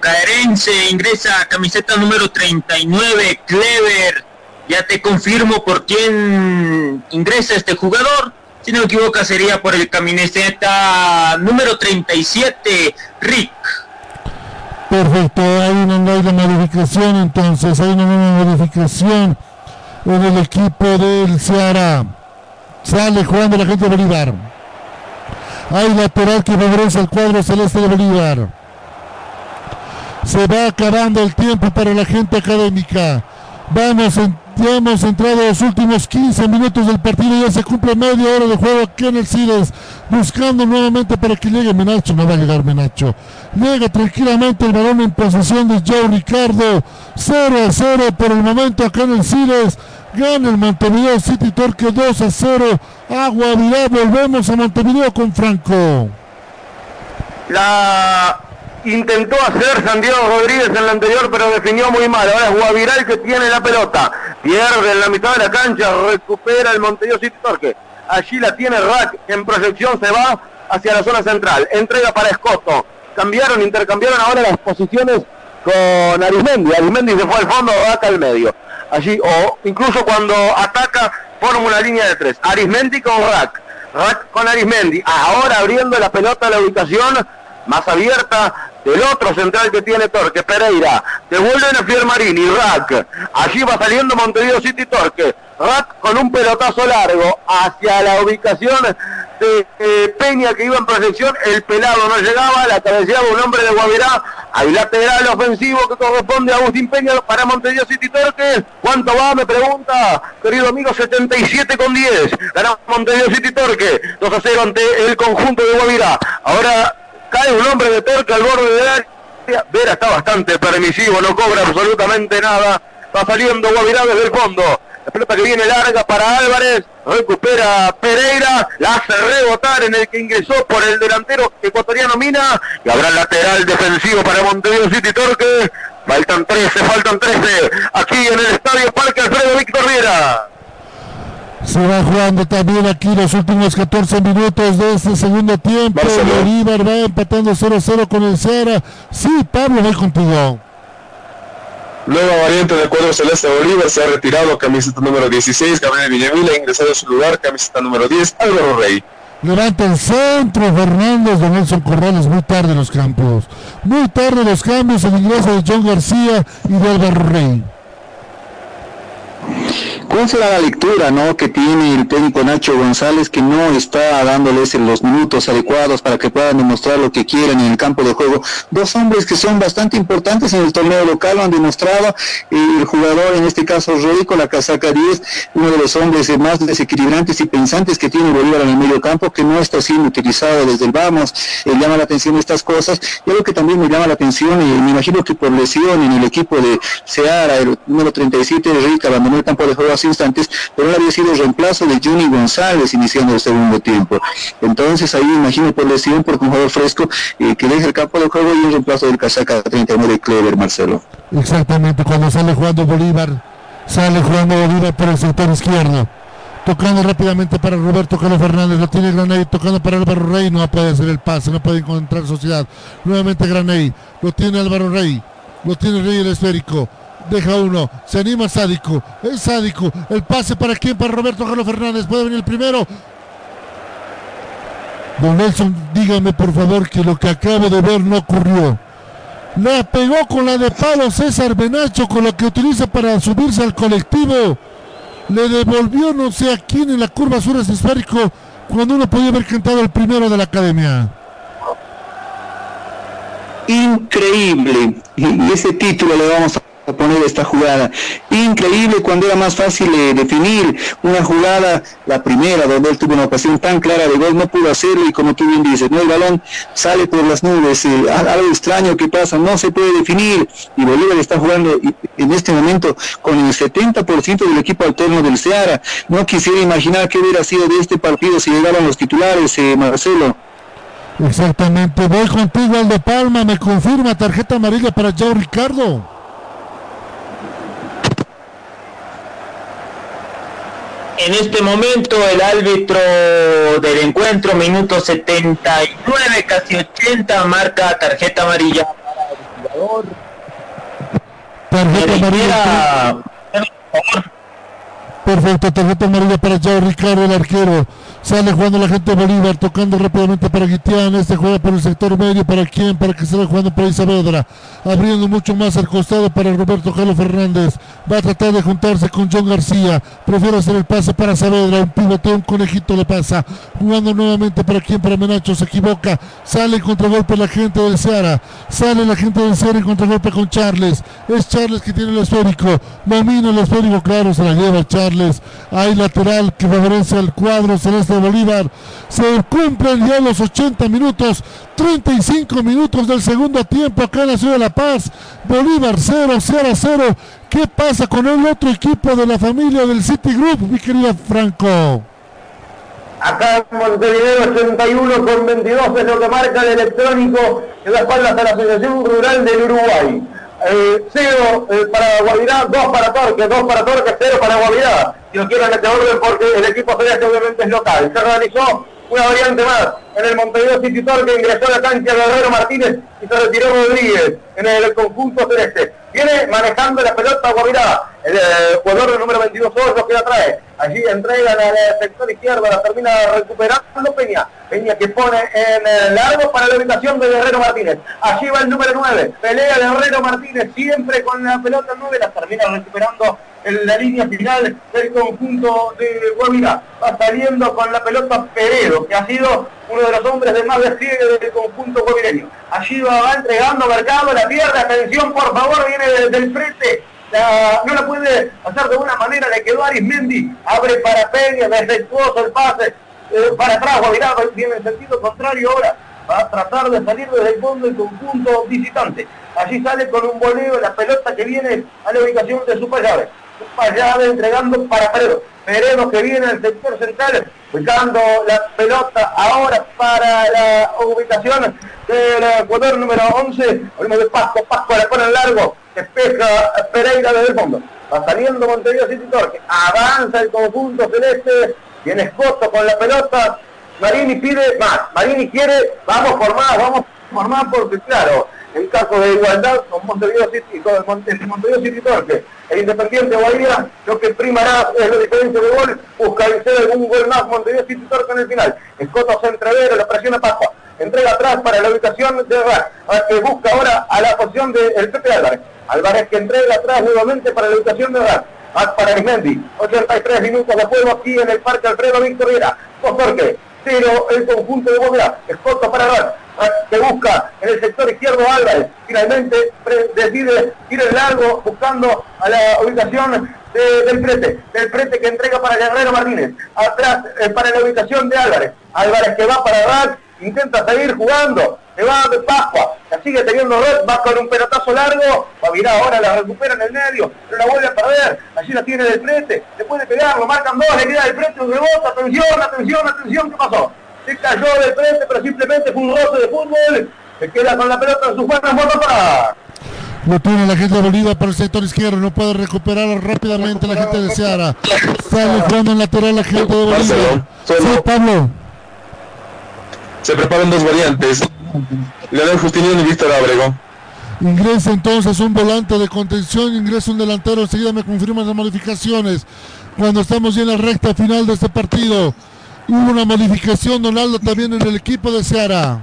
Caerense ingresa camiseta número 39, Clever ya te confirmo por quién ingresa este jugador. Si no me equivoco, sería por el camiseta número 37, Rick. Perfecto, hay una nueva modificación entonces, hay una nueva modificación en el equipo del Ceará. Sale jugando la gente de Bolívar. Hay lateral que regresa al cuadro celeste de Bolívar. Se va acabando el tiempo para la gente académica. Vamos, en, ya hemos entrado a los últimos 15 minutos del partido. Ya se cumple media hora de juego aquí en el Cires. Buscando nuevamente para que llegue Menacho. No va a llegar Menacho. Llega tranquilamente el balón en posesión de Joe Ricardo. 0 a 0 por el momento acá en el Cires. Gana el Montevideo City Torque 2 a 0. Agua Vidal. Volvemos a Montevideo con Franco. La intentó hacer Santiago Rodríguez en la anterior, pero definió muy mal. Ahora es Guaviral que tiene la pelota. Pierde en la mitad de la cancha, recupera el Montevideo City Torque. Allí la tiene Rack, en proyección se va hacia la zona central. Entrega para Escoto. Cambiaron, intercambiaron ahora las posiciones con Arismendi. Arismendi se fue al fondo, Rack al medio. Allí, o incluso cuando ataca, forma una línea de tres. Arismendi con Rack. Rack con Arismendi. Ahora abriendo la pelota a la ubicación más abierta del otro central que tiene Torque, Pereira. Devuelven a Fiermarini, Rack. Allí va saliendo Montevideo City Torque. Rack con un pelotazo largo hacia la ubicación de eh, Peña que iba en proyección. El pelado no llegaba, la cabeceaba un hombre de Guavirá. Hay lateral ofensivo que corresponde a Agustín Peña para Montevideo City Torque. ¿Cuánto va? Me pregunta, querido amigo, 77 con 10. Ganamos Montevideo City Torque. 2 a 0 ante el conjunto de Guavirá. Ahora cae un hombre de Torque al borde del área. Vera está bastante permisivo, no cobra absolutamente nada. Va saliendo Guavirá desde el fondo. La pelota que viene larga para Álvarez. Recupera Pereira. La hace rebotar en el que ingresó por el delantero ecuatoriano Mina. Y habrá lateral defensivo para Montevideo City Torque. Faltan 13, faltan 13. Aquí en el estadio Parque Alfredo Víctor Viera. Se va jugando también aquí los últimos 14 minutos de este segundo tiempo. Bolívar va empatando 0-0 con el Ceará. Sí, Pablo, voy contigo. Nueva variante del cuadro celeste Bolívar se ha retirado camiseta número 16, Gabriel Villamil ha ingresado a su lugar, camiseta número 10, Álvaro Rey. Levanta el centro Fernández de Nelson Corrales, muy tarde los campos. Muy tarde los cambios, el ingreso de John García y de Álvaro Rey. ¿Cuál será la lectura ¿no? que tiene el técnico Nacho González que no está dándoles los minutos adecuados para que puedan demostrar lo que quieren en el campo de juego? Dos hombres que son bastante importantes en el torneo local lo han demostrado. el jugador, en este caso con la casaca 10, uno de los hombres más desequilibrantes y pensantes que tiene Bolívar en el medio campo, que no está siendo utilizado desde el vamos. Eh, llama la atención estas cosas. Y algo que también me llama la atención, y me imagino que por lesión en el equipo de Seara, el número 37, Rey, que abandonó el campo de juego instantes, pero había sido reemplazo de Johnny González iniciando el segundo tiempo. Entonces ahí imagino por lesión, por un jugador fresco eh, que deja el campo de juego y un reemplazo del casaca 39 de Clever, Marcelo. Exactamente, cuando sale jugando Bolívar, sale jugando Bolívar por el sector izquierdo. Tocando rápidamente para Roberto Carlos Fernández, lo tiene Granay, tocando para Álvaro Rey, no puede hacer el pase, no puede encontrar sociedad. Nuevamente Granay, lo tiene Álvaro Rey, lo tiene Rey el esférico, deja uno, se anima Sádico, es Sádico, el pase para quién, para Roberto Carlos Fernández, puede venir el primero. Don Nelson, dígame por favor que lo que acabo de ver no ocurrió. La pegó con la de palo César Benacho, con lo que utiliza para subirse al colectivo. Le devolvió no sé a quién en la curva sur esférico cuando uno podía haber cantado el primero de la academia increíble. Y ese título le vamos a poner esta jugada. Increíble cuando era más fácil eh, definir una jugada, la primera, donde él tuvo una ocasión tan clara de gol, no pudo hacerlo y como tú bien dices, ¿no? el balón sale por las nubes, eh, algo extraño que pasa, no se puede definir y Bolívar está jugando en este momento con el 70% del equipo alterno del Seara. No quisiera imaginar qué hubiera sido de este partido si llegaban los titulares, eh, Marcelo. Exactamente, voy contigo Aldo Palma, me confirma tarjeta amarilla para Joe Ricardo. En este momento el árbitro del encuentro, minuto 79, casi 80, marca tarjeta amarilla para el jugador. Tarjeta amarilla. Perfecto, tarjeta amarilla para Yao Ricardo, el arquero. Sale jugando la gente de Bolívar, tocando rápidamente para Guitián. Este juega por el sector medio. ¿Para quién? Para que vaya jugando para Saavedra. Abriendo mucho más al costado para Roberto Carlos Fernández. Va a tratar de juntarse con John García. Prefiere hacer el pase para Saavedra. Un pivote, un conejito le pasa. Jugando nuevamente para quién? Para Menacho. Se equivoca. Sale contragolpe la gente del Seara. Sale la gente del Seara en contragolpe con Charles. Es Charles que tiene el esférico. Domina el esférico, claro, se la lleva Charles hay lateral que favorece al cuadro celeste de Bolívar. Se cumplen ya los 80 minutos, 35 minutos del segundo tiempo acá en la ciudad de La Paz. Bolívar 0, 0 0. ¿Qué pasa con el otro equipo de la familia del City Group, mi querido Franco? Acá en Montevideo 81 con 22 es lo que marca el electrónico que da espaldas a la Asociación Rural del Uruguay. Eh, cero eh, para Guavirá, dos para Torque, dos para Torque, cero para Guavirá. Si lo quiero en este orden porque el equipo celeste obviamente es local. Se realizó una variante más en el Montevideo City Torque, ingresó a la cancha Guerrero Martínez y se retiró Rodríguez en el conjunto celeste. Viene manejando la pelota Guavirá, el eh, jugador número 22 lo que la trae. Allí entregan al sector izquierdo, la termina recuperando Peña. Peña que pone en el largo para la ubicación de Guerrero Martínez. Allí va el número 9. Pelea Guerrero Martínez siempre con la pelota 9. La termina recuperando en la línea final del conjunto de Guavirá. Va saliendo con la pelota Peredo, que ha sido uno de los hombres de más despliegue del conjunto guavireño. Allí va, entregando Mercado, la pierde, atención por favor, viene del frente no la puede hacer de una manera, le quedó Arismendi, abre para Peña, defectuoso el pase, eh, para atrás, Guavirá viene en sentido contrario ahora, va a tratar de salir desde el fondo del conjunto visitante. Allí sale con un boleo la pelota que viene a la ubicación de su Payave. Payave entregando para Peredo. Peredo que viene al sector central, ubicando la pelota ahora para la ubicación del jugador número 11, hablamos de Pasco, Pasco la pone largo, despeja Pereira desde el fondo. Va saliendo Montevideo City Torque. Avanza el conjunto celeste. Tiene Escoto con la pelota. Marini pide más. Marini quiere, vamos por más, vamos por más porque claro, en caso de igualdad con Montevideo City, con el Montevideo City Torque, el Independiente Guaira, lo que primará es la diferencia de gol, busca vencer algún gol más Montevideo City Torque en el final. Escoto se entrevera, la presiona Pascua entrega atrás para la ubicación de Rar, que busca ahora a la posición del Pepe Álvarez. Álvarez que entrega atrás nuevamente para la ubicación de Rar. para Arismendi, 83 minutos de juego aquí en el Parque Alfredo Víctor Viera. Jorge, cero el conjunto de Bóveda, escolta para Rar, que busca en el sector izquierdo Álvarez. Finalmente decide ir en largo buscando a la ubicación del prete, del prete que entrega para Guerrero Martínez. Atrás eh, para la ubicación de Álvarez. Álvarez que va para Rar intenta seguir jugando, se va de Pascua, la sigue teniendo red, va con un pelotazo largo, va a virar ahora, la recupera en el medio, pero la vuelve a perder, allí la tiene del frente, le puede pegar, lo marcan dos, le queda del frente un rebote, atención, atención, atención, ¿qué pasó? Se cayó del frente, pero simplemente fue un roce de fútbol, se queda con la pelota en sus manos, para lo tiene la gente de Bolívar por el sector izquierdo, no puede recuperar rápidamente la gente de Seara. Sale jugando en lateral la gente de Bolívar. Sí, Pablo se preparan dos variantes. Leonel Justiniano y Víctor Abrego. Ingresa entonces un volante de contención, ingresa un delantero, enseguida me confirman las modificaciones. Cuando estamos ya en la recta final de este partido, hubo una modificación, Donaldo, también en el equipo de Seara.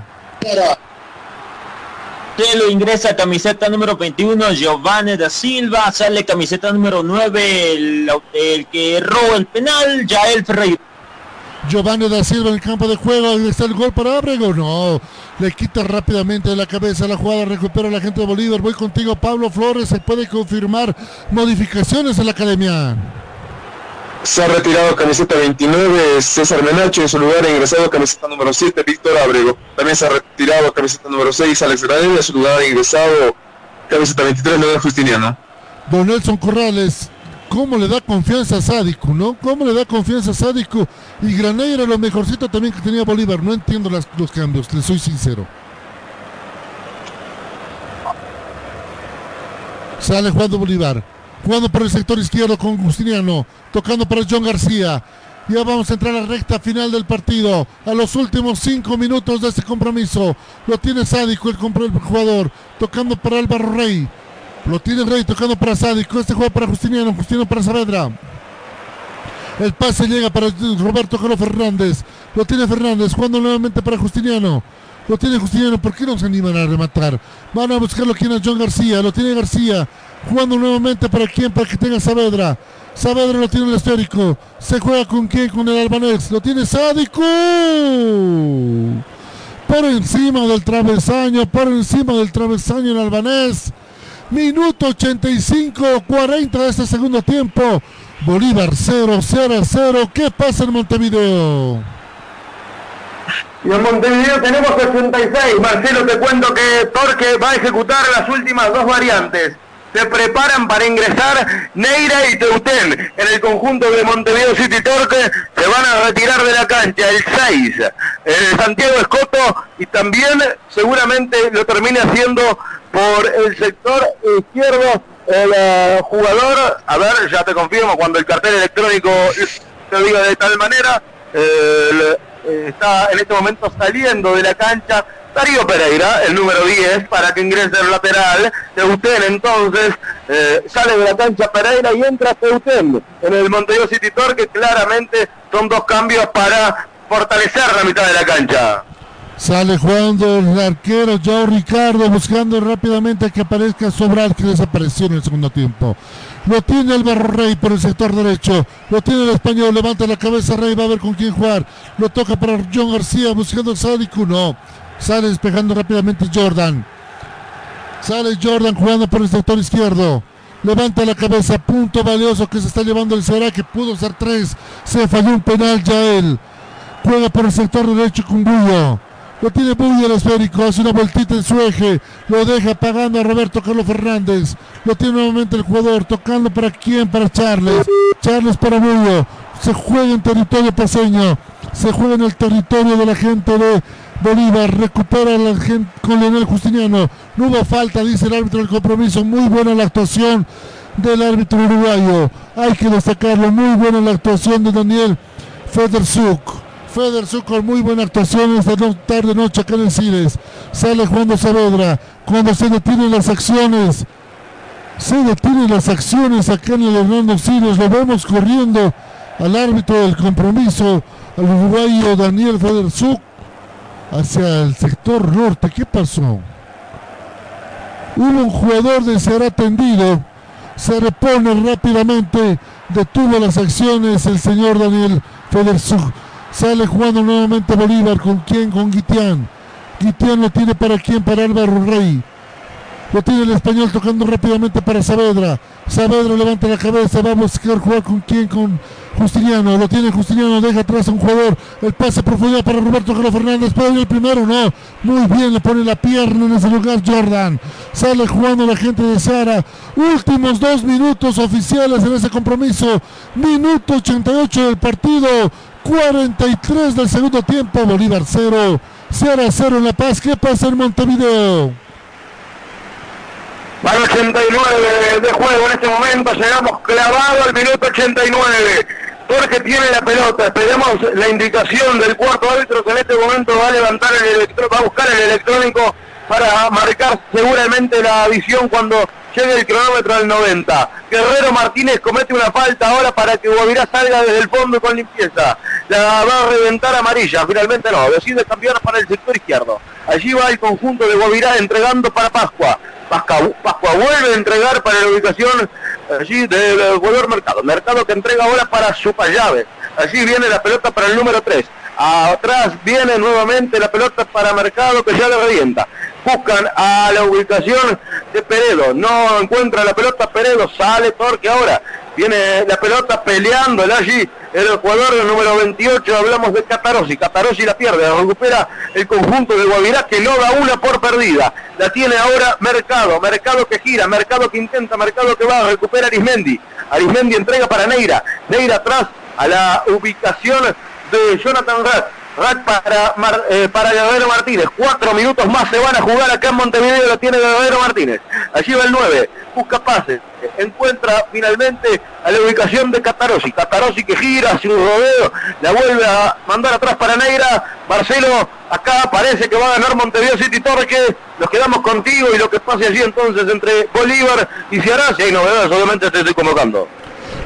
lo ingresa camiseta número 21, Giovanni da Silva, sale camiseta número 9, el, el que erró el penal, Yael Ferreira. Giovanni da Silva en el campo de juego. ¿Está el gol para Abrego? No. Le quita rápidamente de la cabeza la jugada. Recupera la gente de Bolívar. Voy contigo, Pablo Flores. Se puede confirmar modificaciones en la academia. Se ha retirado camiseta 29 César Menacho, en su lugar ha ingresado camiseta número 7 Víctor Abrego. También se ha retirado camiseta número 6 Alex Granel, en su lugar ha ingresado camiseta 23 Leonel Justiniano. Don Nelson Corrales, cómo le da confianza a Sádico, ¿no? Cómo le da confianza a Sádico. Y Granay era lo mejorcito también que tenía Bolívar. No entiendo los cambios, le soy sincero. Sale jugando Bolívar. Jugando por el sector izquierdo con Justiniano. Tocando para John García. Ya vamos a entrar a la recta final del partido. A los últimos cinco minutos de este compromiso. Lo tiene Sádico, el, jugador. Tocando para Álvaro Rey. Lo tiene Rey tocando para Sádico. Este juego para Justiniano. Justiniano para Saavedra. El pase llega para Roberto Carlos Fernández. Lo tiene Fernández, jugando nuevamente para Justiniano. Lo tiene Justiniano, ¿por qué no se animan a rematar? Van a buscarlo aquí a John García, lo tiene García. Jugando nuevamente para quién, para que tenga Saavedra. Saavedra lo tiene el esférico. Se juega con quién, con el albanés. Lo tiene Sádico. Por encima del travesaño, por encima del travesaño el albanés. Minuto 85, 40 de este segundo tiempo. Bolívar 0, 0, 0. ¿Qué pasa en Montevideo? Y en Montevideo tenemos 66. Marcelo, te cuento que Torque va a ejecutar las últimas dos variantes. Se preparan para ingresar Neira y Teutén en el conjunto de Montevideo City Torque. Se van a retirar de la cancha el 6, el Santiago Escoto y también seguramente lo termine haciendo por el sector izquierdo el eh, jugador, a ver, ya te confirmo, cuando el cartel electrónico te diga de tal manera, eh, está en este momento saliendo de la cancha Darío Pereira, el número 10, para que ingrese el lateral. Teutén entonces eh, sale de la cancha Pereira y entra Teutén en el Montevideo City Tour, que claramente son dos cambios para fortalecer la mitad de la cancha. Sale jugando el arquero Joe Ricardo buscando rápidamente que aparezca Sobral que desapareció en el segundo tiempo. Lo tiene el Barro Rey por el sector derecho. Lo tiene el español. Levanta la cabeza Rey. Va a ver con quién jugar. Lo toca para John García buscando a Sadiku. No. Sale despejando rápidamente Jordan. Sale Jordan jugando por el sector izquierdo. Levanta la cabeza. Punto valioso que se está llevando el Será que pudo ser tres. Se falló un penal ya él. Juega por el sector derecho con Bullo. Lo tiene muy el esférico, hace una vueltita en su eje. Lo deja pagando a Roberto Carlos Fernández. Lo tiene nuevamente el jugador, tocando para quién, para Charles. Charles para Bullo. Se juega en territorio paseño. Se juega en el territorio de la gente de Bolívar. Recupera gente con Leonel Justiniano. No hubo falta, dice el árbitro del compromiso. Muy buena la actuación del árbitro uruguayo. Hay que destacarlo. Muy buena la actuación de Daniel Federzuk. Federson con muy buena actuación esta tarde noche acá en el Cines. Sale jugando Saavedra. Cuando se detienen las acciones. Se detienen las acciones acá en el Hernando Siles. Lo vemos corriendo al árbitro del compromiso. Al uruguayo Daniel Federzuk. Hacia el sector norte. ¿Qué pasó? Hubo un jugador de será tendido. Se repone rápidamente. Detuvo las acciones el señor Daniel Federzuk Sale jugando nuevamente Bolívar. ¿Con quién? Con Guitián. Guitián lo tiene para quién? Para Álvaro Rey. Lo tiene el español tocando rápidamente para Saavedra. Saavedra levanta la cabeza. Va a buscar jugar con quién? Con Justiniano. Lo tiene Justiniano. Deja atrás a un jugador. El pase profundidad para Roberto Carlos Fernández. ¿Puede el primero? No. Muy bien. Le pone la pierna en ese lugar Jordan. Sale jugando la gente de Sara. Últimos dos minutos oficiales en ese compromiso. Minuto 88 del partido. 43 del segundo tiempo, Bolívar 0, 0 a 0 en La Paz. ¿Qué pasa en Montevideo? Para 89 de juego en este momento, llegamos clavado al minuto 89. Porque tiene la pelota, esperemos la indicación del cuarto árbitro que en este momento va a levantar el electrónico, va a buscar el electrónico para marcar seguramente la visión cuando llegue el cronómetro al 90. Guerrero Martínez comete una falta ahora para que Guavirá salga desde el fondo con limpieza. La va a reventar amarilla, finalmente no, decide cambiar para el sector izquierdo. Allí va el conjunto de Guavirá entregando para Pascua. Pascua, vuelve a entregar para la ubicación allí del jugador Mercado. Mercado que entrega ahora para su llave. Allí viene la pelota para el número 3. Atrás viene nuevamente la pelota para Mercado que ya le revienta. Buscan a la ubicación de Peredo. No encuentra la pelota Peredo. Sale Torque ahora. Viene la pelota peleando allí. El jugador del número 28. Hablamos de Catarosi. Catarosi la pierde. La recupera el conjunto de Guavirá que no da una por perdida. La tiene ahora Mercado. Mercado que gira. Mercado que intenta. Mercado que va. a recuperar Arismendi. Arismendi entrega para Neira. Neira atrás a la ubicación Jonathan Rat. Rat para, eh, para Guerrero Martínez. Cuatro minutos más se van a jugar acá en Montevideo. Lo tiene Guerrero Martínez. Allí va el 9. Busca pases. Encuentra finalmente a la ubicación de Catarosi. Catarosi que gira un rodeo. La vuelve a mandar atrás para Neira. Marcelo, acá parece que va a ganar Montevideo City Torque. Nos quedamos contigo y lo que pase allí entonces entre Bolívar y Ceará. Si hay novedades, obviamente te estoy convocando.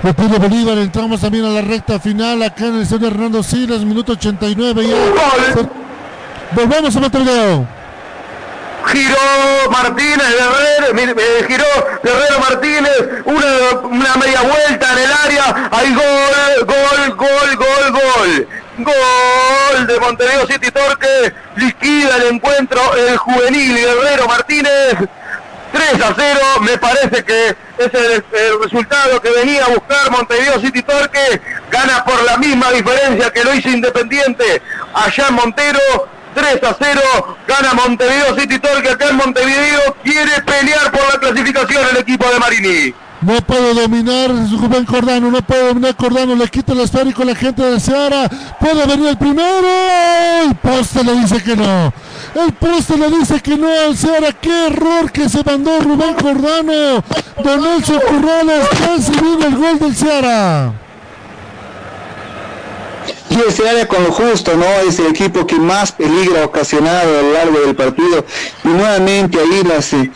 Lo pide Bolívar, entramos también a la recta final acá en el señor Hernando Siles, minuto 89 ya. Volvemos a Montevideo. Giró Martínez Guerrero, eh, giró Guerrero Martínez, una, una media vuelta en el área, hay gol, gol, gol, gol, gol. Gol de Montevideo City Torque, liquida el encuentro el juvenil Guerrero Martínez. 3 a 0, me parece que es el, resultado que venía a buscar Montevideo City Torque, gana por la misma diferencia que lo hizo Independiente allá en Montero, 3 a 0, gana Montevideo City Torque acá en Montevideo, quiere pelear por la clasificación el equipo de Marini. No puede dominar Rubén Cordano, no puede dominar Cordano, le quita el esférico a la gente de Seara, puede venir el primero, el poste le dice que no, el poste le dice que no al Seara, qué error que se mandó Rubén Cordano, Don Nelson Currales, casi el gol del Seara y ese área con lo justo, ¿no? Es el equipo que más peligro ha ocasionado a lo largo del partido. Y nuevamente ahí las, eh,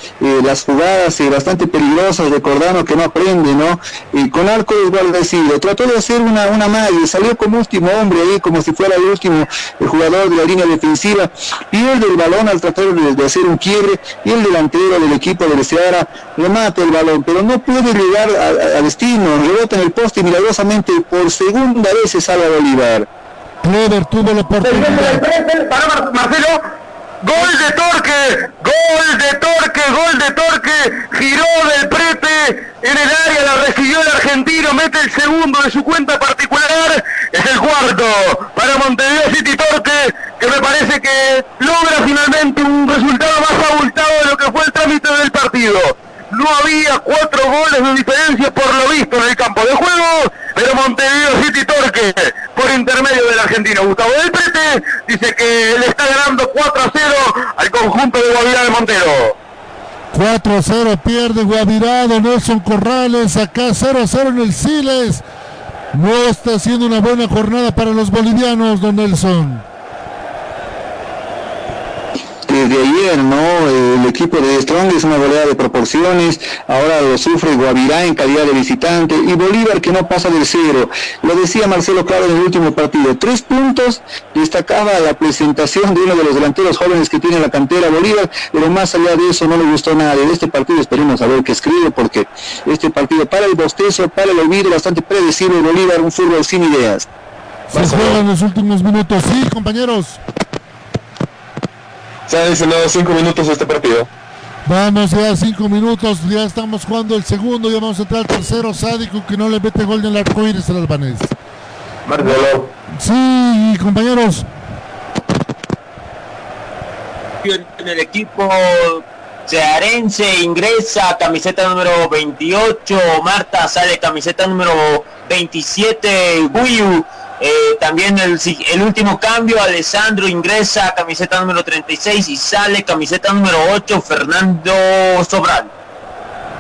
las jugadas eh, bastante peligrosas de Cordano que no aprende, ¿no? Y con arco igual decirlo. Trató de hacer una, una magia, salió como último hombre ahí, como si fuera el último el jugador de la línea defensiva. Pierde el balón al tratar de, hacer un quiebre y el delantero del equipo de Seara le mata el balón, pero no puede llegar a, destino, rebota en el poste y milagrosamente por segunda vez se salva Bolívar. Clever tuvo la oportunidad. Para Marcelo, gol de Torque, gol de Torque, gol de Torque, giró del prete en el área, la recibió el argentino, mete el segundo de su cuenta particular, es el cuarto para Montevideo City Torque, que me parece que logra finalmente un resultado más abultado de lo que fue el trámite del partido. No había cuatro goles de diferencia por lo visto en el campo de juego, pero Montevideo City Torque, argentino Gustavo del Prete, dice que le está ganando 4 a 0 al conjunto de Guavirá de Montero. 4 a 0 pierde Guavirá de Nelson Corrales, acá 0 a 0 en el Siles. No está siendo una buena jornada para los bolivianos, don Nelson desde ayer, ¿no? El equipo de Strong es una goleada de proporciones, ahora lo sufre Guavirá en calidad de visitante y Bolívar que no pasa del cero. Lo decía Marcelo Claro en el último partido, tres puntos, destacaba la presentación de uno de los delanteros jóvenes que tiene la cantera Bolívar, pero más allá de eso no le gustó nada. De este partido esperemos a ver qué escribe, porque este partido para el bostezo, para el olvido, bastante predecible Bolívar, un fútbol sin ideas. Se juegan los últimos minutos, sí, compañeros. Se han adicionado cinco minutos a este partido. Vamos ya cinco minutos, ya estamos jugando el segundo, ya vamos a entrar al tercero, Sádico que no le mete gol en el arco iris al albanés. Marcelo. Sí, compañeros. En el equipo cearense ingresa camiseta número 28, Marta sale camiseta número 27, Guiu eh, también el, el, último cambio, Alessandro ingresa camiseta número 36 y sale camiseta número 8, Fernando Sobral.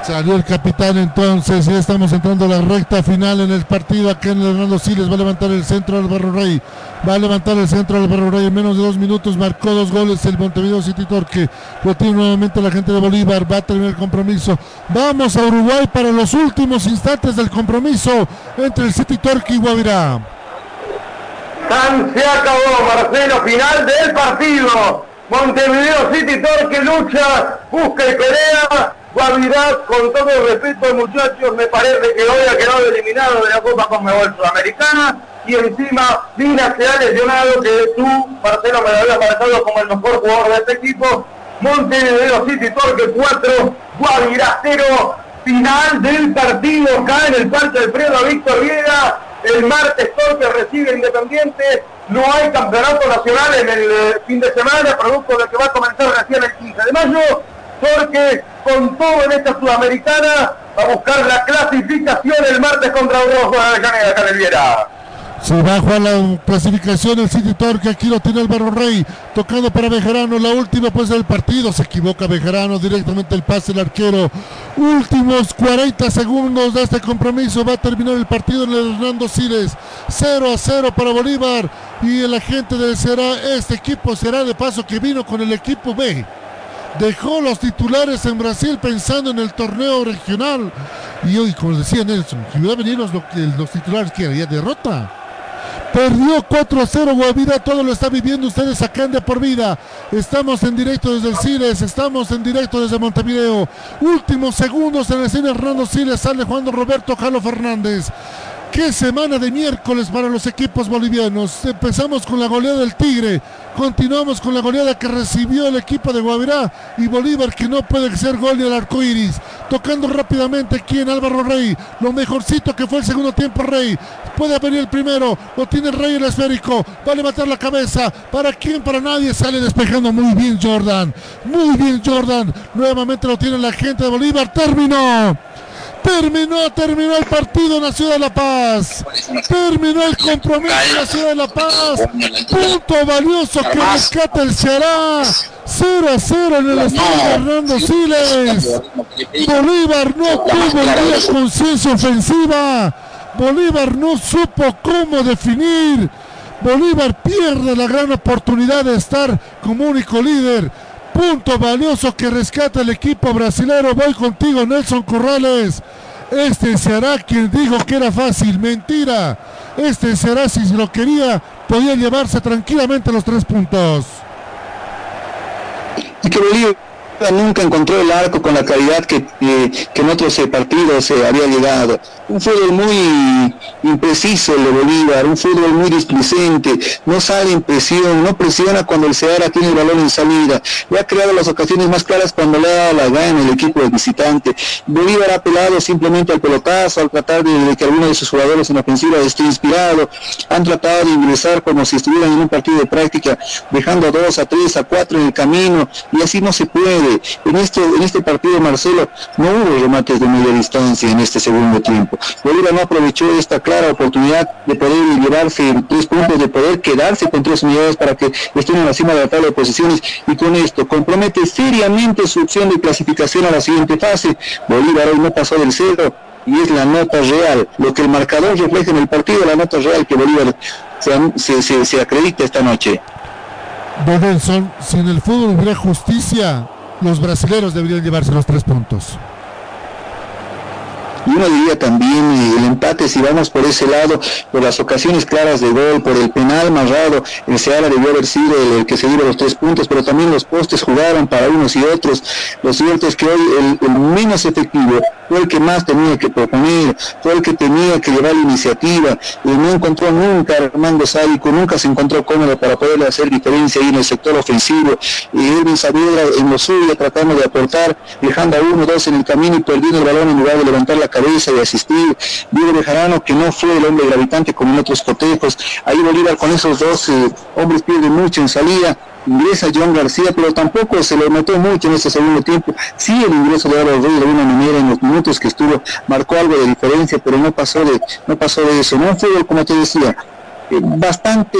Salió el capitán entonces, ya estamos entrando a la recta final en el partido. Aquí en el Hernando Siles va a levantar el centro Álvaro Rey. Va a levantar el centro Álvaro Rey en menos de dos minutos. Marcó dos goles el Montevideo City Torque. Lo tiene nuevamente la gente de Bolívar. Va a terminar el compromiso. Vamos a Uruguay para los últimos instantes del compromiso entre el City Torque y Guavirá se acabó, Marcelo, final del partido. Montevideo City Torque lucha, busca y pelea. Guavirá, con todo el respeto, muchachos, me parece que hoy ha quedado eliminado de la Copa Conmebol Sudamericana y encima Vina se ha lesionado, que tú, Marcelo, me lo habías marcado como el mejor jugador de este equipo. Montevideo City Torque 4, Guavirá 0, final del partido acá en el Parque Alfredo Víctor Viera el martes Torque recibe Independiente. No hay campeonato nacional en el eh, fin de semana, producto de que va a comenzar recién el 15 de mayo. Porque con todo en esta sudamericana va a buscar la clasificación el martes contra Rojo de Janeiro, Viera. Se va a la clasificación el City Torque. Aquí lo tiene Álvaro Rey. Tocando para Bejarano. La última pues del partido. Se equivoca Bejarano. Directamente el pase el arquero. Últimos 40 segundos de este compromiso. Va a terminar el partido en el Hernando Siles. 0 a 0 para Bolívar. Y el agente de será este equipo será de paso que vino con el equipo B. Dejó los titulares en Brasil pensando en el torneo regional Y hoy, como decía Nelson, si hubiera venido los, los titulares que había derrota. Perdió 4 a 0 Guavirá, todo lo está viviendo ustedes acá en De por Vida. Estamos en directo desde el Cires, estamos en directo desde Montevideo. Últimos segundos en el cine Hernando Siles, sale Juan Roberto Jalo Fernández. Qué semana de miércoles para los equipos bolivianos. Empezamos con la goleada del Tigre. Continuamos con la goleada que recibió el equipo de Guavirá y Bolívar que no puede ser gol ni el arco iris. Tocando rápidamente aquí en Álvaro Rey. Lo mejorcito que fue el segundo tiempo Rey. Puede venir el primero. Lo tiene Rey el esférico. Va a levantar la cabeza. ¿Para quién? Para nadie. Sale despejando muy bien Jordan. Muy bien Jordan. Nuevamente lo tiene la gente de Bolívar. Terminó. Terminó, terminó el partido en la ciudad de La Paz. Terminó el compromiso en la ciudad de La Paz. Punto valioso que rescata el Ceará. 0 a 0 en el estadio de Hernando Siles. Bolívar no tuvo el día conciencia ofensiva. Bolívar no supo cómo definir. Bolívar pierde la gran oportunidad de estar como único líder. Punto valioso que rescata el equipo brasilero. Voy contigo, Nelson Corrales. Este será quien dijo que era fácil. Mentira. Este será si lo quería, podía llevarse tranquilamente los tres puntos. Nunca encontró el arco con la calidad que, en otros eh, partidos se había llegado. Un fútbol muy impreciso el de Bolívar, un fútbol muy displicente, no sale en presión, no presiona cuando el Ceará tiene el balón en salida. Le ha creado las ocasiones más claras cuando le dado la gana el equipo del visitante. Bolívar ha apelado simplemente al pelotazo, al tratar de, que alguno de sus jugadores en ofensiva esté inspirado. Han tratado de ingresar como si estuvieran en un partido de práctica, dejando a dos, a tres, a cuatro en el camino, y así no se puede. En este, en este partido, Marcelo, no hubo remates de media distancia en este segundo tiempo. Bolívar no aprovechó esta clara oportunidad de poder llevarse tres puntos, de poder quedarse con tres unidades para que estén en la cima de la tabla de posiciones y con esto compromete seriamente su opción de clasificación a la siguiente fase. Bolívar hoy no pasó del cero y es la nota real, lo que el marcador refleja en el partido, la nota real que Bolívar se, se, se, acredita esta noche. Bodelson, si en el fútbol hubiera justicia, los brasileños deberían llevarse los tres puntos. Y uno diría también eh, el empate, si vamos por ese lado, por las ocasiones claras de gol, por el penal marrado, el Seara debió haber sido el, que se dio los tres puntos, pero también los postes jugaron para unos y otros. Lo cierto es que hoy el, menos efectivo fue el que más tenía que proponer, fue el que tenía que llevar la iniciativa, y no encontró nunca Armando Sádico, nunca se encontró cómodo para poderle hacer diferencia ahí en el sector ofensivo. Y Edwin Saavedra en lo suyo tratando de aportar, dejando a uno, dos en el camino y perdiendo el balón en lugar de levantar la cabeza y asistir. Diego Bejarano, que no fue el hombre gravitante como en otros cotejos. Ahí Bolívar con esos dos eh, hombres pierde mucho en salida. Ingresa John García, pero tampoco se lo notó mucho en este segundo tiempo. Sí, el ingreso de Álvaro Rey de alguna manera en los minutos que estuvo marcó algo de diferencia, pero no pasó de, no pasó de eso. No fue, como te decía, bastante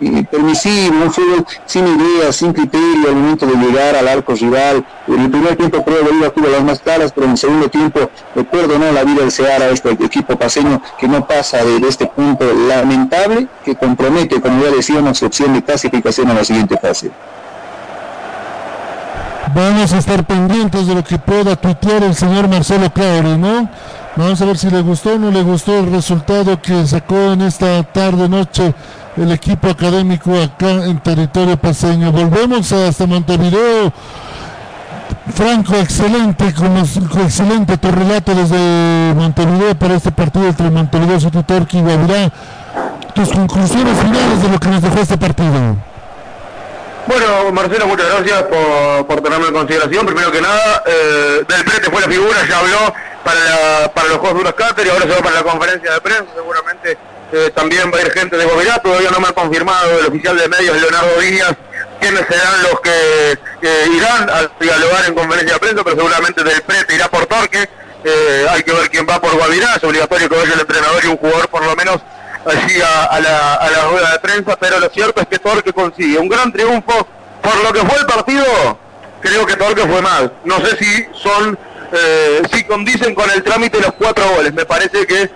eh, permisivo, un fútbol sin ideas, sin criterio al momento de llegar al arco rival. En el primer tiempo creo que tuvo las más claras, pero en el segundo tiempo recuerdo no la vida del Seara, este equipo paseño que no pasa de, este punto lamentable que compromete, como ya decíamos, su opción de clasificación a la siguiente fase. Vamos a estar pendientes de lo que pueda tuitear el señor Marcelo Claure, ¿no? Vamos a ver si le gustó o no le gustó el resultado que sacó en esta tarde noche el equipo académico acá en territorio paseño. Volvemos hasta Montevideo. Franco, excelente, como excelente tu relato desde Montevideo para este partido entre Montevideo City Torque y Guavirá. Tus conclusiones finales de lo que nos dejó este partido. Bueno, Marcelo, muchas gracias por, tenerme en consideración. Primero que nada, eh, Del Prete fue la figura, ya habló para, para los Juegos de Cáter y ahora se va para la conferencia de prensa. Seguramente eh, también va a ir gente de Gobierno. Todavía no me ha confirmado el oficial de medios, Leonardo Díaz, quiénes serán los que irán a dialogar en conferencia de prensa, pero seguramente Del Prete irá por Torque. Eh, hay que ver quién va por Guavirá. Es obligatorio que vaya el entrenador y un jugador por lo menos allí a, la, a la rueda de prensa, pero lo cierto es que Torque consigue un gran triunfo por lo que fue el partido. Creo que Torque fue mal. No sé si son, eh, si condicen con el trámite los cuatro goles. Me parece que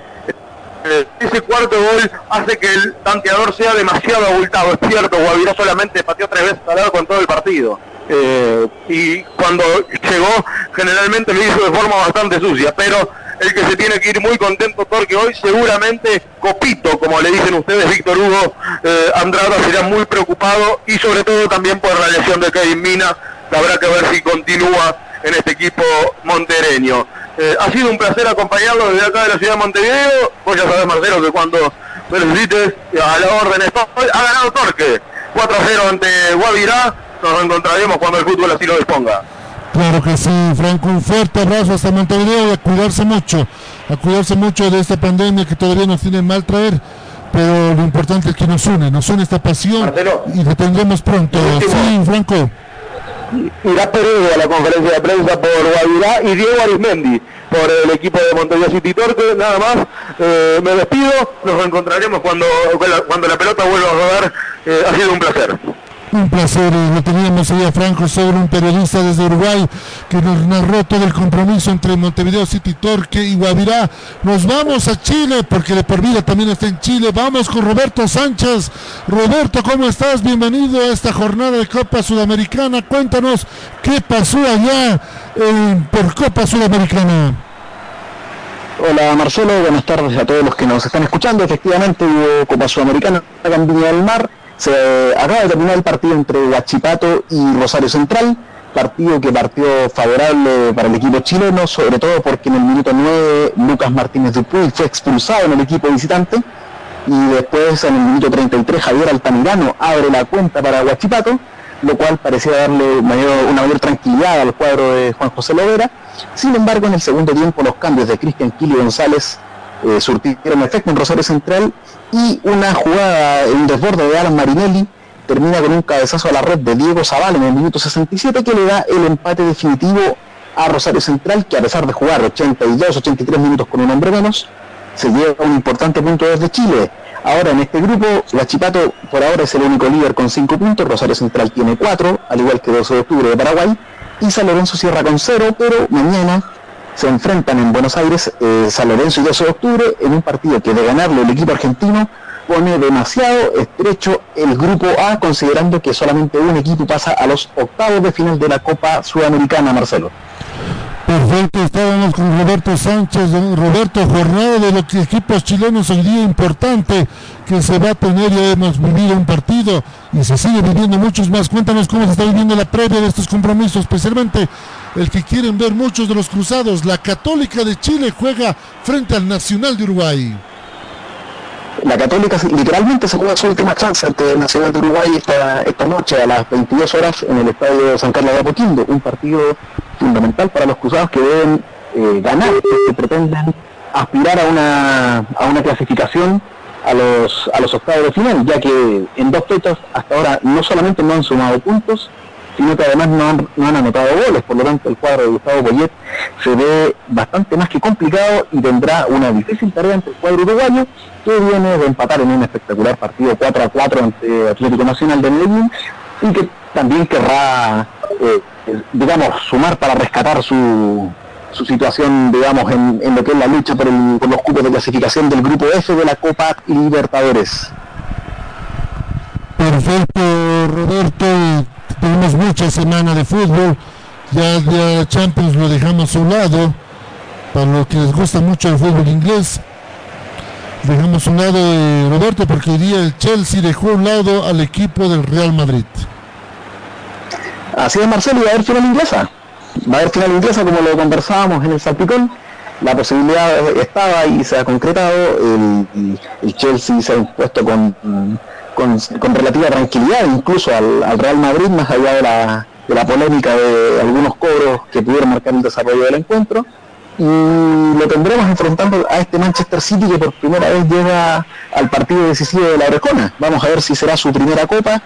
eh, ese cuarto gol hace que el tanteador sea demasiado abultado. Es cierto, Guavirá solamente pateó tres veces al lado con todo el partido. Eh, y cuando llegó, generalmente lo hizo de forma bastante sucia, pero el que se tiene que ir muy contento Torque hoy, seguramente Copito, como le dicen ustedes, Víctor Hugo eh, Andrada será muy preocupado y sobre todo también por la lesión de Kevin Mina, habrá que ver si continúa en este equipo montereño. Eh, ha sido un placer acompañarlo desde acá de la ciudad de Montevideo. Vos ya sabés, Marcelo, que cuando me necesites, a la orden estoy. Ha ganado Torque. 4 a 0 ante Guavirá. Nos encontraremos cuando el fútbol así lo disponga. Claro que sí, Franco, un fuerte abrazo hasta Montevideo y a cuidarse mucho, a cuidarse mucho de esta pandemia que todavía nos tiene mal traer, pero lo importante es que nos une, nos une esta pasión y lo tendremos pronto. Sí, Franco. Irá Peredo a la conferencia de prensa por Guavirá y Diego Arismendi por el equipo de Montevideo City Torque. Nada más, eh, me despido, nos reencontraremos cuando, cuando la pelota vuelva a rodar. Eh, ha sido un placer. Un placer, eh, lo teníamos ahí a Franco sobre un periodista desde Uruguay que nos narró todo el compromiso entre Montevideo City Torque y Guavirá. Nos vamos a Chile porque de por vida también está en Chile. Vamos con Roberto Sánchez. Roberto, ¿cómo estás? Bienvenido a esta jornada de Copa Sudamericana. Cuéntanos qué pasó allá por Copa Sudamericana. Hola Marcelo, buenas tardes a todos los que nos están escuchando. Efectivamente hubo Copa Sudamericana Viña del Mar se acaba de terminar el partido entre Huachipato y Rosario Central, partido que partió favorable para el equipo chileno, sobre todo porque en el minuto 9 Lucas Martínez Dupuy fue expulsado en el equipo visitante y después en el minuto 33 Javier Altamirano abre la cuenta para Huachipato, lo cual parecía darle una mayor tranquilidad al cuadro de Juan José Lovera. Sin embargo, en el segundo tiempo los cambios de Cristian Kili González eh, surtieron efecto en Rosario Central y una jugada, un desborde de Alan Marinelli termina con un cabezazo a la red de Diego Zaval en el minuto 67 que le da el empate definitivo a Rosario Central que a pesar de jugar 82, 83 minutos con un hombre menos, se lleva un importante punto desde Chile. Ahora en este grupo, Chipato por ahora es el único líder con 5 puntos, Rosario Central tiene 4, al igual que 12 de octubre de Paraguay, y San Lorenzo cierra con 0, pero mañana se enfrentan en Buenos Aires eh, San Lorenzo y 12 de octubre en un partido que de ganarlo el equipo argentino pone demasiado estrecho el grupo A considerando que solamente un equipo pasa a los octavos de final de la Copa Sudamericana, Marcelo. Perfecto, estábamos con Roberto Sánchez, Roberto, jornada de los equipos chilenos hoy día importante que se va a tener, ya hemos vivido un partido y se sigue viviendo muchos más. Cuéntanos cómo se está viviendo la previa de estos compromisos, especialmente el que quieren ver muchos de los cruzados. La Católica de Chile juega frente al Nacional de Uruguay. La Católica literalmente se juega su última chance ante el Nacional de Uruguay esta, esta noche a las 22 horas en el Estadio San Carlos de Apoquindo, un partido fundamental para los cruzados que deben eh, ganar, que pretenden aspirar a una, a una clasificación a los, a los octavos de final, ya que en dos fechas hasta ahora no solamente no han sumado puntos, sino que además no han, no han anotado goles, por lo tanto el cuadro de Gustavo Boyet se ve bastante más que complicado y tendrá una difícil tarea ante el cuadro uruguayo, que viene de empatar en un espectacular partido 4 a 4 ante Atlético Nacional de Medellín y que también querrá, eh, digamos, sumar para rescatar su, su situación, digamos, en, en, lo que es la lucha por los cupos de clasificación del grupo F de la Copa Libertadores. Perfecto, Roberto. Tenemos mucha semana de fútbol. Ya, ya Champions lo dejamos a un lado. Para los que les gusta mucho el fútbol inglés. Dejamos a un lado de Roberto porque hoy día el Chelsea dejó un lado al equipo del Real Madrid. Así es, Marcelo, y va a haber final inglesa. Va a haber final inglesa como lo conversábamos en el Salpicón. La posibilidad estaba y se ha concretado. El, el Chelsea se ha impuesto con con, relativa tranquilidad incluso al, Real Madrid, más allá de la, polémica de algunos cobros que pudieron marcar el desarrollo del encuentro. Y lo tendremos enfrentando a este Manchester City que por primera vez llega al partido decisivo de la Orejona. Vamos a ver si será su primera copa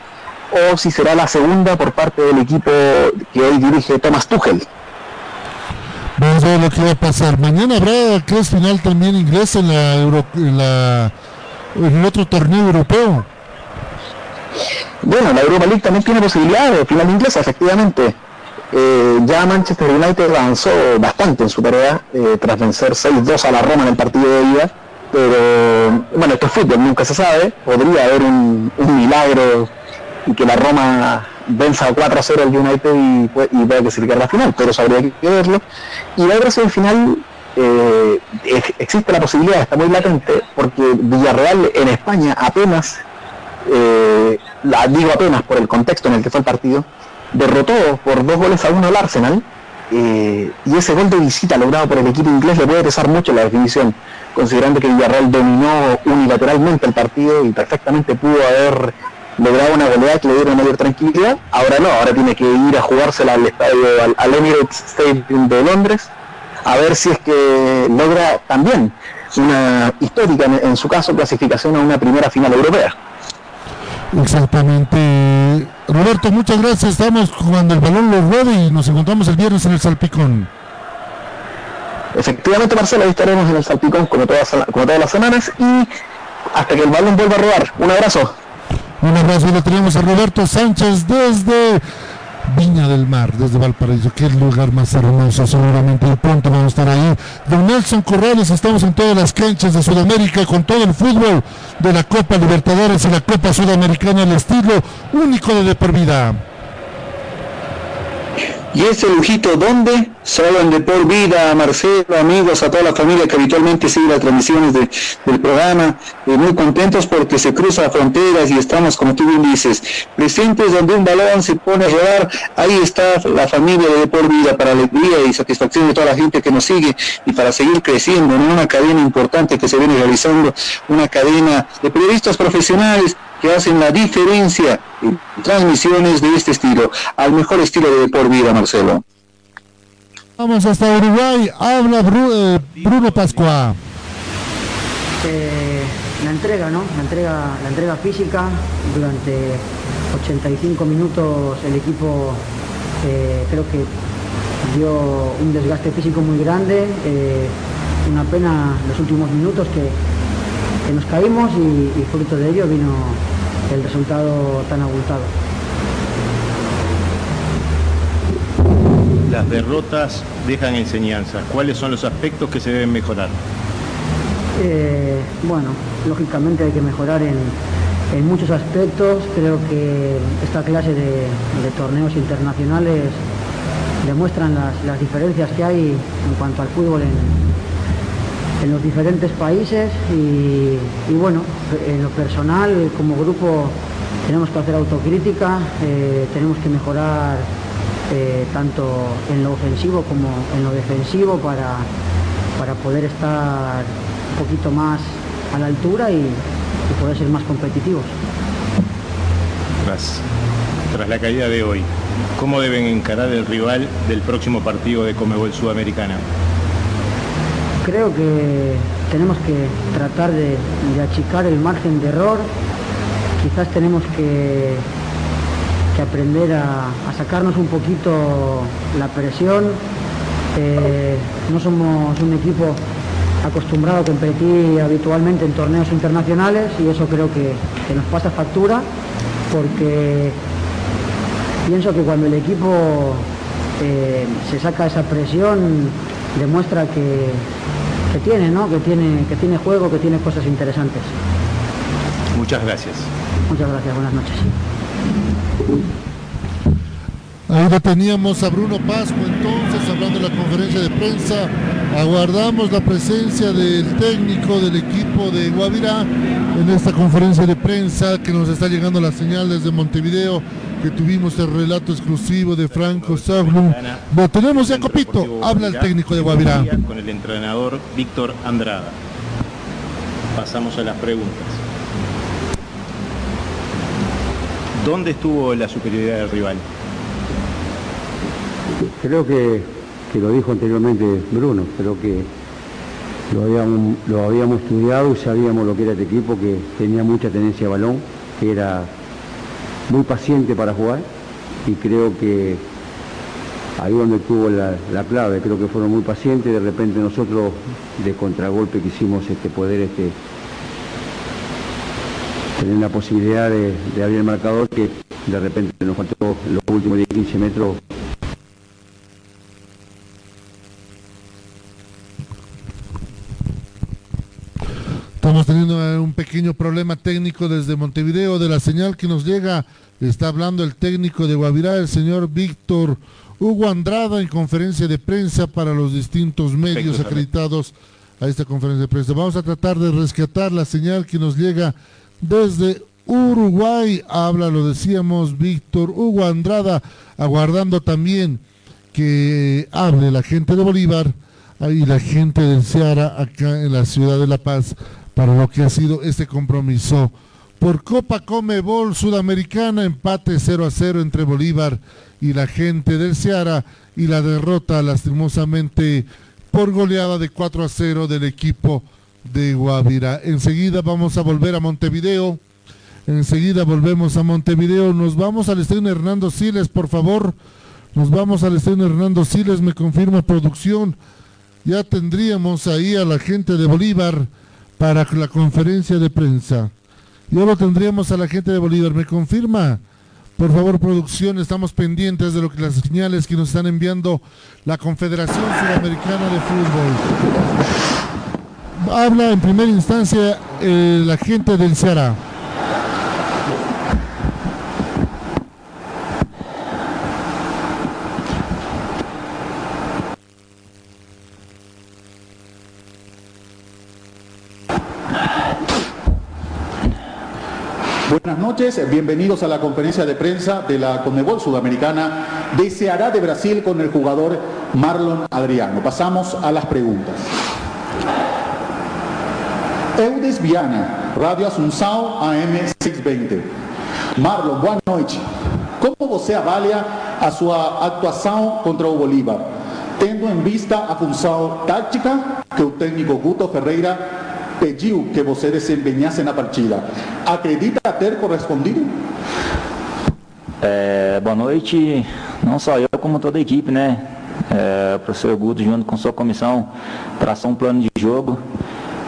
o si será la segunda por parte del equipo que hoy dirige Thomas Tuchel. Vamos a ver lo que va a pasar. Mañana habrá, creo, final también inglés en el otro torneo europeo. Bueno, la Europa League también tiene posibilidades de final inglesa, efectivamente. Eh, ya Manchester United avanzó bastante en su tarea eh, tras vencer 6-2 a la Roma en el partido de ida pero bueno, esto es fútbol, nunca se sabe, podría haber un, milagro y que la Roma venza 4 a 0 al United y, y vea que se le la final, pero eso habría que verlo. Y la otra final eh, existe la posibilidad, está muy latente, porque Villarreal en España apenas, eh, la digo apenas por el contexto en el que fue el partido, derrotó por dos goles a uno al Arsenal, eh, y ese gol de visita logrado por el equipo inglés le puede pesar mucho la definición, considerando que Villarreal dominó unilateralmente el partido y perfectamente pudo haber logrado una goleada que le diera mayor tranquilidad. Ahora no, ahora tiene que ir a jugársela al estadio, al Emirates Stadium de Londres, a ver si es que logra también una histórica, en, su caso, clasificación a una primera final europea. Exactamente. Roberto, muchas gracias. Estamos cuando el balón lo ruede y nos encontramos el viernes en el Salpicón. Efectivamente, Marcelo, ahí estaremos en el Salpicón como todas, como todas las semanas y hasta que el balón vuelva a rodar. Un abrazo. Un abrazo y le tenemos a Roberto Sánchez desde Viña del Mar, desde Valparaíso. Qué lugar más hermoso, seguramente de pronto vamos a estar ahí. Don Nelson Corrales, estamos en todas las canchas de Sudamérica con todo el fútbol de la Copa Libertadores y la Copa Sudamericana, el estilo único de de. Y ese lujito, ¿dónde? Solo en De Por Vida, Marcelo, amigos, a toda la familia que habitualmente sigue las transmisiones del programa. Muy contentos porque se cruza fronteras y estamos, como tú bien dices, presentes donde un balón se pone a rodar. Ahí está la familia de De Por Vida para alegría y satisfacción de toda la gente que nos sigue y para seguir creciendo en una cadena importante que se viene realizando, una cadena de periodistas profesionales que hacen la diferencia en transmisiones de este estilo, al mejor estilo de por vida, Marcelo. Vamos hasta Uruguay, habla eh, Bruno Pascua. Eh, la entrega, ¿no? La entrega, la entrega física durante 85 minutos el equipo eh, creo que dio un desgaste físico muy grande, una pena los últimos minutos que, nos caímos y, y fruto de ello vino el resultado tan abultado. Las derrotas dejan enseñanzas. ¿Cuáles son los aspectos que se deben mejorar? Eh, bueno, lógicamente hay que mejorar en, muchos aspectos. Creo que esta clase de, torneos internacionales demuestran las, diferencias que hay en cuanto al fútbol en, en los diferentes países y, bueno, en lo personal como grupo tenemos que hacer autocrítica, eh, tenemos que mejorar eh, tanto en lo ofensivo como en lo defensivo para, para poder estar un poquito más a la altura y, poder ser más competitivos. Tras, tras la caída de hoy, ¿cómo deben encarar el rival del próximo partido de Comebol Sudamericana? Creo que tenemos que tratar de, achicar el margen de error. Quizás tenemos que, aprender a, sacarnos un poquito la presión. Eh, no somos un equipo acostumbrado a competir habitualmente en torneos internacionales y eso creo que, nos pasa factura porque pienso que cuando el equipo eh, se saca esa presión demuestra que, que tiene, ¿no? Que tiene, que tiene juego, que tiene cosas interesantes. Muchas gracias. Muchas gracias, buenas noches. Ahí lo teníamos a Bruno Pasco entonces hablando de la conferencia de prensa. Aguardamos la presencia del técnico del equipo de Guavirá en esta conferencia de prensa que nos está llegando la señal desde Montevideo que tuvimos el relato exclusivo de Franco Sablum. Lo tenemos ya, Copito. Habla el técnico de Guavirá. Con el entrenador Víctor Andrada. Pasamos a las preguntas. ¿Dónde estuvo la superioridad del rival? Creo que, lo dijo anteriormente Bruno, creo que lo habíamos, lo habíamos estudiado y sabíamos lo que era este equipo, que tenía mucha tenencia de balón, que era muy paciente para jugar y creo que ahí donde tuvo la, clave, creo que fueron muy pacientes, de repente nosotros de contragolpe quisimos este, poder este, tener la posibilidad de, abrir el marcador que de repente nos faltó los últimos 10-15 metros Estamos teniendo un pequeño problema técnico desde Montevideo de la señal que nos llega. Está hablando el técnico de Guavirá, el señor Víctor Hugo Andrada, en conferencia de prensa para los distintos medios acreditados a esta conferencia de prensa. Vamos a tratar de rescatar la señal que nos llega desde Uruguay. Habla, lo decíamos, Víctor Hugo Andrada, aguardando también que hable la gente de Bolívar y la gente del Ceará acá en la ciudad de La Paz para lo que ha sido este compromiso. Por Copa Comebol Sudamericana, empate 0 a 0 entre Bolívar y la gente del Ceará y la derrota lastimosamente por goleada de 4 a 0 del equipo de Guavira. Enseguida vamos a volver a Montevideo. Enseguida volvemos a Montevideo. Nos vamos al estadio Hernando Siles, por favor. Nos vamos al estadio Hernando Siles, me confirma producción. Ya tendríamos ahí a la gente de Bolívar para la conferencia de prensa. Ya lo tendríamos a la gente de Bolívar, me confirma. Por favor, producción, estamos pendientes de lo que las señales que nos están enviando la Confederación Sudamericana de Fútbol. Habla en primera instancia eh, la gente del Ceará. Buenas noches, bienvenidos a la conferencia de prensa de la Conmebol Sudamericana. Deseará de Brasil con el jugador Marlon Adriano. Pasamos a las preguntas. Eudes Viana, Radio Asunción AM 620. Marlon, boa noite. Como você avalia a sua atuação contra o Bolívar, tendo em vista a função tática que o técnico Guto Ferreira pediu que você desempenhasse na partida. Acredita ter correspondido? É, boa noite, não só eu, como toda a equipe, né? É, o professor Guto, junto com sua comissão, traçou um plano de jogo.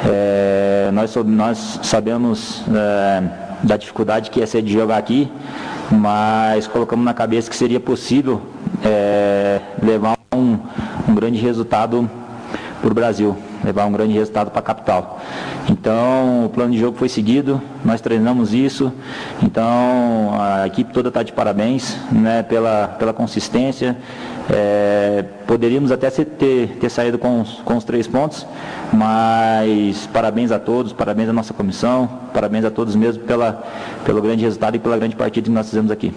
É, nós, nós sabemos é, da dificuldade que ia ser de jogar aqui, mas colocamos na cabeça que seria possível é, levar um, um grande resultado para o Brasil levar um grande resultado para a capital. Então, o plano de jogo foi seguido, nós treinamos isso, então a equipe toda está de parabéns né, pela, pela consistência. É, poderíamos até ter, ter saído com os, com os três pontos, mas parabéns a todos, parabéns à nossa comissão, parabéns a todos mesmo pela, pelo grande resultado e pela grande partida que nós fizemos aqui.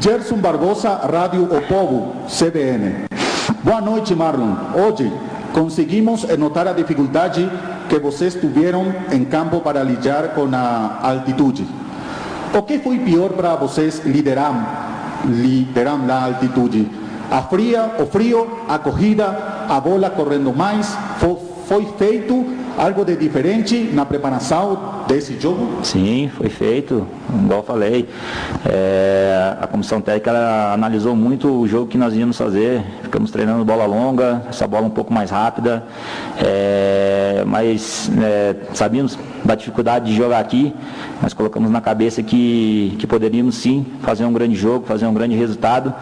Gerson Barbosa, Rádio O Povo, CBN. Boa noite, Marlon. Hoje, conseguimos notar a dificuldade que vocês tiveram em campo para lidar com a altitude. O que foi pior para vocês liderar, liderar na altitude? A fria, o frio, a corrida, a bola correndo mais, foi, feito algo de diferente na preparação desse jogo? Sim, foi feito, igual falei. É, a comissão técnica analisou muito o jogo que nós íamos fazer. Ficamos treinando bola longa, essa bola um pouco mais rápida. É, mas é, sabíamos da dificuldade de jogar aqui. Nós colocamos na cabeça que, que poderíamos sim fazer um grande jogo, fazer um grande resultado.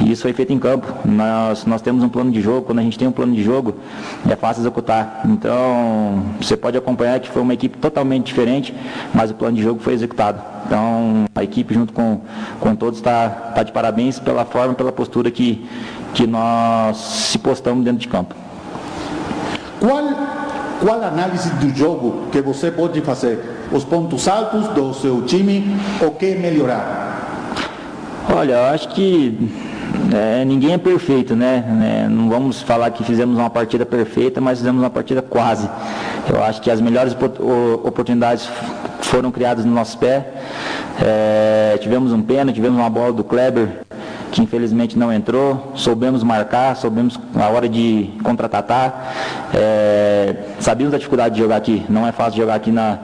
E isso foi feito em campo. Nós, nós temos um plano de jogo. Quando a gente tem um plano de jogo, é fácil executar. Então, você pode acompanhar que foi uma equipe totalmente diferente, mas o plano de jogo foi executado. Então, a equipe junto com, com todos está tá de parabéns pela forma, pela postura que, que nós se postamos dentro de campo. Qual, qual análise do jogo que você pode fazer? Os pontos altos do seu time, o que melhorar? Olha, eu acho que é, ninguém é perfeito, né? É, não vamos falar que fizemos uma partida perfeita, mas fizemos uma partida quase. Eu acho que as melhores oportunidades foram criadas no nosso pé. É, tivemos um pênalti, tivemos uma bola do Kleber que infelizmente não entrou. Soubemos marcar, soubemos a hora de contra-atacar. É, sabíamos da dificuldade de jogar aqui. Não é fácil jogar aqui na,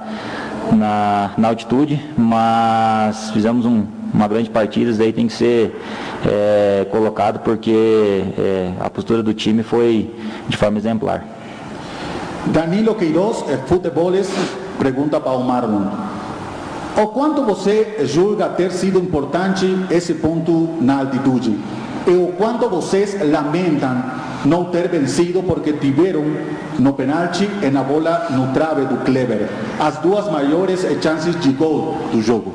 na, na altitude, mas fizemos um, uma grande partida, isso daí tem que ser é, colocado porque é, a postura do time foi de forma exemplar. Danilo Queiroz, é, Futeboles, pergunta para o Marlon. O quanto você julga ter sido importante esse ponto na altitude? E o quanto vocês lamentam não ter vencido porque tiveram no penalti e na bola no trave do Kleber. As duas maiores chances de gol do jogo.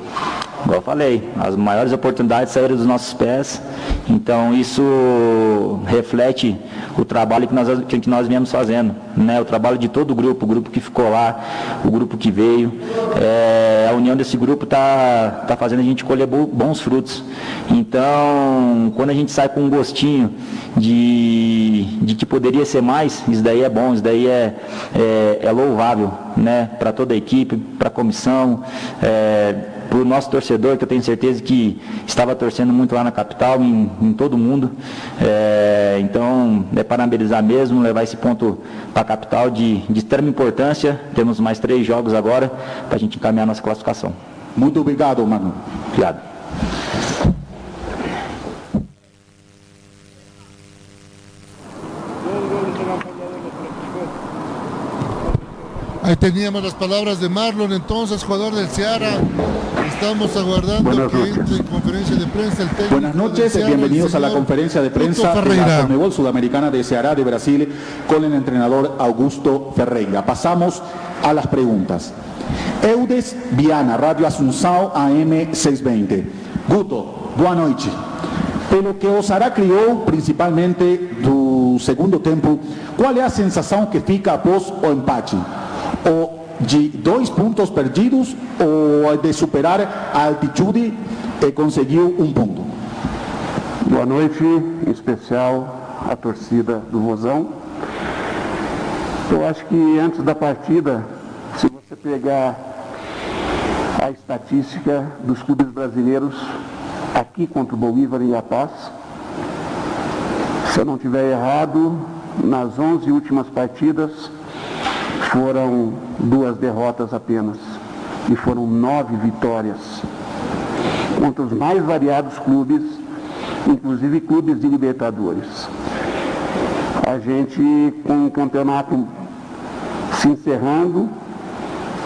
Igual eu falei, as maiores oportunidades saíram dos nossos pés, então isso reflete o trabalho que nós, que nós viemos fazendo, né? o trabalho de todo o grupo, o grupo que ficou lá, o grupo que veio. É, a união desse grupo está tá fazendo a gente colher bons frutos. Então, quando a gente sai com um gostinho de, de que poderia ser mais, isso daí é bom, isso daí é, é, é louvável né? para toda a equipe, para a comissão. É, para o nosso torcedor, que eu tenho certeza que estava torcendo muito lá na capital, em, em todo mundo. É, então, é parabenizar mesmo, levar esse ponto para a capital de, de extrema importância. Temos mais três jogos agora para a gente encaminhar nossa classificação. Muito obrigado, Manu. Obrigado. Ahí teníamos las palabras de Marlon, entonces jugador del Ceará. Estamos aguardando que entre en conferencia de prensa el técnico Buenas noches, y bienvenidos a la conferencia de prensa de la Conmebol Sudamericana de Ceará de Brasil con el entrenador Augusto Ferreira. Pasamos a las preguntas. Eudes Viana, Radio Asunción AM 620. Guto, boa noite. Pelo que o Ceará criou, principalmente do segundo tempo, qual é a sensação que fica após o empate? ou de dois pontos perdidos ou de superar a altitude e conseguiu um ponto. Boa noite, em especial a torcida do Vozão. Eu acho que antes da partida, se você pegar a estatística dos clubes brasileiros aqui contra o Bolívar em La Paz, se eu não tiver errado, nas 11 últimas partidas, foram duas derrotas apenas e foram nove vitórias contra os mais variados clubes, inclusive clubes de Libertadores. A gente, com o campeonato se encerrando,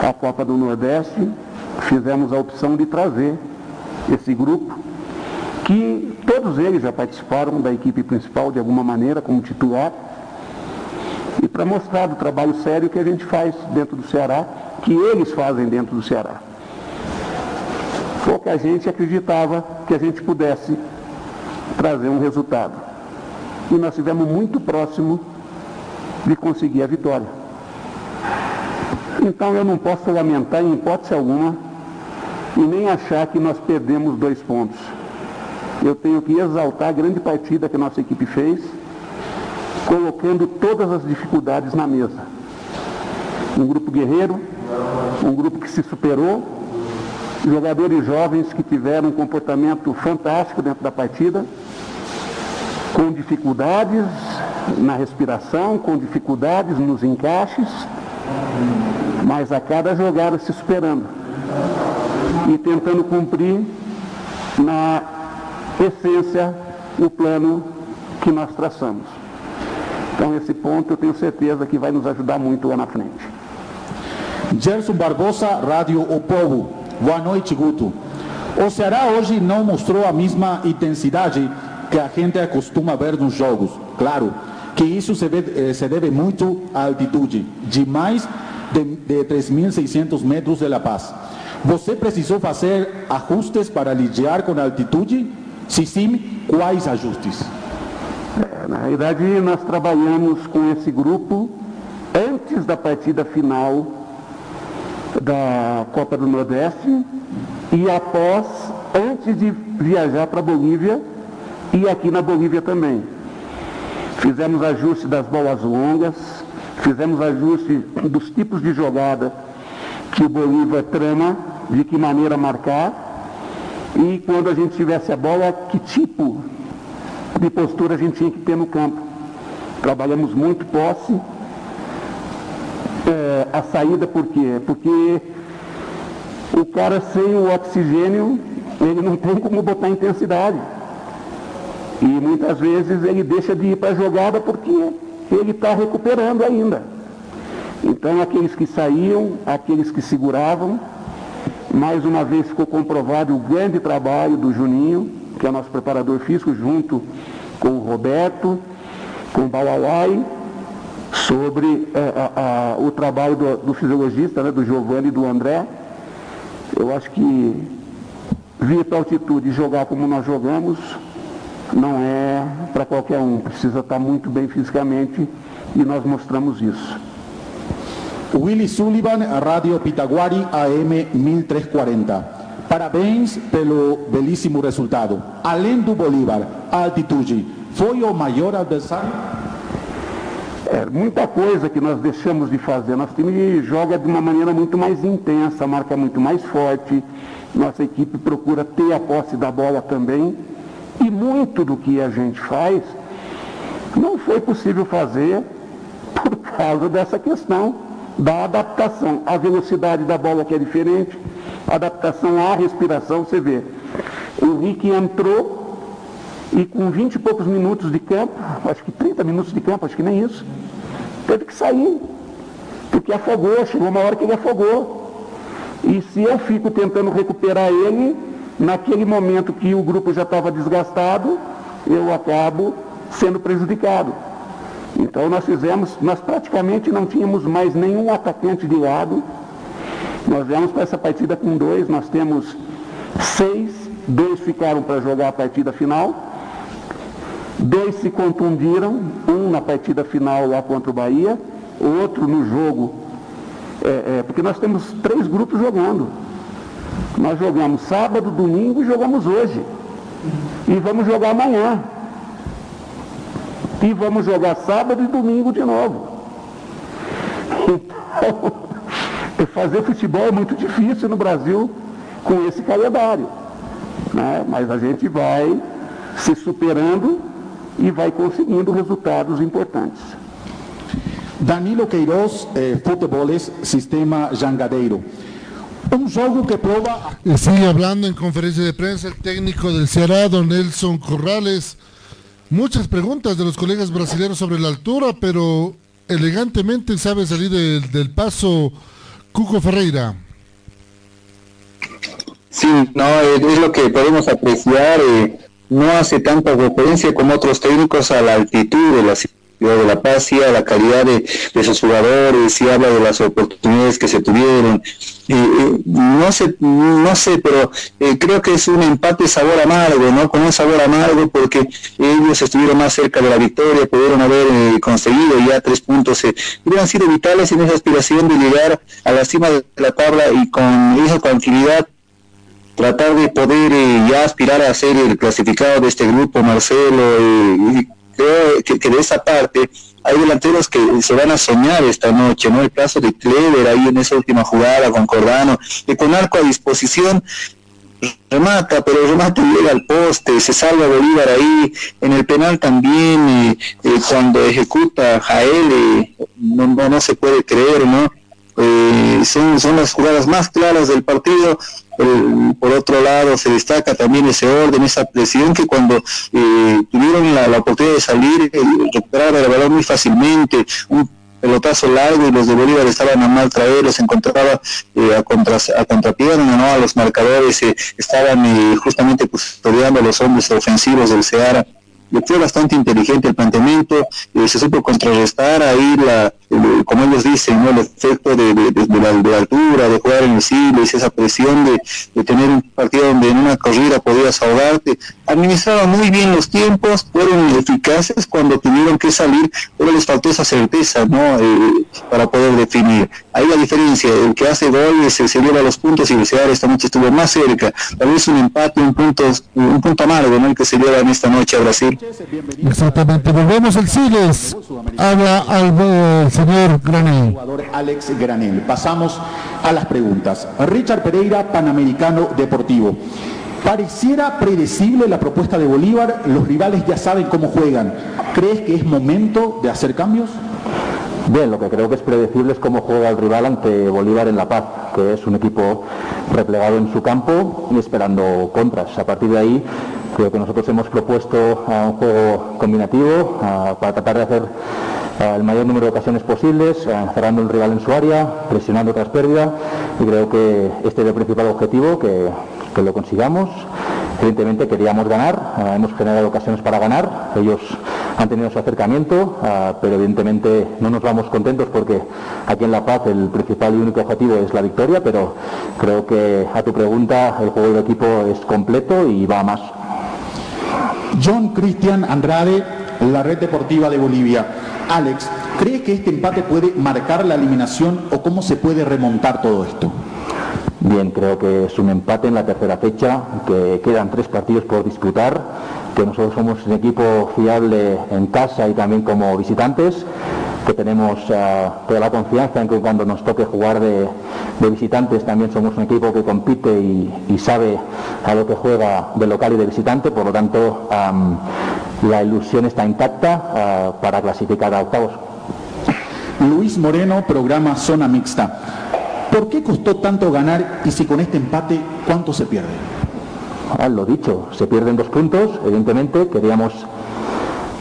a Copa do Nordeste, fizemos a opção de trazer esse grupo, que todos eles já participaram da equipe principal de alguma maneira, como titular, e para mostrar do trabalho sério que a gente faz dentro do Ceará, que eles fazem dentro do Ceará. Foi o que a gente acreditava que a gente pudesse trazer um resultado. E nós estivemos muito próximo de conseguir a vitória. Então eu não posso lamentar em hipótese alguma e nem achar que nós perdemos dois pontos. Eu tenho que exaltar a grande partida que a nossa equipe fez colocando todas as dificuldades na mesa. Um grupo guerreiro, um grupo que se superou, jogadores jovens que tiveram um comportamento fantástico dentro da partida, com dificuldades na respiração, com dificuldades nos encaixes, mas a cada jogada se superando e tentando cumprir na essência o plano que nós traçamos. Então esse ponto eu tenho certeza que vai nos ajudar muito lá na frente. Gerson Barbosa, Rádio O Povo. Boa noite, Guto. O Ceará hoje não mostrou a mesma intensidade que a gente acostuma ver nos jogos. Claro que isso se deve, eh, se deve muito à altitude, de mais de, de 3.600 metros de La Paz. Você precisou fazer ajustes para lidar com a altitude? Se sim, quais ajustes? Na realidade, nós trabalhamos com esse grupo antes da partida final da Copa do Nordeste e após, antes de viajar para a Bolívia e aqui na Bolívia também. Fizemos ajuste das bolas longas, fizemos ajuste dos tipos de jogada que o Bolívar trama, de que maneira marcar, e quando a gente tivesse a bola, que tipo de postura a gente tinha que ter no campo. Trabalhamos muito posse. É, a saída por quê? Porque o cara sem o oxigênio, ele não tem como botar intensidade. E muitas vezes ele deixa de ir para a jogada porque ele está recuperando ainda. Então aqueles que saíam, aqueles que seguravam, mais uma vez ficou comprovado o grande trabalho do Juninho, que é o nosso preparador físico, junto com o Roberto, com o Bauauai sobre é, a, a, o trabalho do, do fisiologista, né, do Giovanni e do André. Eu acho que vir para altitude e jogar como nós jogamos não é para qualquer um. Precisa estar muito bem fisicamente e nós mostramos isso. Willy Sullivan, Radio Pitaguari, AM 1340. Parabéns pelo belíssimo resultado. Além do Bolívar, a altitude foi o maior adversário? É, muita coisa que nós deixamos de fazer. Nosso time joga de uma maneira muito mais intensa, marca muito mais forte. Nossa equipe procura ter a posse da bola também. E muito do que a gente faz não foi possível fazer por causa dessa questão da adaptação. A velocidade da bola que é diferente, adaptação à respiração, você vê. Rick entrou e com 20 e poucos minutos de campo, acho que 30 minutos de campo, acho que nem isso, teve que sair. Porque afogou, chegou uma hora que ele afogou. E se eu fico tentando recuperar ele, naquele momento que o grupo já estava desgastado, eu acabo sendo prejudicado. Então nós fizemos, nós praticamente não tínhamos mais nenhum atacante de lado, nós viemos para essa partida com dois, nós temos seis, dois ficaram para jogar a partida final, dois se contundiram, um na partida final lá contra o Bahia, outro no jogo, é, é, porque nós temos três grupos jogando. Nós jogamos sábado, domingo e jogamos hoje. E vamos jogar amanhã. E vamos jogar sábado e domingo de novo. Então, fazer futebol é muito difícil no Brasil com esse calendário. Né? Mas a gente vai se superando e vai conseguindo resultados importantes. Danilo Queiroz, eh, Futeboles, Sistema Jangadeiro. Un jogo que prova... Sigue hablando en conferencia de prensa el técnico del Ceará, don Nelson Corrales. Muchas preguntas de los colegas brasileños sobre la altura, pero elegantemente sabe salir del, del paso Cuco Ferreira. Sí, no, es lo que podemos apreciar. Eh, no hace tanta referencia como otros técnicos a la altitud de la ciudad de La Paz y a la calidad de, de sus jugadores y habla de las oportunidades que se tuvieron. no sé, no sé, pero eh, creo que es un empate sabor amargo, ¿no? Con un sabor amargo porque ellos estuvieron más cerca de la victoria, pudieron haber eh, conseguido ya tres puntos, eh, hubieran sido vitales en esa aspiración de llegar a la cima de la tabla y con esa tranquilidad tratar de poder ya aspirar a ser el clasificado de este grupo, Marcelo, y creo que, de esa parte hay delanteros que se van a soñar esta noche, ¿no? El caso de Clever ahí en esa última jugada con Cordano, que con arco a disposición remata, pero el remate llega al poste, se salva Bolívar ahí, en el penal también, eh, eh, cuando ejecuta Jael, eh, no, no, se puede creer, ¿no? son, son las jugadas más claras del partido, por otro lado, se destaca también ese orden, esa presión que cuando eh, tuvieron la, oportunidad de salir, eh, recuperar el balón muy fácilmente, un pelotazo largo y los de Bolívar estaban a mal traer, los encontraba eh, a, contra, a contrapierna, ¿no? a los marcadores estaban justamente custodiando a los hombres ofensivos del Ceará fue bastante inteligente el planteamiento, eh, se supo contrarrestar ahí, la, como ellos dicen, el efecto de, la, altura, de jugar en el Siles, esa presión de, tener un partido donde en una corrida podías ahogarte. Administraron muy bien los tiempos, fueron eficaces cuando tuvieron que salir, pero les faltó esa certeza ¿no? Eh, para poder definir. Ahí la diferencia, el que hace goles se, se lleva los puntos y el Seara esta noche estuvo más cerca, tal vez un empate, un punto, un punto amargo ¿no? el que se lleva en esta noche a Brasil. Exactamente, volvemos al Siles. Habla al señor Granel. Alex Granel. Pasamos a las preguntas. Richard Pereira, Panamericano Deportivo. Pareciera predecible la propuesta de Bolívar, los rivales ya saben cómo juegan. ¿Crees que es momento de hacer cambios? Bien, lo que creo que es predecible es cómo juega el rival ante Bolívar en La Paz, que es un equipo replegado en su campo y esperando contras. A partir de ahí Creo que nosotros hemos propuesto un juego combinativo para tratar de hacer el mayor número de ocasiones posibles, cerrando el rival en su área, presionando tras pérdida y creo que este es el principal objetivo, que, lo consigamos. Evidentemente queríamos ganar, hemos generado ocasiones para ganar, ellos han tenido su acercamiento, ah, pero evidentemente no nos vamos contentos porque aquí en La Paz el principal y único objetivo es la victoria, pero creo que a tu pregunta el juego de equipo es completo y va a más. John Cristian Andrade, la red deportiva de Bolivia. Alex, ¿cree que este empate puede marcar la eliminación o cómo se puede remontar todo esto? Bien, creo que es un empate en la tercera fecha, que quedan tres partidos por disputar, que nosotros somos un equipo fiable en casa y también como visitantes, que tenemos eh, toda la confianza en que cuando nos toque jugar de, visitantes también somos un equipo que compite y, sabe a lo que juega de local y de visitante, por lo tanto la ilusión está intacta eh, para clasificar a octavos. Luis Moreno, programa Zona Mixta. ¿Por qué costó tanto ganar y si con este empate cuánto se pierde? Lo dicho, se pierden dos puntos, evidentemente, queríamos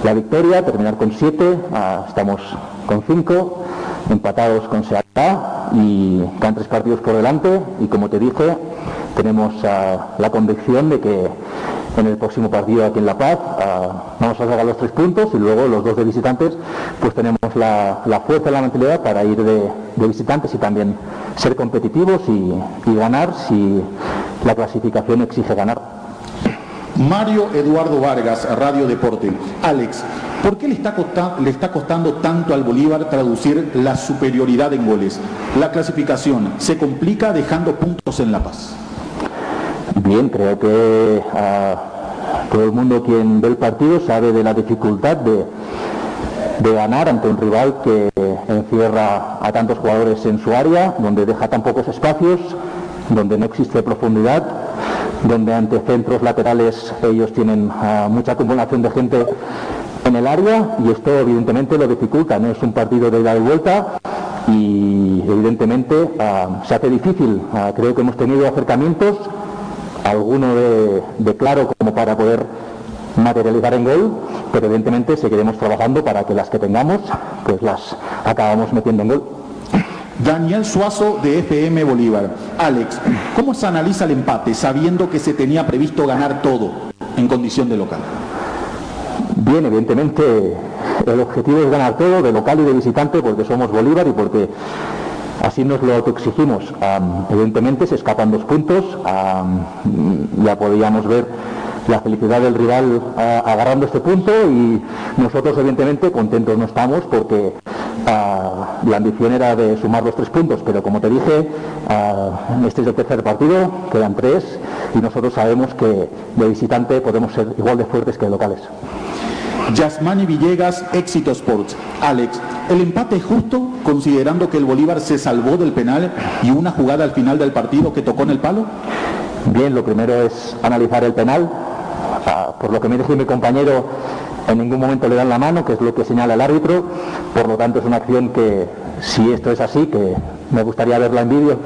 la victoria, terminar con siete, ah, estamos con cinco, empatados con Seattle y quedan tres partidos por delante. Y como te dije, tenemos ah, la convicción de que en el próximo partido aquí en La Paz. Ah, vamos a sacar los tres puntos y luego los dos de visitantes, pues tenemos la, fuerza y la mentalidad para ir de, visitantes y también ser competitivos y, ganar si la clasificación exige ganar. Mario Eduardo Vargas, Radio Deporte. Alex, ¿por qué le está, le está costando tanto al Bolívar traducir la superioridad en goles? La clasificación se complica dejando puntos en La Paz. Bien, creo que ah, todo el mundo quien ve el partido sabe de la dificultad de, ganar ante un rival que encierra a tantos jugadores en su área, donde deja tan pocos espacios, donde no existe profundidad, donde ante centros laterales ellos tienen ah, mucha acumulación de gente en el área y esto evidentemente lo dificulta, no es un partido de ida y vuelta y evidentemente ah, se hace difícil. creo que hemos tenido acercamientos alguno de, claro como para poder materializar en gol, pero evidentemente seguiremos trabajando para que las que tengamos, pues las acabamos metiendo en gol. Daniel Suazo de FM Bolívar. Alex, ¿cómo se analiza el empate sabiendo que se tenía previsto ganar todo en condición de local? Bien, evidentemente el objetivo es ganar todo de local y de visitante porque somos Bolívar y porque Así nos lo autoexigimos. evidentemente se escapan dos puntos. ya podíamos ver la felicidad del rival agarrando este punto y nosotros evidentemente contentos no estamos porque la ambición era de sumar los tres puntos, pero como te dije, este es el tercer partido, quedan tres y nosotros sabemos que de visitante podemos ser igual de fuertes que de locales. Yasmani Villegas, Éxito Sports. Alex, ¿el empate es justo considerando que el Bolívar se salvó del penal y una jugada al final del partido que tocó en el palo? Bien, lo primero es analizar el penal. Ah, por lo que me dice mi compañero, en ningún momento le dan la mano, que es lo que señala el árbitro. Por lo tanto, es una acción que, si esto es así, que me gustaría verla en vídeo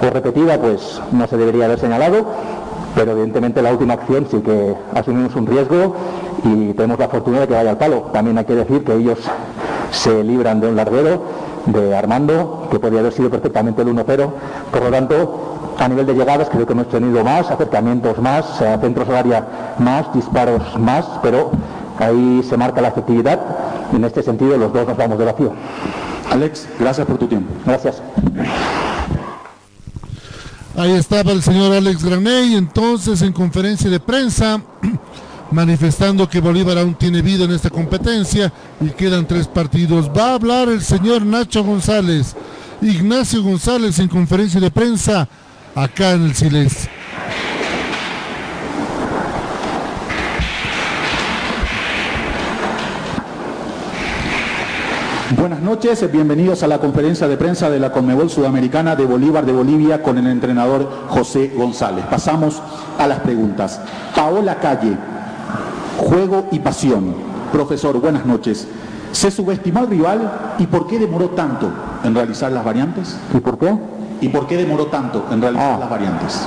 o repetida, pues no se debería haber señalado pero evidentemente la última acción sí que asumimos un riesgo y tenemos la fortuna de que vaya al palo. También hay que decir que ellos se libran de un larguero de Armando, que podría haber sido perfectamente el 1-0. Por lo tanto, a nivel de llegadas creo que hemos tenido más, acercamientos más, centros de área más, disparos más, pero ahí se marca la efectividad y en este sentido los dos nos vamos de vacío. Alex, gracias por tu tiempo. Gracias. Ahí estaba el señor Alex Graney, entonces en conferencia de prensa, manifestando que Bolívar aún tiene vida en esta competencia y quedan tres partidos. Va a hablar el señor Nacho González, Ignacio González en conferencia de prensa acá en el Silencio. Buenas noches, bienvenidos a la conferencia de prensa de la Conmebol Sudamericana de Bolívar de Bolivia con el entrenador José González. Pasamos a las preguntas. Paola Calle, juego y pasión. Profesor, buenas noches. ¿Se subestimó al rival y por qué demoró tanto en realizar las variantes? ¿Y por qué? ¿Y por qué demoró tanto en realizar ah. las variantes?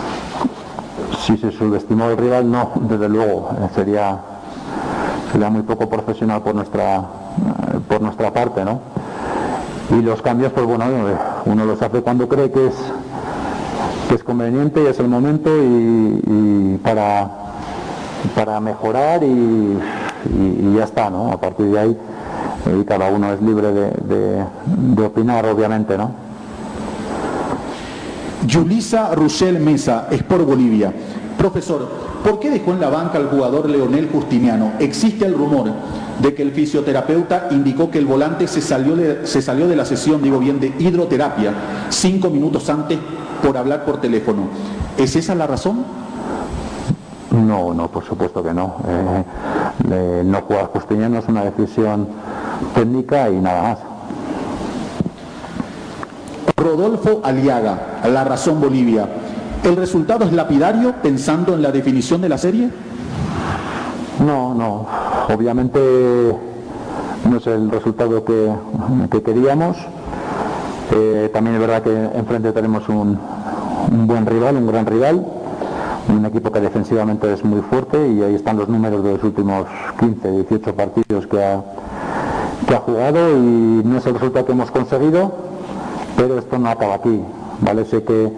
Si se subestimó al rival, no, desde luego. Eh, sería, sería muy poco profesional por nuestra por nuestra parte, ¿no? Y los cambios, pues bueno, uno los hace cuando cree que es, que es conveniente y es el momento y, para, para mejorar y, ya está, ¿no? A partir de ahí, y cada uno es libre de, opinar, obviamente, ¿no? Yulisa Russell Mesa, por Bolivia. Profesor, ¿por qué dejó en la banca al jugador Leonel Justiniano? Existe el rumor de que el fisioterapeuta indicó que el volante se salió de, se salió de la sesión, digo bien, de hidroterapia cinco minutos antes por hablar por teléfono. ¿Es esa la razón? No, no, por supuesto que no. Eh, no jugar Justiniano es una decisión técnica y nada más. Rodolfo Aliaga, La Razón Bolivia. ¿El resultado es lapidario pensando en la definición de la serie? No, no. Obviamente no es el resultado que, queríamos. Eh, también es verdad que enfrente tenemos un, buen rival, un gran rival, un equipo que defensivamente es muy fuerte y ahí están los números de los últimos 15, 18 partidos que ha, que ha jugado y no es el resultado que hemos conseguido, pero esto no acaba aquí, ¿vale? Sé que,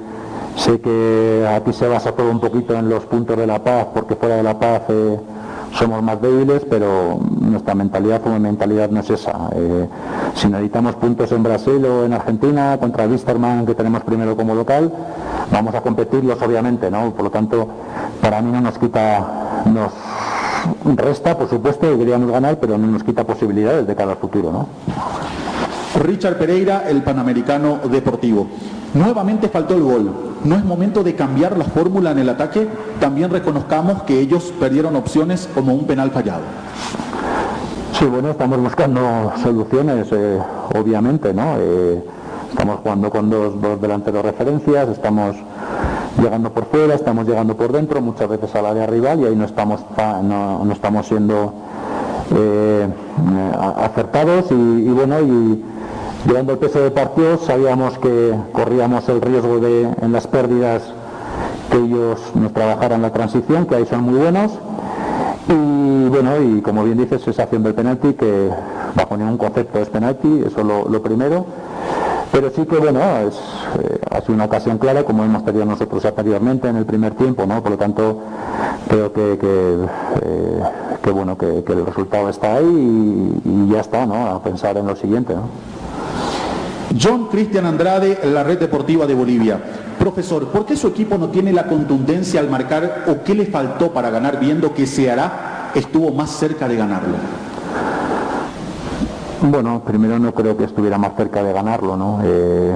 sé que aquí se basa todo un poquito en los puntos de la paz, porque fuera de la paz eh, somos más débiles, pero nuestra mentalidad como mentalidad no es esa. Eh, si necesitamos puntos en Brasil o en Argentina contra Wisterman, que tenemos primero como local, vamos a competirlos obviamente, ¿no? Por lo tanto, para mí no nos quita, nos resta, por supuesto, queríamos ganar, pero no nos quita posibilidades de cara al futuro, ¿no? Richard Pereira, el Panamericano Deportivo. Nuevamente faltó el gol. ¿No es momento de cambiar la fórmula en el ataque? También reconozcamos que ellos perdieron opciones como un penal fallado. Sí, bueno, estamos buscando soluciones, eh, obviamente, ¿no? Eh, estamos jugando con dos, dos delanteros referencias, estamos llegando por fuera, estamos llegando por dentro, muchas veces al área rival y ahí no estamos, no, estamos siendo eh, acertados y, bueno, y llevando el peso de partido sabíamos que corríamos el riesgo de en las pérdidas que ellos nos trabajaran la transición, que ahí son muy buenos. Y bueno, y como bien dices, esa acción del penalti, que bajo ningún concepto es penalti, eso lo, lo primero. Pero sí que bueno, es, eh, ha sido una ocasión clara, como hemos tenido nosotros anteriormente en el primer tiempo, ¿no? Por lo tanto, creo que, que, eh, bueno, que, el resultado está ahí y, ya está, ¿no? A pensar en lo siguiente, ¿no? John Cristian Andrade, la Red Deportiva de Bolivia. Profesor, ¿por qué su equipo no tiene la contundencia al marcar o qué le faltó para ganar viendo que Ceará estuvo más cerca de ganarlo? Bueno, primero no creo que estuviera más cerca de ganarlo, ¿no? Eh,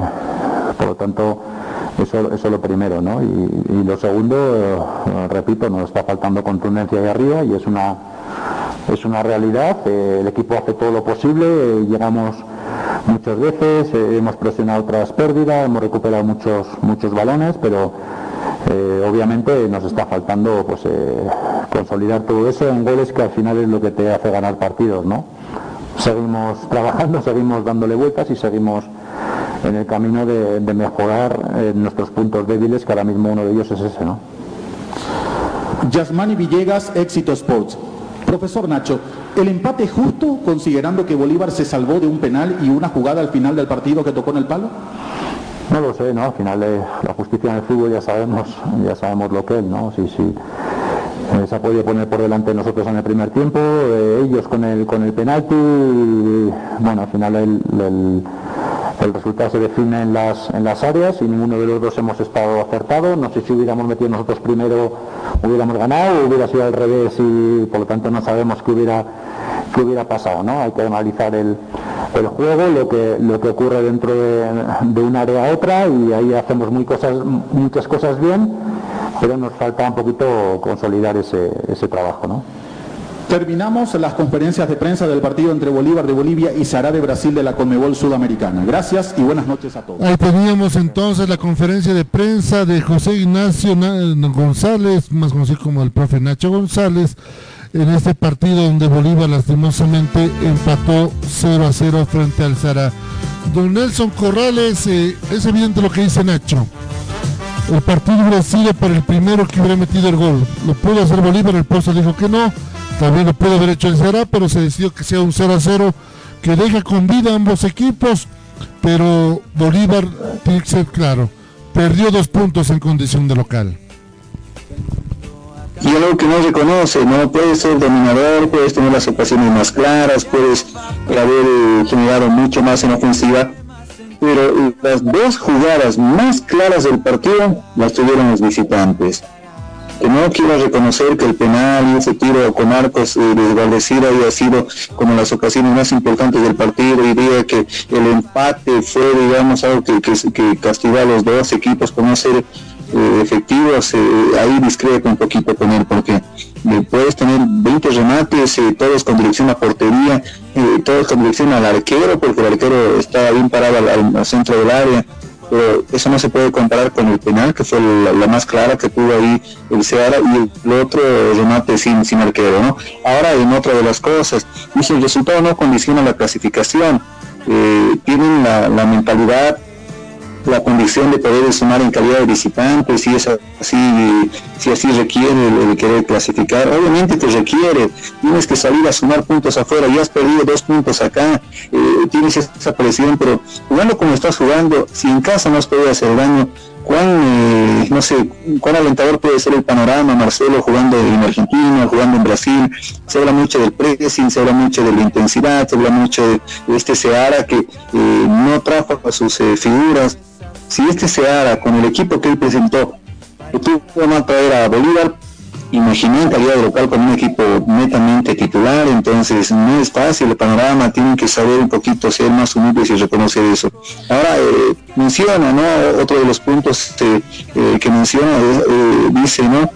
por lo tanto, eso, es lo primero, ¿no? Y, lo segundo, eh, repito, nos está faltando contundencia ahí arriba y es una, es una realidad. Eh, el equipo hace todo lo posible, llegamos muchas veces, hemos presionado otras pérdidas, hemos recuperado muchos, muchos balones, pero obviamente nos está faltando pues, consolidar todo eso en goles que al final es lo que te hace ganar partidos, ¿no? seguimos trabajando, seguimos dándole vueltas y seguimos en el camino de, mejorar eh, nuestros puntos débiles, que ahora mismo uno de ellos es ese, ¿no? Yasmani Villegas, Éxito Sports. Profesor Nacho, ¿el empate justo considerando que Bolívar se salvó de un penal y una jugada al final del partido que tocó en el palo? No lo sé, ¿no? Al final de la justicia en el fútbol ya sabemos, ya sabemos lo que es, ¿no? Sí, sí eh, se ha podido poner por delante nosotros en el primer tiempo, eh, ellos con el con el penalti, bueno, al final el, resultado se define en las, en las áreas y ninguno de los dos hemos estado acertados. No sé si hubiéramos metido nosotros primero hubiéramos ganado, hubiera sido al revés y por lo tanto no sabemos qué hubiera, qué hubiera pasado. ¿no? Hay que analizar el, el juego, lo que, lo que ocurre dentro de, de un área a otra y ahí hacemos muchas cosas bien pero nos falta un poquito consolidar ese, ese trabajo, ¿no? Terminamos las conferencias de prensa del partido entre Bolívar de Bolivia y Sará de Brasil de la Conmebol Sudamericana. Gracias y buenas noches a todos. Ahí teníamos entonces la conferencia de prensa de José Ignacio González, más conocido como el profe Nacho González, en este partido donde Bolívar lastimosamente empató 0 a 0 frente al Sará. Don Nelson Corrales, eh, es evidente lo que dice Nacho el partido hubiera sido para el primero que hubiera metido el gol. Lo pudo hacer Bolívar, el puesto dijo que no. También lo pudo haber hecho el Será, pero se decidió que sea un 0 a 0 que deja con vida ambos equipos. Pero Bolívar, tiene que ser claro, perdió dos puntos en condición de local. y algo que no reconoce, no puedes ser dominador, puedes tener las ocasiones más claras, puedes haber eh, generado mucho más en ofensiva, pero las dos jugadas más claras del partido las tuvieron los visitantes. Que no quiero reconocer que el penal y ese tiro con arcos eh, desguardecido había sido como las ocasiones más importantes del partido. Y diga que el empate fue, digamos, algo que, que, castigó a los dos equipos por no ser eh, efectivos, eh, ahí discrepo un poquito con él porque puedes tener 20 remates, todos con dirección a portería, todos con dirección al arquero, porque el arquero está bien parado al, centro del área, pero eso no se puede comparar con el penal, que fue la, más clara que tuvo ahí el Seara, y el, otro remate sin, sin arquero, ¿no? Ahora en otra de las cosas, dice el resultado no condiciona la clasificación, eh, tienen la, la mentalidad la condición de poder sumar en calidad de visitantes, si es así, si así requiere el, querer clasificar, obviamente te requiere, tienes que salir a sumar puntos afuera, ya has perdido dos puntos acá, eh, tienes esa presión, pero jugando como estás jugando, si en casa no has podido hacer daño, cuán, eh, no sé, cuán alentador puede ser el panorama, Marcelo, jugando en Argentina, jugando en Brasil, se habla mucho del pressing, se habla mucho de la intensidad, se habla mucho de, este Seara que eh, no trajo a sus figuras, si este se hará con el equipo que él presentó, que tuvo a traer a Bolívar, imaginé en calidad local con un equipo netamente titular, entonces no es fácil el panorama, tienen que saber un poquito ser más humildes y reconocer eso. Ahora eh, menciona, ¿no? Otro de los puntos eh, eh, que menciona dice, ¿no?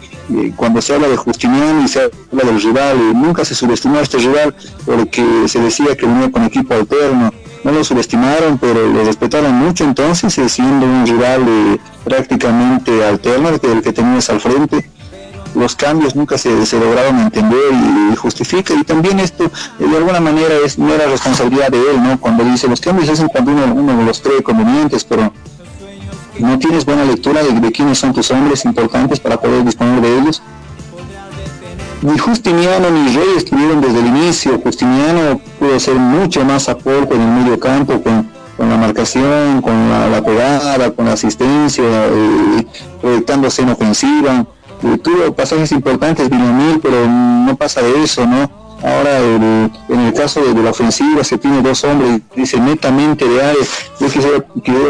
cuando se habla de Justiniano y se habla del rival, nunca se subestimó a este rival porque se decía que venía con equipo alterno no lo subestimaron, pero lo respetaron mucho entonces, eh, siendo un rival eh, prácticamente alterno del que tenías al frente. Los cambios nunca se, lograron entender y, justifica, y también esto eh, de alguna manera es no era responsabilidad de él, ¿no? Cuando dice los cambios es cuando uno, uno los cree convenientes, pero no tienes buena lectura de, de quiénes son tus hombres importantes para poder disponer de ellos ni Justiniano ni Rey estuvieron desde el inicio. Justiniano pudo hacer mucho más aporte en el medio campo con, la marcación, con la, pegada, con la asistencia, eh, proyectándose en ofensiva. Eh, tuvo pasajes importantes Villamil, pero no pasa de eso, ¿no? Ahora en el caso de, la ofensiva se tiene dos hombres, dice netamente de área. Yo quisiera,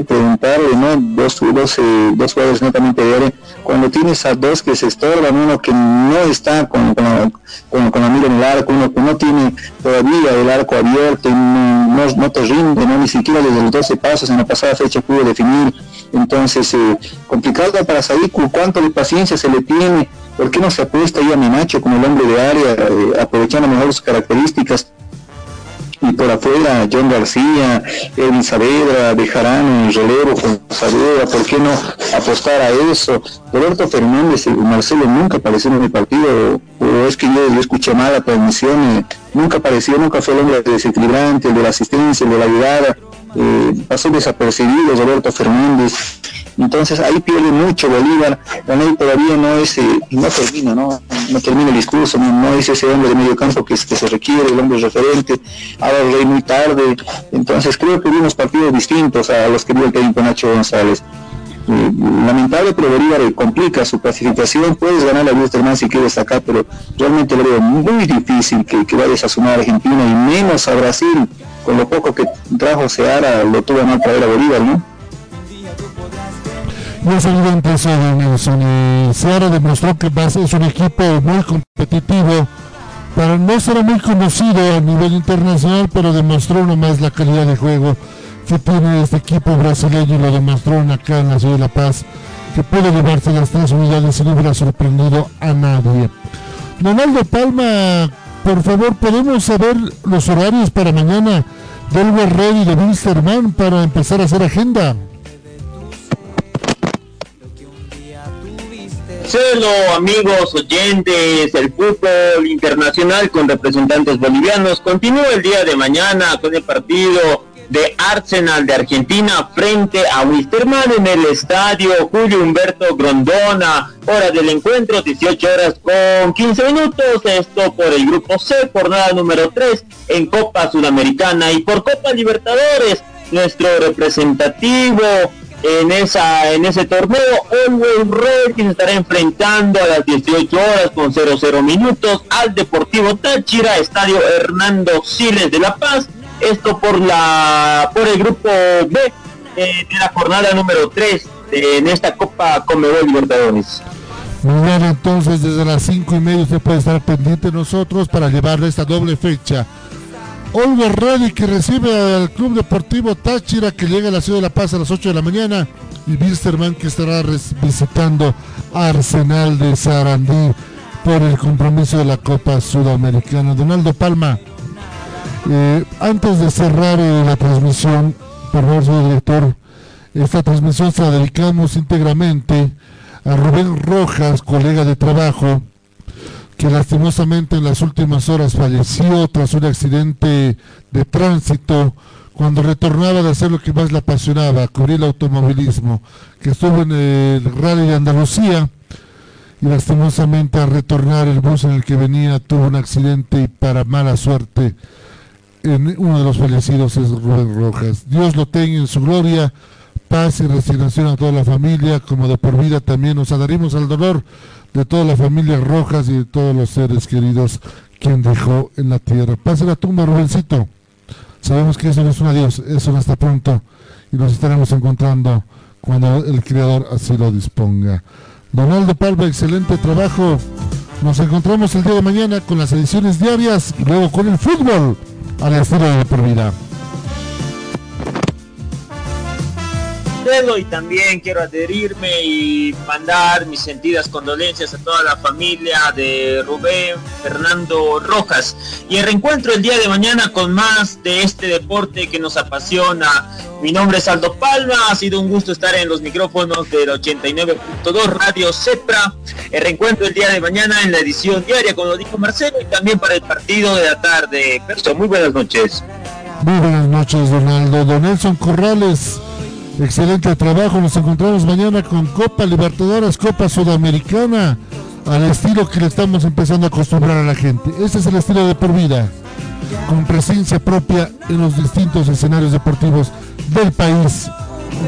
preguntarle, ¿no? Dos, dos, eh, dos jugadores netamente de área. Cuando tienes a dos que se estorban, uno que no está con, con, la, con, mira en el arco, uno que no tiene todavía el arco abierto, y no, no, te rinde, ¿no? ni siquiera desde los 12 pasos en la pasada fecha pudo definir. Entonces, eh, complicado para saber cuánto de paciencia se le tiene ¿Por qué no se apuesta ahí a Minacho como el hombre de área, eh, aprovechando mejor sus características? Y por afuera, John García, Edwin Saavedra, dejarán en relevo con Saavedra, ¿por qué no apostar a eso? Roberto Fernández, y Marcelo nunca apareció en el partido, o es que yo, escuché mal la transmisión, nunca apareció, nunca fue el hombre desequilibrante, el de la asistencia, el de la llegada, eh, pasó desapercibido Roberto Fernández, entonces ahí pierde mucho Bolívar, la todavía no es, eh, no termina, ¿no? termina el discurso, no, es ese hombre de medio campo que, que se requiere, el hombre referente, ahora rey muy tarde, entonces creo que vimos partidos distintos a los que vio el técnico Nacho González. Eh, lamentable, pero Bolívar eh, complica su clasificación, puedes ganar la Wisterman si quieres acá, pero realmente lo veo muy difícil que, que vayas a sumar a Argentina y menos a Brasil, con lo poco que trajo Seara, lo tuvo no traer a Bolívar, ¿no? y es evidente eso de Seara demostró que es un equipo muy competitivo pero no será muy conocido a nivel internacional pero demostró nomás la calidad de juego que tiene este equipo brasileño y lo demostró acá en la ciudad de La Paz que puede llevarse las tres unidades y no hubiera sorprendido a nadie. Donaldo Palma por favor podemos saber los horarios para mañana del Red y de Wilstermann para empezar a hacer agenda. Marcelo, amigos oyentes, el fútbol internacional con representantes bolivianos. Continúa el día de mañana con el partido de Arsenal de Argentina frente a Wisterman en el estadio Julio Humberto Grondona. Hora del encuentro, 18 horas con 15 minutos. Esto por el grupo C, jornada número 3 en Copa Sudamericana y por Copa Libertadores. Nuestro representativo en esa en ese torneo. Always Red que se estará enfrentando a las 18 horas con 00 minutos al Deportivo Táchira, Estadio Hernando Siles de La Paz. Esto por la por el grupo B eh, de la jornada número 3 en esta Copa Conmebol Libertadores. Mañana entonces desde las 5 y media se puede estar pendiente nosotros para llevarle esta doble fecha. Olver Ready que recibe al Club Deportivo Táchira que llega a la ciudad de La Paz a las 8 de la mañana y Bisterman que estará visitando Arsenal de Sarandí por el compromiso de la Copa Sudamericana. Donaldo Palma, eh, antes de cerrar eh, la transmisión, por favor, señor director, esta transmisión se la dedicamos íntegramente a Rubén Rojas, colega de trabajo, que lastimosamente en las últimas horas falleció tras un accidente de tránsito cuando retornaba de hacer lo que más le apasionaba, cubrir el automovilismo, que estuvo en el Rally de Andalucía y lastimosamente al retornar el bus en el que venía tuvo un accidente y para mala suerte uno de los fallecidos es Rubén Rojas. Dios lo tenga en su gloria paz y resignación a toda la familia, como de por vida también nos adherimos al dolor de toda la familia Rojas y de todos los seres queridos quien dejó en la tierra. Pase la tumba, Rubencito. Sabemos que eso no es un adiós, eso no está pronto y nos estaremos encontrando cuando el Creador así lo disponga. Donaldo Palma, excelente trabajo. Nos encontramos el día de mañana con las ediciones diarias luego con el fútbol a la estilo de por vida. Y también quiero adherirme y mandar mis sentidas condolencias a toda la familia de Rubén Fernando Rojas. Y el reencuentro el día de mañana con más de este deporte que nos apasiona. Mi nombre es Aldo Palma, ha sido un gusto estar en los micrófonos del 89.2 Radio Cepra. El reencuentro el día de mañana en la edición diaria, como lo dijo Marcelo, y también para el partido de la tarde. Muy buenas noches. Muy buenas noches, Donaldo. Don Nelson Corrales Excelente trabajo. Nos encontramos mañana con Copa Libertadores, Copa Sudamericana, al estilo que le estamos empezando a acostumbrar a la gente. Este es el estilo de por vida, con presencia propia en los distintos escenarios deportivos del país,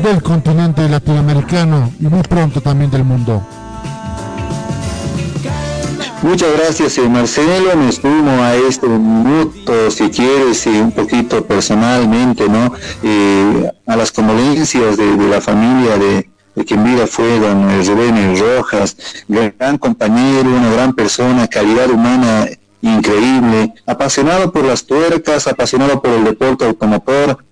del continente latinoamericano y muy pronto también del mundo. Muchas gracias, eh, Marcelo. Me sumo a este minuto, si quieres, un poquito personalmente, ¿no? Eh, a las condolencias de, la familia de, quien vida fue don Rojas, gran compañero, una gran persona, calidad humana increíble, apasionado por las tuercas, apasionado por el deporte automotor,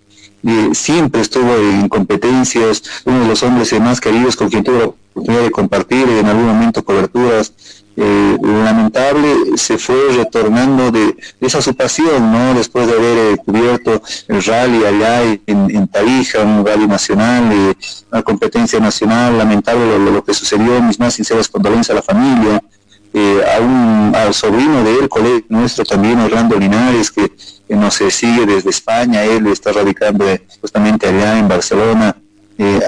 eh, siempre estuvo en competencias, uno de los hombres más queridos con quien tuve la oportunidad de compartir en algún momento coberturas eh, lamentable se fue retornando de, esa su pasión, ¿no? Después de haber eh, cubierto el rally allá en, en Tarija, un rally nacional, eh, una competencia nacional, lamentable lo, que sucedió, mis más sinceras condolencias a la familia, a un, al sobrino de él, colega nuestro también, Orlando Linares, que, nos sigue desde España, él está radicando justamente allá en Barcelona,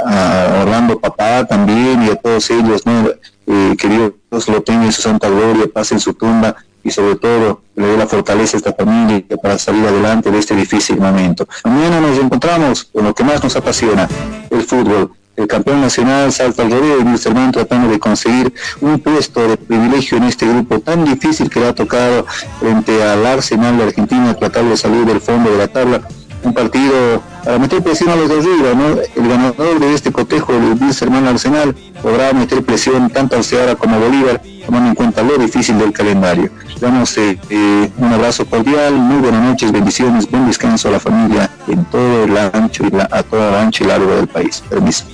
a Orlando Papá también y a todos ellos, ¿no? Eh, que Dios lo tenga en su santa gloria, pase en su tumba y sobre todo le dé la fortaleza a esta familia para salir adelante de este difícil momento. Mañana nos encontramos con lo que más nos apasiona, el fútbol. El campeón nacional salta al rodeo y nuestro hermano tratando de conseguir un puesto de privilegio en este grupo tan difícil que le ha tocado frente al Arsenal de Argentina, tratar de salir del fondo de la tabla un partido para meter presión a los de arriba, ¿no? El ganador de este cotejo, el hermano Arsenal, podrá meter presión tanto al Ceará como a Bolívar, tomando en cuenta lo difícil del calendario. Damos eh, eh, un abrazo cordial, muy buenas noches, bendiciones, buen descanso a la familia en todo el ancho y la, a toda el ancho y largo del país. Permiso.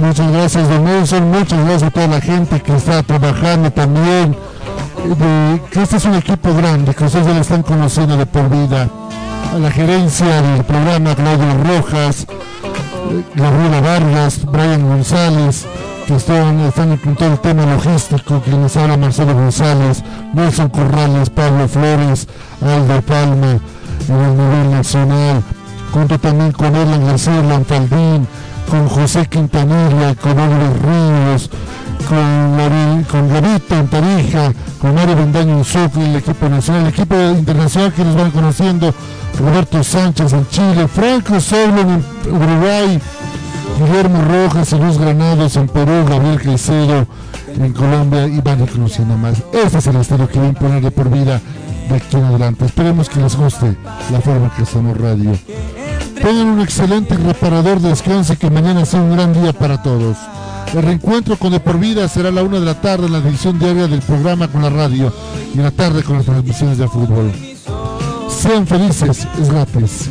Muchas gracias, don Nelson. Muchas gracias a toda la gente que está trabajando también este es un equipo grande, que ustedes ya lo están conociendo de por vida. A la gerencia del programa, Claudio Rojas, eh, Gabriela Vargas, Brian González, que están, están en todo el tema logístico, que les habla Marcelo González, Nelson Corrales, Pablo Flores, Aldo Palma, en el nivel nacional, junto también con Erlan García Lanfaldín, con José Quintanilla, con Oliver Ríos, con, con Gavito en Tarija, con Mario Bendaño en Alonso, el equipo nacional, el equipo internacional que nos van conociendo, Roberto Sánchez en Chile, Franco Solo en Uruguay, Guillermo Rojas y Luis Granados en Perú, Gabriel Caicedo en Colombia y van conociendo más. Este es el estilo que va a imponer de por vida de aquí en adelante. Esperemos que les guste la forma que hacemos radio. Tengan un excelente reparador de descanso y que mañana sea un gran día para todos. El reencuentro con De Por Vida será a la una de la tarde en la edición diaria del programa con la radio y en la tarde con las transmisiones de fútbol. Sean felices, es gratis.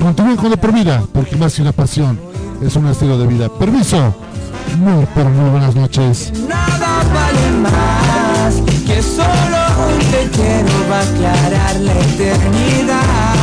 Continúen con De Por Vida, porque más que una pasión, es un estilo de vida. Permiso. Muy, pero muy buenas noches. Nada vale más que solo un te va a aclarar la eternidad.